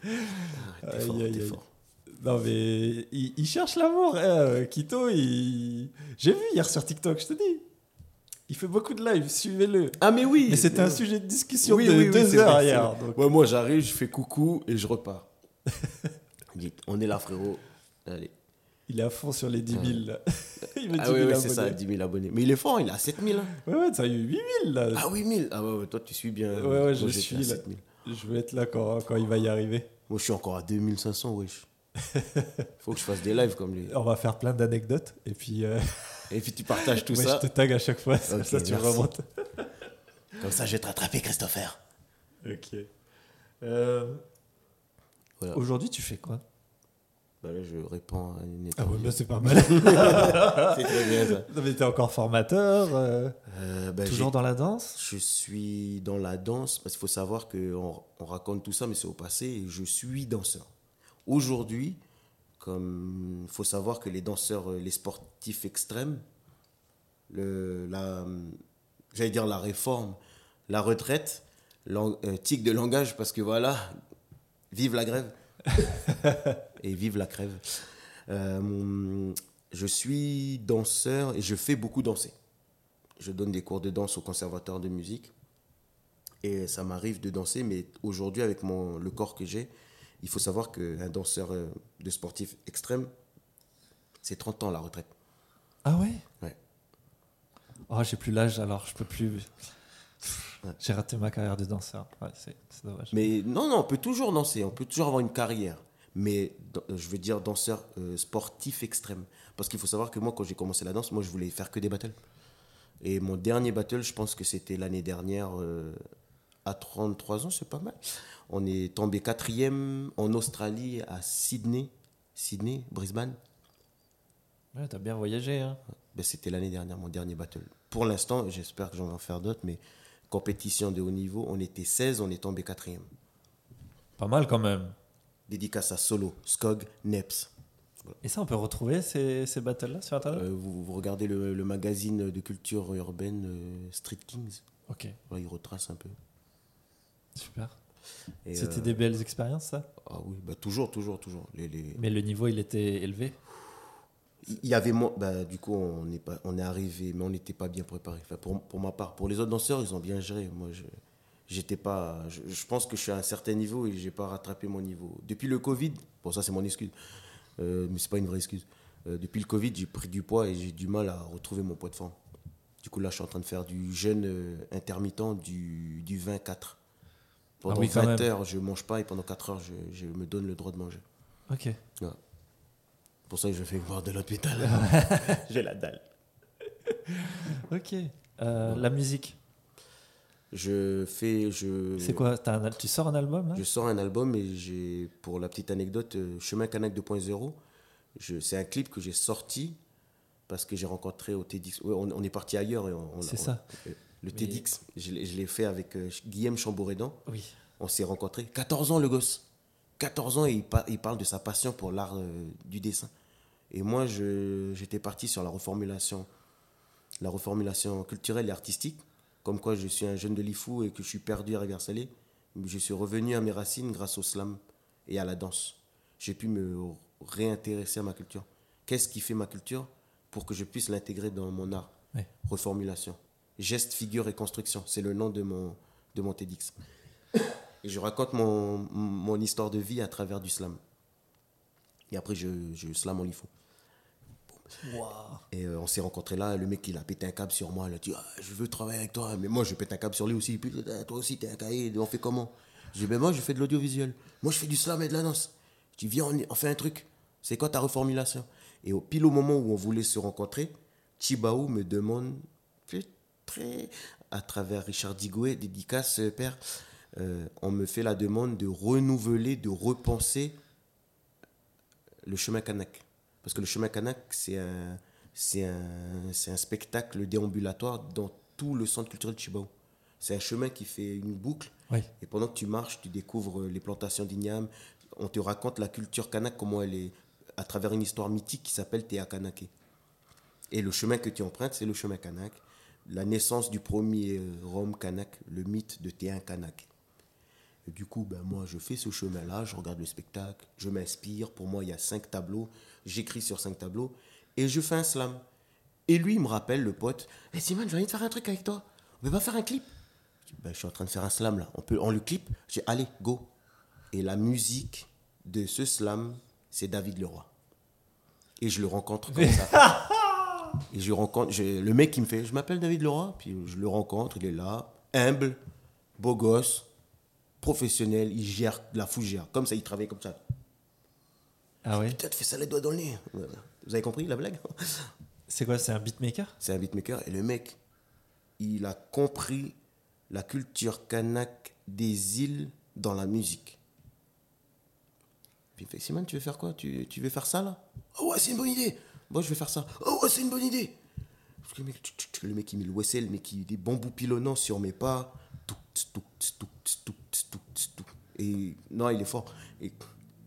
B: T'es
A: Aïe,
B: fort,
A: aïe,
B: t'es
A: aïe.
B: fort.
A: Non, mais il, il cherche l'amour. hein, euh, Quito, il... j'ai vu hier sur TikTok, je te dis. Il fait beaucoup de lives, suivez-le.
B: Ah mais oui.
A: Mais c'était un
B: euh,
A: sujet de discussion
B: oui,
A: de
B: oui, oui,
A: deux
B: c'est
A: heures hier.
B: vrai.
A: donc.
B: Ouais, moi j'arrive, je fais coucou et je repars. [laughs] On est là frérot. Allez.
A: Il est à fond sur les 10 000. là. [laughs] il
B: Ah oui,
A: qu'il
B: oui,
A: est
B: c'est ça,
A: abonné.
B: 10 000 abonnés. Mais il est fort, il a 7 000. hein.
A: Ouais, ouais, ça a eu 8 000 là.
B: Ah oui, 1000. Ah ouais, ouais, toi tu suis bien.
A: Ouais, ouais, je suis, là.
B: 7 000.
A: Je vais être là quand, quand il va y arriver.
B: Moi je suis encore à 2500, wesh. [laughs] Faut que je fasse des lives comme lui.
A: On va faire plein d'anecdotes et puis euh,
B: Et puis tu partages tout [laughs]
A: ouais,
B: ça.
A: je te tag à chaque fois. Comme
B: Ok,
A: ça, tu
B: merci.
A: remontes.
B: Comme ça, je vais te rattraper, Christopher.
A: Ok. Euh,
B: Voilà.
A: Aujourd'hui, tu fais quoi?
B: Bah là, je réponds à une
A: Ah ouais, bah, c'est pas mal. [laughs]
B: C'est très bien ça.
A: non, mais t'es encore formateur, euh,
B: Euh, bah,
A: toujours dans la danse?
B: Je suis dans la danse, parce qu'il faut savoir qu'on on raconte tout ça, mais c'est au passé, et je suis danseur. Aujourd'hui, comme il faut savoir que les danseurs, euh, les sportifs extrêmes, le, la, j'allais dire la réforme, la retraite, tic de langage, parce que voilà, vive la grève [laughs] et vive la crève. Euh, je suis danseur et je fais beaucoup danser. Je donne des cours de danse au conservatoire de musique. Et ça m'arrive de danser, mais aujourd'hui, avec mon, le corps que j'ai, il faut savoir qu'un danseur euh, de sportif extrême, c'est 30 ans la retraite.
A: Ah ouais?
B: Ouais.
A: Oh, j'ai plus l'âge, alors je peux plus. J'ai raté ma carrière de danseur. Ouais, c'est dommage.
B: Mais non, non, on peut toujours danser, on peut toujours avoir une carrière. Mais dans- je veux dire danseur euh, sportif extrême. Parce qu'il faut savoir que moi, quand j'ai commencé la danse, moi, je voulais faire que des battles. Et mon dernier battle, je pense que c'était l'année dernière, euh, à 33 ans, c'est pas mal. On est tombé quatrième en Australie, à Sydney. Sydney, Brisbane.
A: Ouais, t'as bien voyagé, hein
B: Ben, c'était l'année dernière, mon dernier battle. Pour l'instant, j'espère que j'en vais en faire d'autres, mais compétition de haut niveau, on était 16, on est tombé quatrième.
A: Pas mal quand même.
B: Dédicace à Solo, Skog, Neps.
A: Et ça, on peut retrouver ces, ces battles-là sur Internet?
B: Euh, vous, vous regardez le, le magazine de culture urbaine euh, Street Kings,
A: Ok,
B: Là, il retrace un peu.
A: super. C'était
B: euh,
A: des belles expériences, ça?
B: Ah oui, bah, toujours, toujours, toujours. Les, les-
A: Mais le niveau, il était élevé
B: Il y avait moins, bah, du coup, on est, pas, on est arrivé, mais on n'était pas bien préparé. Enfin, pour, pour ma part, pour les autres danseurs, ils ont bien géré. Moi, je, j'étais pas, je, je pense que je suis à un certain niveau et j'ai pas rattrapé mon niveau. Depuis le Covid, bon, ça c'est mon excuse, euh, mais c'est pas une vraie excuse. Euh, depuis le Covid, j'ai pris du poids et j'ai du mal à retrouver mon poids de forme. Du coup, là, je suis en train de faire du jeûne euh, intermittent du, du 24. Pendant
A: Ah oui, quand
B: 20
A: même.
B: heures, je mange pas et pendant 4 heures, je, je me donne le droit de manger.
A: Ok.
B: Pour ça que je fais voir de l'hôpital. [laughs] j'ai la dalle. [laughs]
A: Ok. Euh, La musique,
B: Je fais, je.
A: c'est quoi un Tu sors un album là?
B: Je sors un album et j'ai, pour la petite anecdote, euh, Chemin Canac 2.0, je- c'est un clip que j'ai sorti parce que j'ai rencontré au TEDx. Ouais, on, on est parti ailleurs. et on- on-
A: C'est ça.
B: Le
A: Mais-
B: TEDx, je l'ai je l'ai fait avec euh, Guillaume Chambouredan.
A: Oui.
B: On s'est rencontrés. 14 ans le gosse. 14 ans et il, par- il parle de sa passion pour l'art euh, du dessin. Et moi, j'étais parti sur la reformulation, la reformulation culturelle et artistique. Comme quoi, je suis un jeune de l'IFU et que je suis perdu à Rivière-Salée. Je suis revenu à mes racines grâce au slam et à la danse. J'ai pu me réintéresser à ma culture. Qu'est-ce qui fait ma culture pour que je puisse l'intégrer dans mon art?
A: Ouais.
B: Reformulation. Geste, figure et construction. C'est le nom de mon, de mon TEDx. Et je raconte mon, mon histoire de vie à travers du slam. Et après, je, je slam en lifo. Et euh, on s'est rencontrés là, le mec il a pété un câble sur moi, il a dit Ah, je veux travailler avec toi, mais moi je pète un câble sur lui aussi, puis ah, toi aussi t'es un cahier, on fait comment? Je dis ben moi je fais de l'audiovisuel, moi je fais du slam et de la danse. Je dis viens on, on fait un truc, c'est quoi ta reformulation? Et au pile au moment où on voulait se rencontrer, Chibaou me demande, très à travers Richard Digoué, dédicace euh, père, euh, on me fait la demande de renouveler, de repenser le chemin Kanak. Parce que le chemin Kanak, c'est un, c'est un, c'est un spectacle déambulatoire dans tout le centre culturel de Chibao. C'est un chemin qui fait une boucle.
A: Oui.
B: Et pendant que tu marches, tu découvres les plantations d'igname. On te raconte la culture kanak, comment elle est, à travers une histoire mythique qui s'appelle Théa Kanake. Et le chemin que tu empruntes, c'est le chemin kanak. La naissance du premier euh, Rome kanak, le mythe de Théa Kanak. Et du coup, ben, moi, je fais ce chemin-là, je regarde le spectacle, je m'inspire. Pour moi, il y a cinq tableaux. J'écris sur cinq tableaux et je fais un slam. Et lui, il me rappelle, le pote, hey, Simon, j'ai envie de faire un truc avec toi. On peut pas faire un clip? Je, dis, Ben, je suis en train de faire un slam là. On, peut, on le clip J'ai allez, go. Et la musique de ce slam, c'est David Leroy. Et je le rencontre comme ça. [laughs] Et je rencontre, le mec qui me fait, je m'appelle David Leroy, puis je le rencontre, il est là, humble, beau gosse, professionnel, il gère la fougère. Comme ça, il travaille comme ça.
A: Ah oui
B: Putain, tu fais ça les doigts dans le nez. Vous avez compris la blague?
A: C'est quoi C'est un beatmaker?
B: C'est un beatmaker et le mec, il a compris la culture kanak des îles dans la musique. Puis il me fait, Simon, tu veux faire quoi? Tu, tu veux faire ça là? Oh ouais, c'est une bonne idée. Moi, je vais faire ça. Oh ouais, c'est une bonne idée. Le mec, le il met le wessel, mais qui des bambous pilonnants sur mes pas. Tout, tout, tout, tout, Et non, il est fort. Et,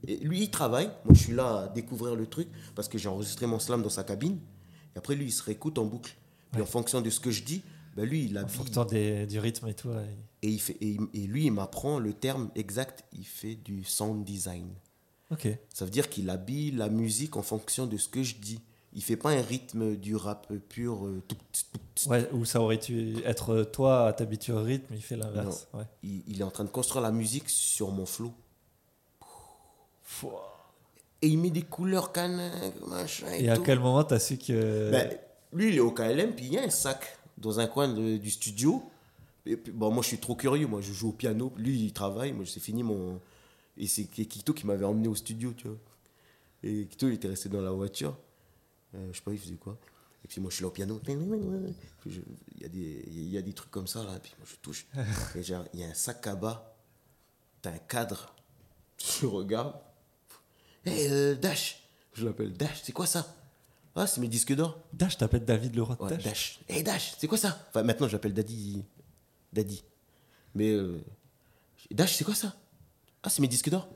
B: et lui, il travaille. Moi, je suis là à découvrir le truc parce que j'ai enregistré mon slam dans sa cabine. Et après, lui, il se réécoute en boucle. Puis en fonction de ce que je dis, ben lui, il
A: En
B: habille.
A: fonction des- du rythme et tout. ouais.
B: Et, il fait, et lui, il m'apprend le terme exact. Il fait du sound design.
A: Ok.
B: Ça veut dire qu'il habille la musique en fonction de ce que je dis. Il fait pas un rythme du rap pur. euh, tout, tout, tout.
A: Ouais, ou ça aurait dû être toi à t'habituer au rythme, il fait l'inverse. Ouais.
B: Il, il est en train de construire la musique sur mon flow. Et il met des couleurs kanak, machin. Et,
A: Et à
B: tout.
A: quel moment t'as su que.
B: Ben, lui, il est au KLM, puis il y a un sac dans un coin de- du studio. Et puis, bon, moi, je suis trop curieux. Moi, je joue au piano. Lui, il travaille. Moi, c'est fini mon. Et c'est Kito qui m'avait emmené au studio, tu vois. Et Kito, il était resté dans la voiture. Euh, je sais pas, il faisait quoi. Et puis moi, je suis là au piano. Il y, a des- il y a des trucs comme ça, là. Puis moi, je touche. [laughs] Et genre, il y a un sac à bas. T'as un cadre. Je regarde. Hé, euh, Dash. Je l'appelle Dash. C'est quoi ça? Ah, c'est mes disques d'or.
A: Dash, t'appelles David Leroy de
B: Ouais,
A: Dash.
B: Dash. Hey Dash, c'est quoi ça? Enfin, maintenant, j'appelle Daddy. Daddy. Mais. euh, Dash, c'est quoi ça? Ah, c'est mes disques d'or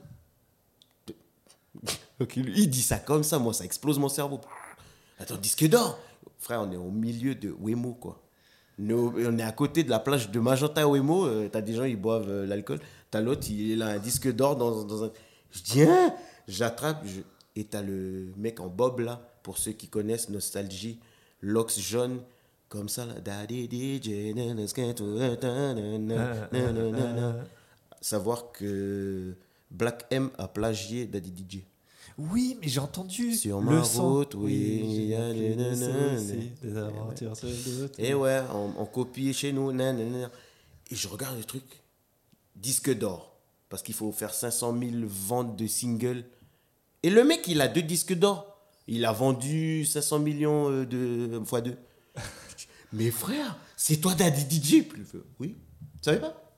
B: [laughs] Ok, lui, il dit ça comme ça, moi, ça explose mon cerveau. Attends, disque d'or Frère, on est au milieu de Wemo, quoi. On est à côté de la plage de Magenta Wemo. euh, T'as des gens, ils boivent euh, l'alcool. T'as l'autre, il là, un disque d'or dans, un. Je dis, hein? J'attrape. Et t'as le mec en bob, là, pour ceux qui connaissent Nostalgie, Lox jaune, comme ça, là. Savoir que Black M a plagié Daddy DJ.
A: Oui, mais j'ai entendu.
B: Sur
A: le
B: ma
A: son.
B: route, oui,
A: de route.
B: Et ouais, on, on copie chez nous. nanana. Et je regarde le truc. Disque d'or. Parce qu'il faut faire 500 000 ventes de singles. Et le mec, il a deux disques d'or. Il a vendu 500 millions euh, de fois deux. Je dis, [laughs] Mais frère, c'est toi Daddy DJ Oui. Tu savais pas?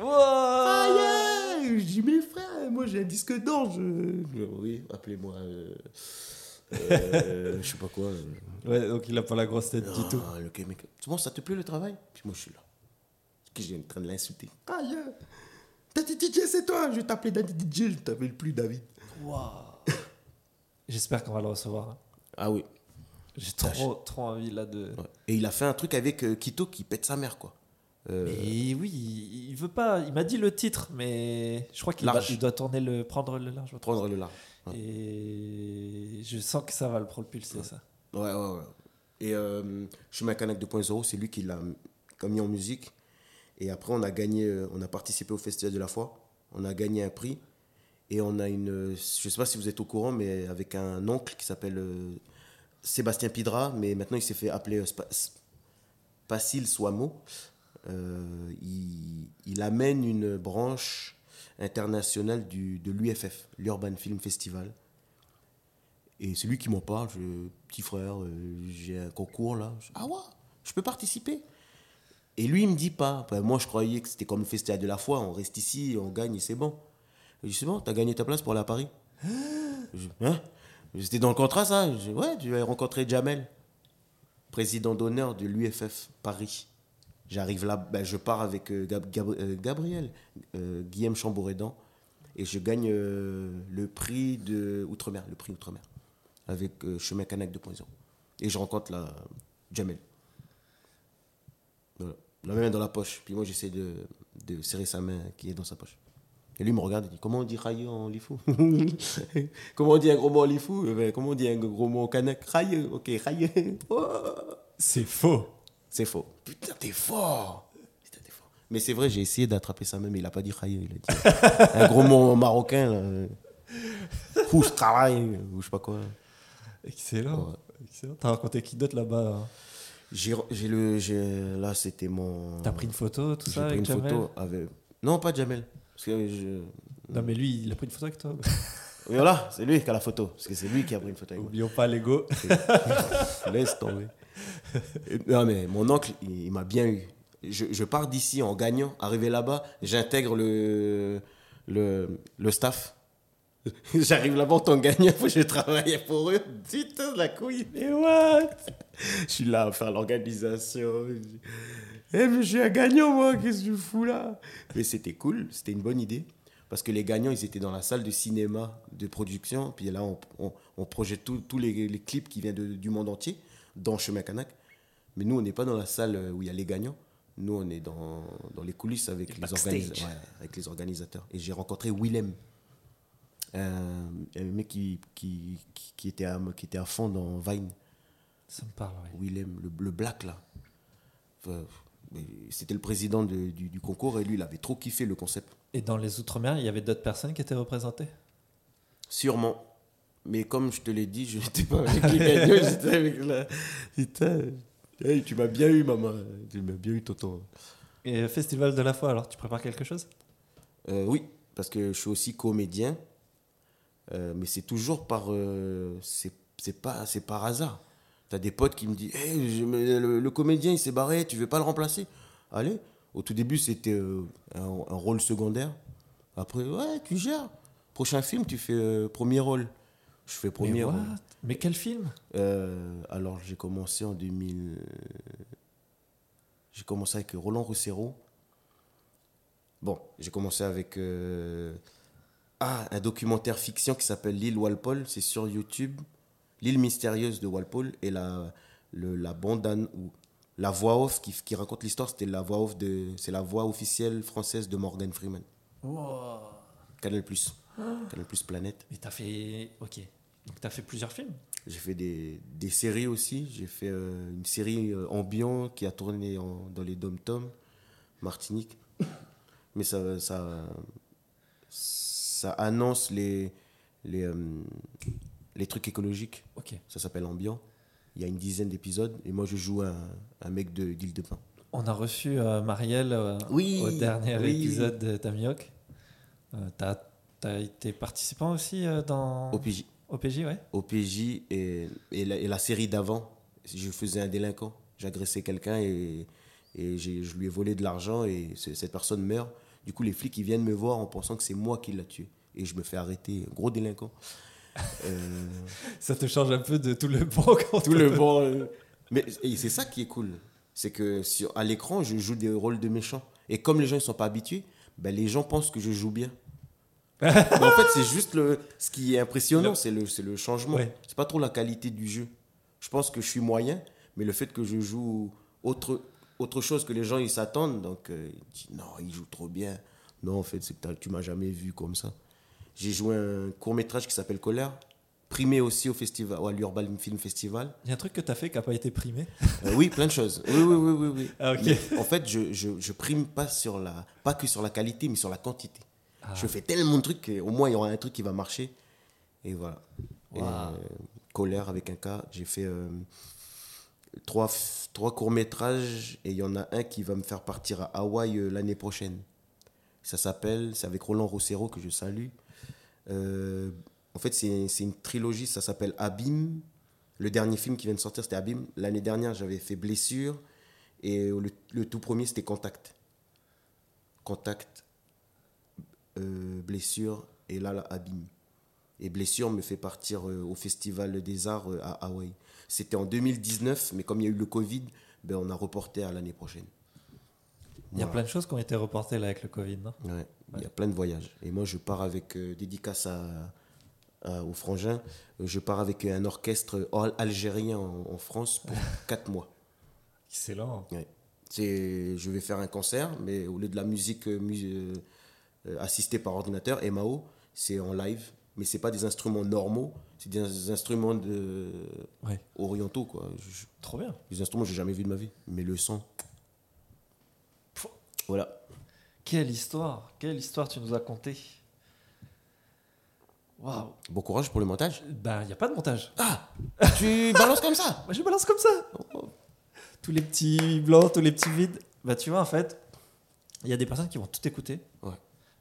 B: Ah yeah Je dis, mais frère, moi j'ai un disque d'or. Je... je- Oui, appelez-moi. euh, euh, [laughs] je sais pas quoi. euh,
A: Ouais, donc il a pas la grosse tête du tout.
B: ah, le gars, mec, c'est bon, ça te plaît le travail? Puis moi, je suis là. Parce que j'ai en train de l'insulter. Ah, yeah. Daddy DJ, c'est toi. Je vais t'appeler Daddy DJ, je t'appelle plus David. [laughs]
A: J'espère qu'on va le recevoir. hein.
B: Ah oui.
A: J'ai trop, trop envie là de.
B: Ouais. Et il a fait un truc avec euh, Kito qui pète sa mère, quoi. Euh,
A: Et oui, il veut pas. Il m'a dit le titre, mais je crois qu'il il doit tourner le prendre le large.
B: prendre le large. Ouais.
A: Et je sens que ça va le propulser ça.
B: Ouais, ouais, ouais. Et euh, Chemin Canac 2.0, c'est lui qui l'a mis en musique. Et après, on a gagné, euh, on a participé au Festival de la foi. On a gagné un prix. Et on a une, euh, je sais pas si vous êtes au courant, mais avec un oncle qui s'appelle euh, Sébastien Pidra, mais maintenant il s'est fait appeler euh, Passil Swamo. Euh, il, amène une branche internationale du, de l'UFF, l'Urban Film Festival. Et c'est lui qui m'en parle. Petit frère, euh, j'ai un concours là. Ah ouais, je peux participer. Et lui, il me dit pas. Moi, je croyais que c'était comme le festival de la foi. On reste ici, on gagne c'est bon. Je dis, c'est bon, t'as gagné ta place pour aller à Paris. Hein? C'était dans le contrat, ça? Je Ouais, tu vas rencontrer Jamel, président d'honneur de l'UFF Paris. J'arrive là, ben, je pars avec euh, euh, Gabriel, euh, Guillaume Chambouredan, et je gagne le prix de Outre-mer, le prix Outre-mer, avec Chemin Canac 2.0. Et je rencontre la Jamel. La main dans la poche. Puis moi, j'essaie de, de serrer sa main qui est dans sa poche. Et lui me regarde et dit Comment on dit railleux en lifou [laughs] Comment on dit un gros mot en lifou? Eh ben, Comment on dit un gros mot en Railleux, ok, railleux. [laughs]
A: C'est faux.
B: C'est faux. Putain, t'es fort Putain, t'es fort. Mais c'est vrai, j'ai essayé d'attraper main, mais il a pas dit railleux. Il a dit [laughs] un gros mot marocain. là. Fouche, travail, ou je sais pas quoi.
A: Excellent.
B: Ouais.
A: Excellent. T'as rencontré qui d'autre là-bas hein
B: J'ai j'ai le. j'ai- Là, c'était mon.
A: T'as pris une photo, tout
B: J'ai
A: ça
B: pris
A: avec
B: une
A: Jamel
B: photo avec. Non, pas Jamel. Parce que je.
A: Non, mais lui, il a pris une photo avec toi.
B: Voilà, c'est lui qui a la photo. Parce que c'est lui qui a pris une photo avec moi.
A: Oublions pas l'ego. [laughs]
B: Laisse tomber. Non, mais mon oncle, il, il m'a bien eu. Je, je pars d'ici en gagnant. Arrivé là-bas, j'intègre le, le, le staff. [laughs] J'arrive là-bas en tant que gagnant, [laughs] je travaillais pour eux. Putain, la couille.
A: Mais what?
B: Je suis là à faire l'organisation. Eh, mais je suis un gagnant, moi, qu'est-ce que je fous là? Mais c'était cool, c'était une bonne idée. Parce que les gagnants, ils étaient dans la salle de cinéma de production. Puis là, on, on, on projette tous tous les, les clips qui viennent de- du monde entier dans Chemin Canac. Mais nous, on n'est pas dans la salle où il y a les gagnants. Nous, on est dans, dans les coulisses avec les,
A: backstage.
B: organisa- ouais, avec les organisateurs. Et j'ai rencontré Willem, un, un mec qui, qui, était à, qui était à fond dans Vine.
A: Ça me parle, ouais.
B: Willem, le, le black là. Enfin, C'était le président de- du, du concours et lui, il avait trop kiffé le concept.
A: Et dans les Outre-mer, il y avait d'autres personnes qui étaient représentées?
B: Sûrement. Mais comme je te l'ai dit, je [laughs] n'étais pas avec les gagnants, [laughs] j'étais avec la. Putain. Hey, tu m'as bien eu, maman. Tu m'as bien eu, tonton.
A: Et Festival de la foi, alors tu prépares quelque chose?
B: Euh, oui, parce que je suis aussi comédien. Euh, mais c'est toujours par. euh, c'est pas c'est par hasard. T'as des potes qui me disent Hey, je le, le comédien, il s'est barré, tu veux pas le remplacer? Allez. Au tout début, c'était euh, un, un rôle secondaire. Après, ouais, tu gères. Prochain film, tu fais premier rôle. Je fais premier
A: Mais, what? Mais quel film?
B: Euh, alors, j'ai commencé en 2000. J'ai commencé avec Roland Rossero. Bon, j'ai commencé avec euh, ah, un documentaire fiction qui s'appelle L'île Walpole. C'est sur YouTube. L'île mystérieuse de Walpole. Et la, le, la bande an- ou la voix off qui, qui raconte l'histoire, c'était la voix off de. C'est la voix officielle française de Morgan Freeman.
A: Wow.
B: Canal Plus. Canal Plus Planète.
A: Mais t'as fait. Ok. Donc t'as fait plusieurs films
B: J'ai fait des, des séries aussi. J'ai fait euh, une série euh, ambiant qui a tourné en- dans les dom-toms, Martinique. Mais ça, ça, ça annonce les, les, euh, les trucs écologiques.
A: Ok.
B: Ça s'appelle Ambiant. Il y a une dizaine d'épisodes et moi je joue un, un mec de- d'île de Pin.
A: On a reçu Marielle
B: Oui,
A: au dernier
B: oui,
A: épisode de Tamioc. Euh, t'as été participant aussi euh, dans
B: OPJ.
A: OPJ, ouais
B: OPJ et, et, la, et la série d'avant, je faisais un délinquant. J'agressais quelqu'un et, et je lui ai volé de l'argent et ce- cette personne meurt. Du coup, les flics ils viennent me voir en pensant que c'est moi qui l'a tué. Et je me fais arrêter, gros délinquant. Euh, [laughs]
A: Ça te change un peu de tout le bon [laughs] quand
B: tout le bon. euh, Mais c'est ça qui est cool. C'est que sur, à l'écran, je joue des rôles de méchant. Et comme les gens ne sont pas habitués, ben, les gens pensent que je joue bien. Mais en fait, c'est juste le. Ce qui est impressionnant, c'est le, le changement.
A: Ouais.
B: C'est pas trop la qualité du jeu. Je pense que je suis moyen, mais le fait que je joue autre, autre chose que les gens ils s'attendent, donc euh, ils disent non, il joue trop bien. Non, en fait, c'est que tu m'as jamais vu comme ça. J'ai joué un court métrage qui s'appelle Colère, primé aussi au festival, à l'Urban Film Festival.
A: Il y a un truc que tu as fait qui n'a pas été primé
B: Euh, oui, plein de choses. Oui, oui, oui, oui. oui.
A: Ah.
B: Mais en fait, je, je, je prime pas, sur la, pas que sur la qualité, mais sur la quantité.
A: Ah.
B: Je fais tellement de trucs qu'au moins il y aura un truc qui va marcher. Et voilà. Et, euh, colère avec un cas. J'ai fait euh, trois, trois courts-métrages et il y en a un qui va me faire partir à Hawaï euh, l'année prochaine. Ça s'appelle, c'est avec Roland Rossero que je salue. En fait, c'est c'est une trilogie, ça s'appelle Abîme. Le dernier film qui vient de sortir, c'était Abîme. L'année dernière, j'avais fait Blessure. Et le, le tout premier, c'était Contact. Contact, euh, Blessure, et là, là, Abîme. Et Blessure me fait partir euh, au Festival des Arts euh, à Hawaï. C'était en 2019, mais comme il y a eu le Covid, ben, on a reporté à l'année prochaine.
A: Il y a
B: Voilà.
A: plein de choses qui ont été reportées là avec le Covid, non?
B: Ouais, il y a plein de voyages. Et moi, je pars avec dédicace à, à- au frangin. Euh, Je pars avec un orchestre al- algérien en, en France pour [laughs] 4 mois.
A: Excellent.
B: Ouais. Je vais faire un concert, mais au lieu de la musique euh, euh, assistée par ordinateur, MAO, c'est en live. Mais c'est pas des instruments normaux, c'est des instruments de,
A: Ouais.
B: orientaux. Quoi. Je-
A: Trop bien.
B: des instruments que j'ai jamais vus de ma vie. Mais le son, voilà.
A: Quelle histoire Quelle histoire tu nous as contée Waouh
B: Bon courage pour le montage.
A: Ben, il n'y a pas de montage.
B: tu [laughs] balances comme ça
A: je balance comme ça. Tous les petits blancs, tous les petits vides. Bah, tu vois, en fait, il y a des personnes qui vont tout écouter.
B: Ouais.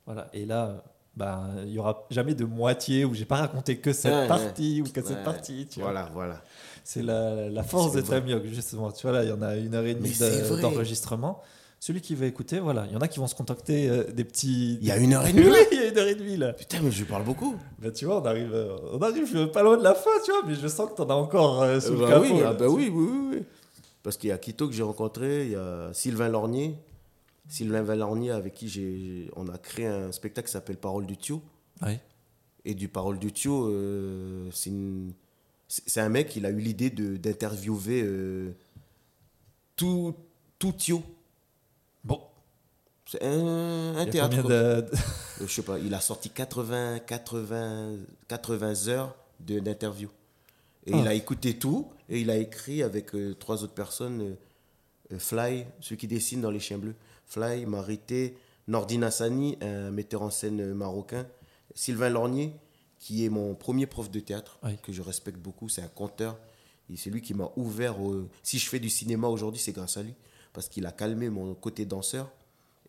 A: Voilà. Et là, bah, il y aura jamais de moitié où j'ai pas raconté que cette
B: Ouais,
A: partie ou que cette partie. Tu vois.
B: Voilà, voilà.
A: C'est la, la force
B: C'est
A: d'être
B: vrai.
A: amioc, justement. Tu vois, là, il y en a une heure et demie d'enregistrement. Celui qui veut écouter, voilà. Il y en a qui vont se contacter euh, des petits.
B: Il y a une heure et [laughs]
A: Oui,
B: demie. là.
A: il y a une heure et demie, là.
B: Putain, mais je parle beaucoup.
A: Bah, tu vois, on arrive, euh, on arrive pas loin de la fin, tu vois, mais je sens que t'en as encore euh, sous
B: Euh,
A: le
B: bah
A: capot.
B: oui,
A: là.
B: ah bah oui, oui, oui, oui. Parce qu'il y a Quito que j'ai rencontré, il y a Sylvain Lornier. Sylvain Lornier avec qui j'ai, on a créé un spectacle qui s'appelle Parole du Tio. Et du Parole du Tio, euh, c'est, une- c'est c'est un mec, il a eu l'idée de, d'interviewer euh, tout, tout Tio.
A: Bon,
B: C'est un, un théâtre.
A: de...
B: Euh, Je sais pas, il a sorti 80, 80, 80 heures de- d'interview. Et
A: Ah.
B: il a écouté tout, et il a écrit avec euh, trois autres personnes, Fly, celui qui dessine dans Les Chiens Bleus, Fly, Marité, Nordine Hassani, un metteur en scène marocain, Sylvain Lornier, qui est mon premier prof de théâtre,
A: Oui.
B: que je respecte beaucoup, c'est un conteur. Et c'est lui qui m'a ouvert. au- Si je fais du cinéma aujourd'hui, c'est grâce à lui. Parce qu'il a calmé mon côté danseur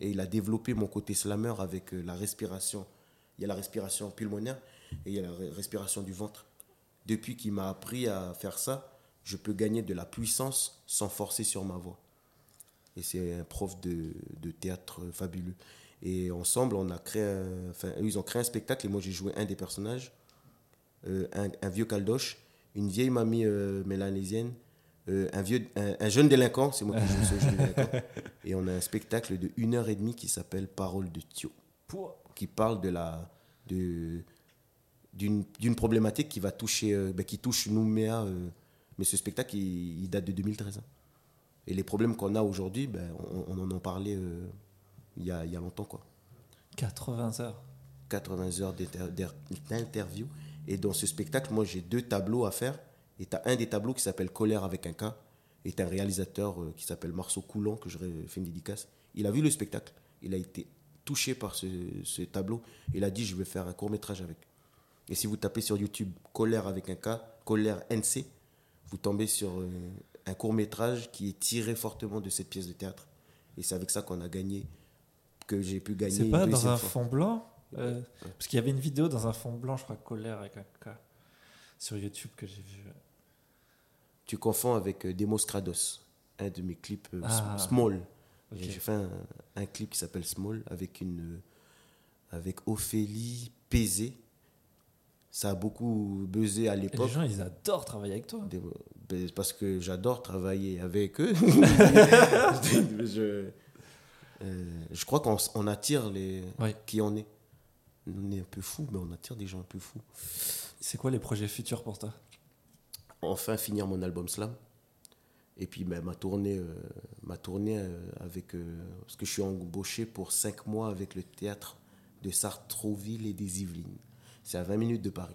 B: et il a développé mon côté slammer avec euh, la respiration. Il y a la respiration pulmonaire et il y a la re- respiration du ventre. Depuis qu'il m'a appris à faire ça, je peux gagner de la puissance sans forcer sur ma voix. Et c'est un prof de, de théâtre fabuleux. Et ensemble, on a créé un- enfin, eux, ils ont créé un spectacle et moi j'ai joué un des personnages, euh, un, un vieux caldoche, une vieille mamie euh, mélanésienne, euh, un, vieux, un, un jeune délinquant, c'est moi qui joue ce jeune délinquant. Et on a un spectacle de une heure et demie qui s'appelle Parole de Thio, qui parle de la de d'une d'une problématique qui va toucher euh, ben, qui touche Nouméa mais ce spectacle il, il date de 2013 hein. Et les problèmes qu'on a aujourd'hui ben, on, on en a parlé euh, il y, a, y a longtemps quoi
A: 80 heures.
B: 80 heures d'inter- d'in- d'interview. Et dans ce spectacle, moi, j'ai deux tableaux à faire. Et tu as un des tableaux qui s'appelle Colère avec un K. Et tu un réalisateur euh, qui s'appelle Marceau Coulant, que j'aurais fait une dédicace. Il a vu le spectacle. Il a été touché par ce, ce tableau. Il a dit, je vais faire un court métrage avec. Et si vous tapez sur YouTube Colère avec un K, Colère NC, vous tombez sur euh, un court métrage qui est tiré fortement de cette pièce de théâtre. Et c'est avec ça qu'on a gagné, que j'ai pu gagner.
A: C'est pas dans un
B: fois.
A: fond blanc euh, Parce qu'il y avait une vidéo dans un fond blanc, je crois, colère avec un K, sur YouTube que j'ai vu.
B: Tu confonds avec euh, Demos Krados, un de mes clips euh,
A: Ah.
B: Small. J'ai fait un, un clip qui s'appelle Small avec une avec Ophélie Pézé. Ça a beaucoup buzzé à
A: Et les
B: l'époque.
A: gens, ils adorent travailler avec toi.
B: Des- Parce que j'adore travailler avec eux. [laughs] [laughs] je, euh, je crois qu'on attire les
A: Ouais.
B: qui on est. On est un peu fou, mais on attire des gens un peu fous.
A: C'est quoi les projets futurs pour toi?
B: Enfin finir mon album Slam. Et puis ben, ma tournée, euh, ma tournée euh, avec. parce que je suis embauché pour 5 mois avec le théâtre de Sartrouville et des Yvelines. C'est à 20 minutes de Paris.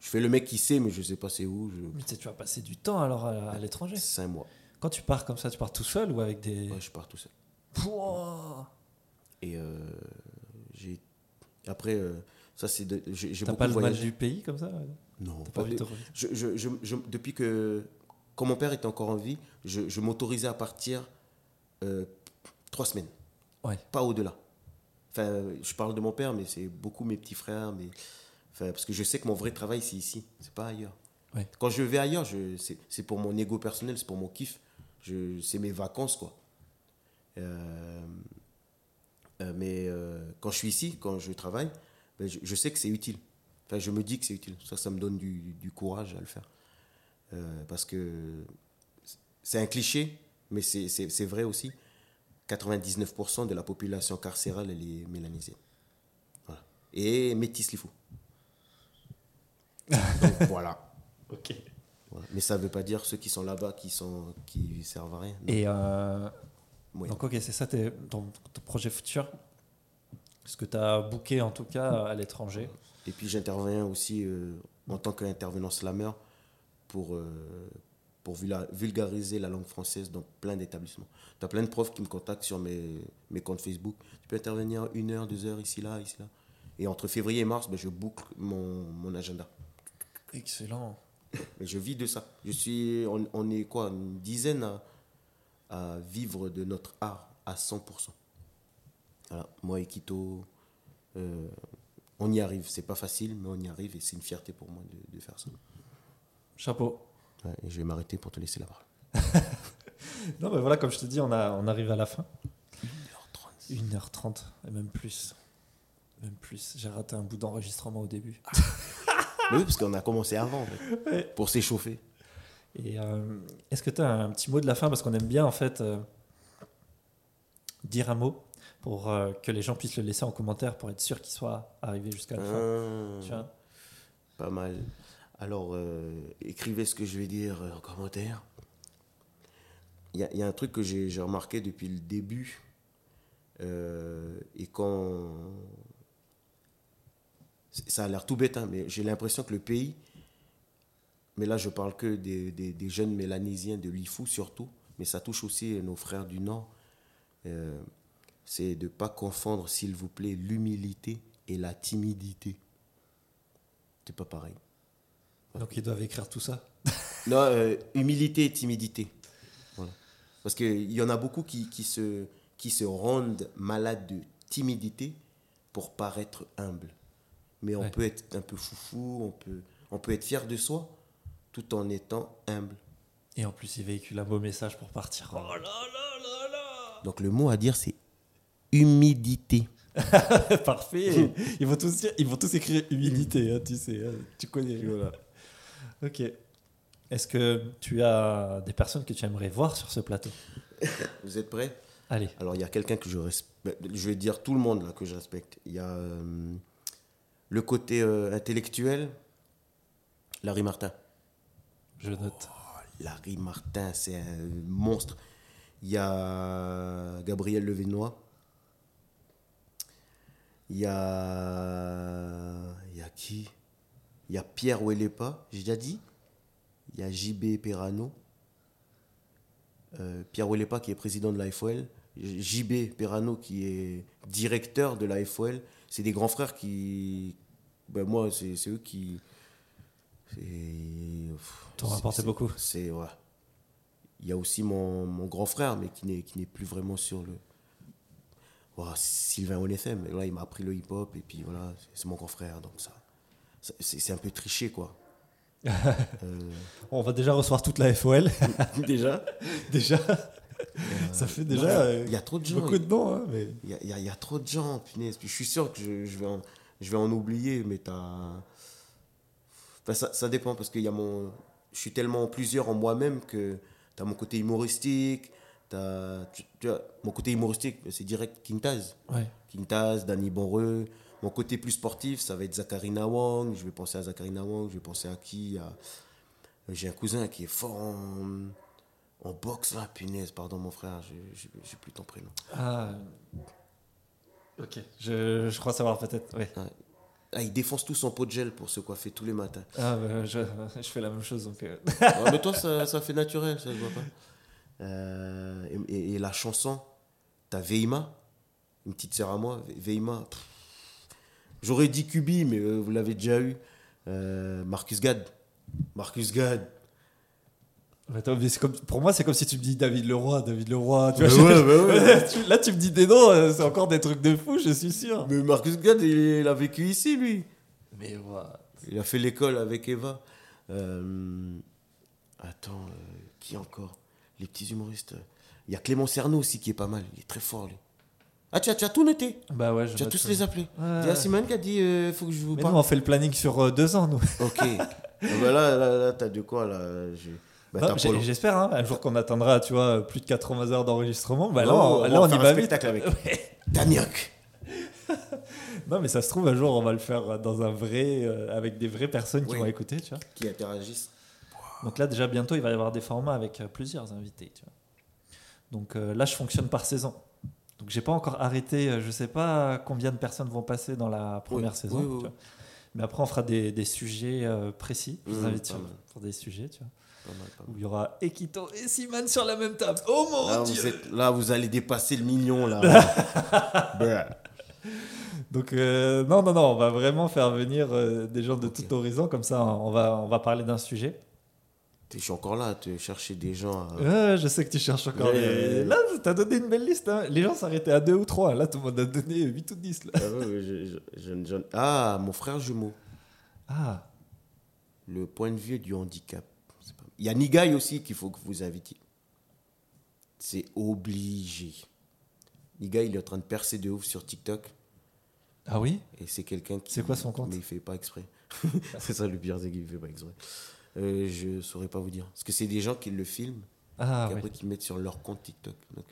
B: Je fais le mec qui sait, mais je sais pas c'est où. Je...
A: Mais tu vas passer du temps alors à, à l'étranger.
B: Cinq mois.
A: Quand tu pars comme ça, tu pars tout seul ou avec des.
B: Ouais, je pars tout seul.
A: Pouah.
B: Et euh, j'ai. Après, euh, ça c'est. de- J'ai
A: pas le mal
B: voyagé.
A: du pays comme ça
B: Non,
A: pas
B: pas
A: de
B: je, je, je, depuis que. Quand mon père était encore en vie, je, je m'autorisais à partir euh, trois semaines.
A: Ouais.
B: Pas au-delà. Enfin, je parle de mon père, mais c'est beaucoup mes petits frères. Mais, enfin, parce que je sais que mon vrai travail, c'est ici. C'est pas ailleurs.
A: Ouais.
B: Quand je vais ailleurs, je- c'est pour mon ego personnel, c'est pour mon kiff. Je- C'est mes vacances, quoi. Euh, euh, mais euh, quand je suis ici, quand je travaille, ben, je, je sais que c'est utile. Enfin, je me dis que c'est utile. Ça, ça me donne du, du courage à le faire. Parce que c'est un cliché, mais c'est- vrai aussi. 99% de la population carcérale, elle est. Voilà. Et métisse, il faut. Donc, [laughs] voilà.
A: Ok.
B: Voilà. Mais ça ne veut pas dire ceux qui sont là-bas qui sont qui servent à rien. Non.
A: Et euh,
B: Ouais.
A: donc, ok, c'est ça tes, ton, ton projet futur Ce que tu as booké en tout cas à l'étranger?
B: Et puis j'interviens aussi euh, en tant qu'intervenant slammer pour, euh, pour vulgariser la langue française dans plein d'établissements. Tu as plein de profs qui me contactent sur mes, mes comptes Facebook. Tu peux intervenir une heure, deux heures, ici, là, ici, là. Et entre février et mars, ben, je boucle mon, mon agenda.
A: Excellent.
B: Je vis de ça. Je suis, on, on est quoi, une dizaine à, à vivre de notre art à 100%. Voilà. Moi et Kito, euh, on y arrive. C'est pas facile, mais on y arrive et c'est une fierté pour moi de, de faire ça.
A: Chapeau.
B: Ouais, et je vais m'arrêter pour te laisser la parole. [laughs]
A: Non, mais voilà, comme je te dis, on, a, on arrive à la fin.
B: 1h30.
A: 1h30, et même plus. Même plus. J'ai raté un bout d'enregistrement au début.
B: Mais oui, parce qu'on a commencé avant, en fait,
A: Ouais.
B: pour s'échauffer.
A: Et euh, est-ce que tu as un petit mot de la fin? Parce qu'on aime bien, en fait, euh, dire un mot pour euh, que les gens puissent le laisser en commentaire pour être sûr qu'il soit arrivé jusqu'à la fin. Tu vois?
B: Pas mal. Alors, écrivez ce que je vais dire en commentaire. Il y, y a un truc que j'ai remarqué depuis le début. et quand. Ça a l'air tout bête, hein, mais j'ai l'impression que le pays. Mais là, je parle que des, des- des jeunes mélanésiens de l'IFU surtout. Mais ça touche aussi nos frères du Nord. Euh, c'est de ne pas confondre, s'il vous plaît, l'humilité et la timidité. C'est pas pareil.
A: Donc ils doivent écrire tout ça? [laughs]
B: Non, euh, humilité et timidité. Voilà. Parce qu'il y en a beaucoup qui, qui, se, qui se rendent malades de timidité pour paraître humble. Mais on
A: Ouais.
B: peut être un peu foufou, on peut, on peut être fier de soi tout en étant humble.
A: Et en plus, ils véhiculent un beau message pour partir. Oh là là là là
B: Donc le mot à dire, c'est humidité. [laughs]
A: Parfait. Ils vont tous dire- ils vont tous écrire humilité, hein, tu sais, hein, tu connais. Voilà. Ok. Est-ce que tu as des personnes que tu aimerais voir sur ce plateau? [laughs]
B: Vous êtes prêts?
A: Allez.
B: Alors, il y a quelqu'un que je respecte. Je vais dire tout le monde là que je respecte. Il y a euh, le côté euh, intellectuel, Larry Martin.
A: Je note.
B: Larry Martin, c'est un monstre. Il y a Gabriel Levenois. Il y a. Il y a qui? Il y a Pierre Ouellepa, j'ai déjà dit. Il y a JB Perrano. Euh, Pierre Ouellepa qui est président de la FOL. JB Perrano qui est directeur de la FOL. C'est des grands frères qui. Ben moi, c'est eux qui.
A: T'en rapporté beaucoup.
B: C'est ouais. Il y a aussi mon, mon grand frère, mais qui n'est qui n'est plus vraiment sur le. Sylvain Onfm, là il m'a appris le hip-hop et puis voilà, c'est- mon grand frère, donc ça, c'est un peu triché quoi. [laughs] Euh,
A: On va déjà recevoir toute la FOL. [laughs]
B: déjà,
A: déjà. [laughs] Ça fait déjà euh,
B: il y a trop de gens.
A: beaucoup de noms. hein, mais...
B: Il y a, y y trop de gens, punaise. Puis je suis sûr que je, je vais, en, je vais en oublier, mais t'as. Enfin, ça, ça dépend parce qu'il y a mon. Je suis tellement plusieurs en moi-même que t'as mon côté humoristique. T'as, tu, tu vois, mon côté humoristique, c'est direct Quintaz.
A: Ouais.
B: Quintaz, Danny Bonreux. Mon côté plus sportif, ça va être Zachary Nawang. Je vais penser à Zachary Nawang. Je vais penser à qui? À- J'ai un cousin qui est fort en, en boxe, là, punaise. Pardon, mon frère, je- je- j'ai plus ton prénom.
A: Ah. Ok. Je, je crois savoir peut-être. Ouais.
B: Ah, il défonce tout son pot de gel pour se coiffer tous les matins.
A: Ah, bah, je, [laughs] je fais la même chose. Donc, euh,
B: Ouais, mais toi, ça, ça fait naturel, ça se voit pas. Euh, et, la chanson, t'as Veima, une petite sœur à moi, Ve- Veima. J'aurais dit Kubi, mais euh, vous l'avez déjà eu. Euh, Marcus Gad. Marcus Gad.
A: Attends, mais c'est comme, pour moi, c'est comme si tu me dis David Leroy, David Leroy. Tu
B: Bah
A: vois,
B: ouais,
A: je-
B: bah ouais. [laughs]
A: tu- là, tu me dis des noms, euh, c'est encore des trucs de fou, je suis sûr.
B: Mais Marcus Gad, il, il a vécu ici, lui.
A: Mais voilà.
B: Il a fait l'école avec Eva. Euh, attends, euh, qui encore? Les petits humoristes. Il y a Clément Cerno aussi qui est pas mal. Il est très fort, lui. Ah, tu as, tu as tout noté?
A: Bah ouais, je
B: Tu as tous
A: ça.
B: les appelés.
A: Ouais.
B: Il y a Simone qui a dit euh, faut que je vous
A: Mais nous,
B: parle.
A: on fait le planning sur euh, deux ans, nous.
B: Ok. [laughs] Ah bah là, là, là t'as de quoi là bah, Polo.
A: J'espère, hein, un jour qu'on atteindra, tu vois, plus de 80 heures d'enregistrement. Bah là, on,
B: va
A: y va vite.
B: avec. [laughs] Daniak. [laughs]
A: Non, mais ça se trouve, un jour, on va le faire dans un vrai. euh, avec des vraies personnes qui vont écouter, tu vois.
B: Qui interagissent.
A: Donc là, déjà, bientôt, il va y avoir des formats avec euh, plusieurs invités, tu vois. Donc euh, là, je fonctionne par saison. Donc j'ai pas encore arrêté, je sais pas combien de personnes vont passer dans la première
B: Oui,
A: saison.
B: oui,
A: tu vois. Mais après, on fera des, des sujets précis. Je vous
B: Mmh,
A: invite
B: pas
A: sur- pour des sujets, tu vois.
B: Pas mal, pas mal.
A: Où il y aura Ekito et Siman sur la même table. Oh mon
B: Là
A: dieu
B: vous, êtes- là, vous allez dépasser le million là. [laughs] Bruh.
A: Donc euh, non, non, non, on va vraiment faire venir euh, des gens de
B: Ok.
A: tout horizon. Comme ça, on va, on va parler d'un sujet.
B: Je suis encore là à te chercher des gens. à-
A: Ouais, je sais que tu cherches encore.
B: Ouais,
A: mais
B: ouais, ouais.
A: Là, t'as donné une belle liste. hein. Les gens s'arrêtaient à deux ou trois. Là, tout le monde a donné 8 ou 10. Là.
B: Ah, ouais, ouais, je- je- je- je- ah, mon frère jumeau.
A: Ah,
B: Le point de vue du handicap. Il y a Nigaï aussi qu'il faut que vous invitiez. C'est obligé. Nigaï, il est en train de percer de ouf sur TikTok.
A: ah oui?
B: Et c'est quelqu'un qui.
A: C'est quoi son compte?
B: Mais il fait pas exprès. [laughs] c'est ça le pire, c'est qu'il fait pas exprès. Euh, je saurais pas vous dire. Parce que c'est des gens qui le filment
A: Ah
B: et
A: oui.
B: après qui le mettent sur leur compte TikTok. Donc,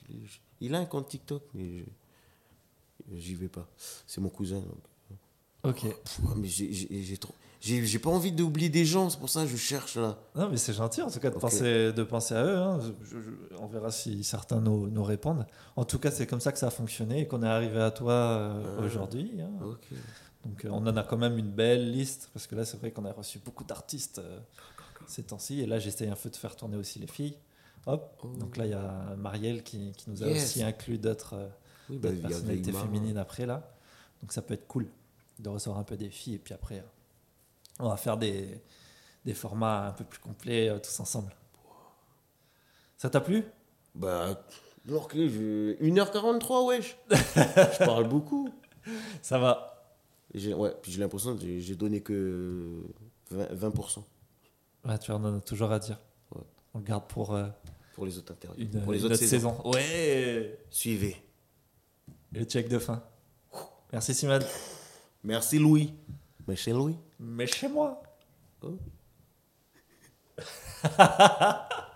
B: il a un compte TikTok, mais je- j'y vais pas. C'est mon cousin. donc.
A: Ok.
B: Pff, mais j'ai trop. J'ai pas envie d'oublier des gens, c'est pour ça que je cherche là.
A: Non, mais c'est gentil en tout cas de, penser, de penser à eux. hein. Je- je- on verra si certains nous, nous répondent. En tout cas, c'est comme ça que ça a fonctionné et qu'on est arrivé à toi euh,
B: Ah.
A: aujourd'hui. hein. Donc euh, on en a quand même une belle liste parce que là, c'est vrai qu'on a reçu beaucoup d'artistes euh, ces temps-ci. Et là, j'essaye un peu de faire tourner aussi les filles. Hop.
B: Oh.
A: Donc là, il y a Marielle qui, qui nous a
B: Yes.
A: aussi inclus d'autres
B: Oui, bah,
A: personnalités
B: Veima.
A: féminines après là. Donc ça peut être cool de recevoir un peu des filles et puis après, on va faire des, des formats un peu plus complets euh, tous ensemble. Ça t'a plu?
B: Bah, alors que je... 1h43, wesh. [laughs] je parle beaucoup.
A: Ça va.
B: J'ai- Ouais, puis j'ai l'impression que j'ai- donné que 20%, 20%
A: Ouais, tu en as toujours à dire.
B: Ouais.
A: On le garde pour euh,
B: pour les autres interviews.
A: une,
B: pour les
A: une
B: autres
A: autre
B: saisons.
A: saison. Ouais
B: Suivez.
A: Et le check de fin. Merci Simon.
B: Merci Louis. Mais chez Louis.
A: Mais chez moi.
B: Oh. [laughs]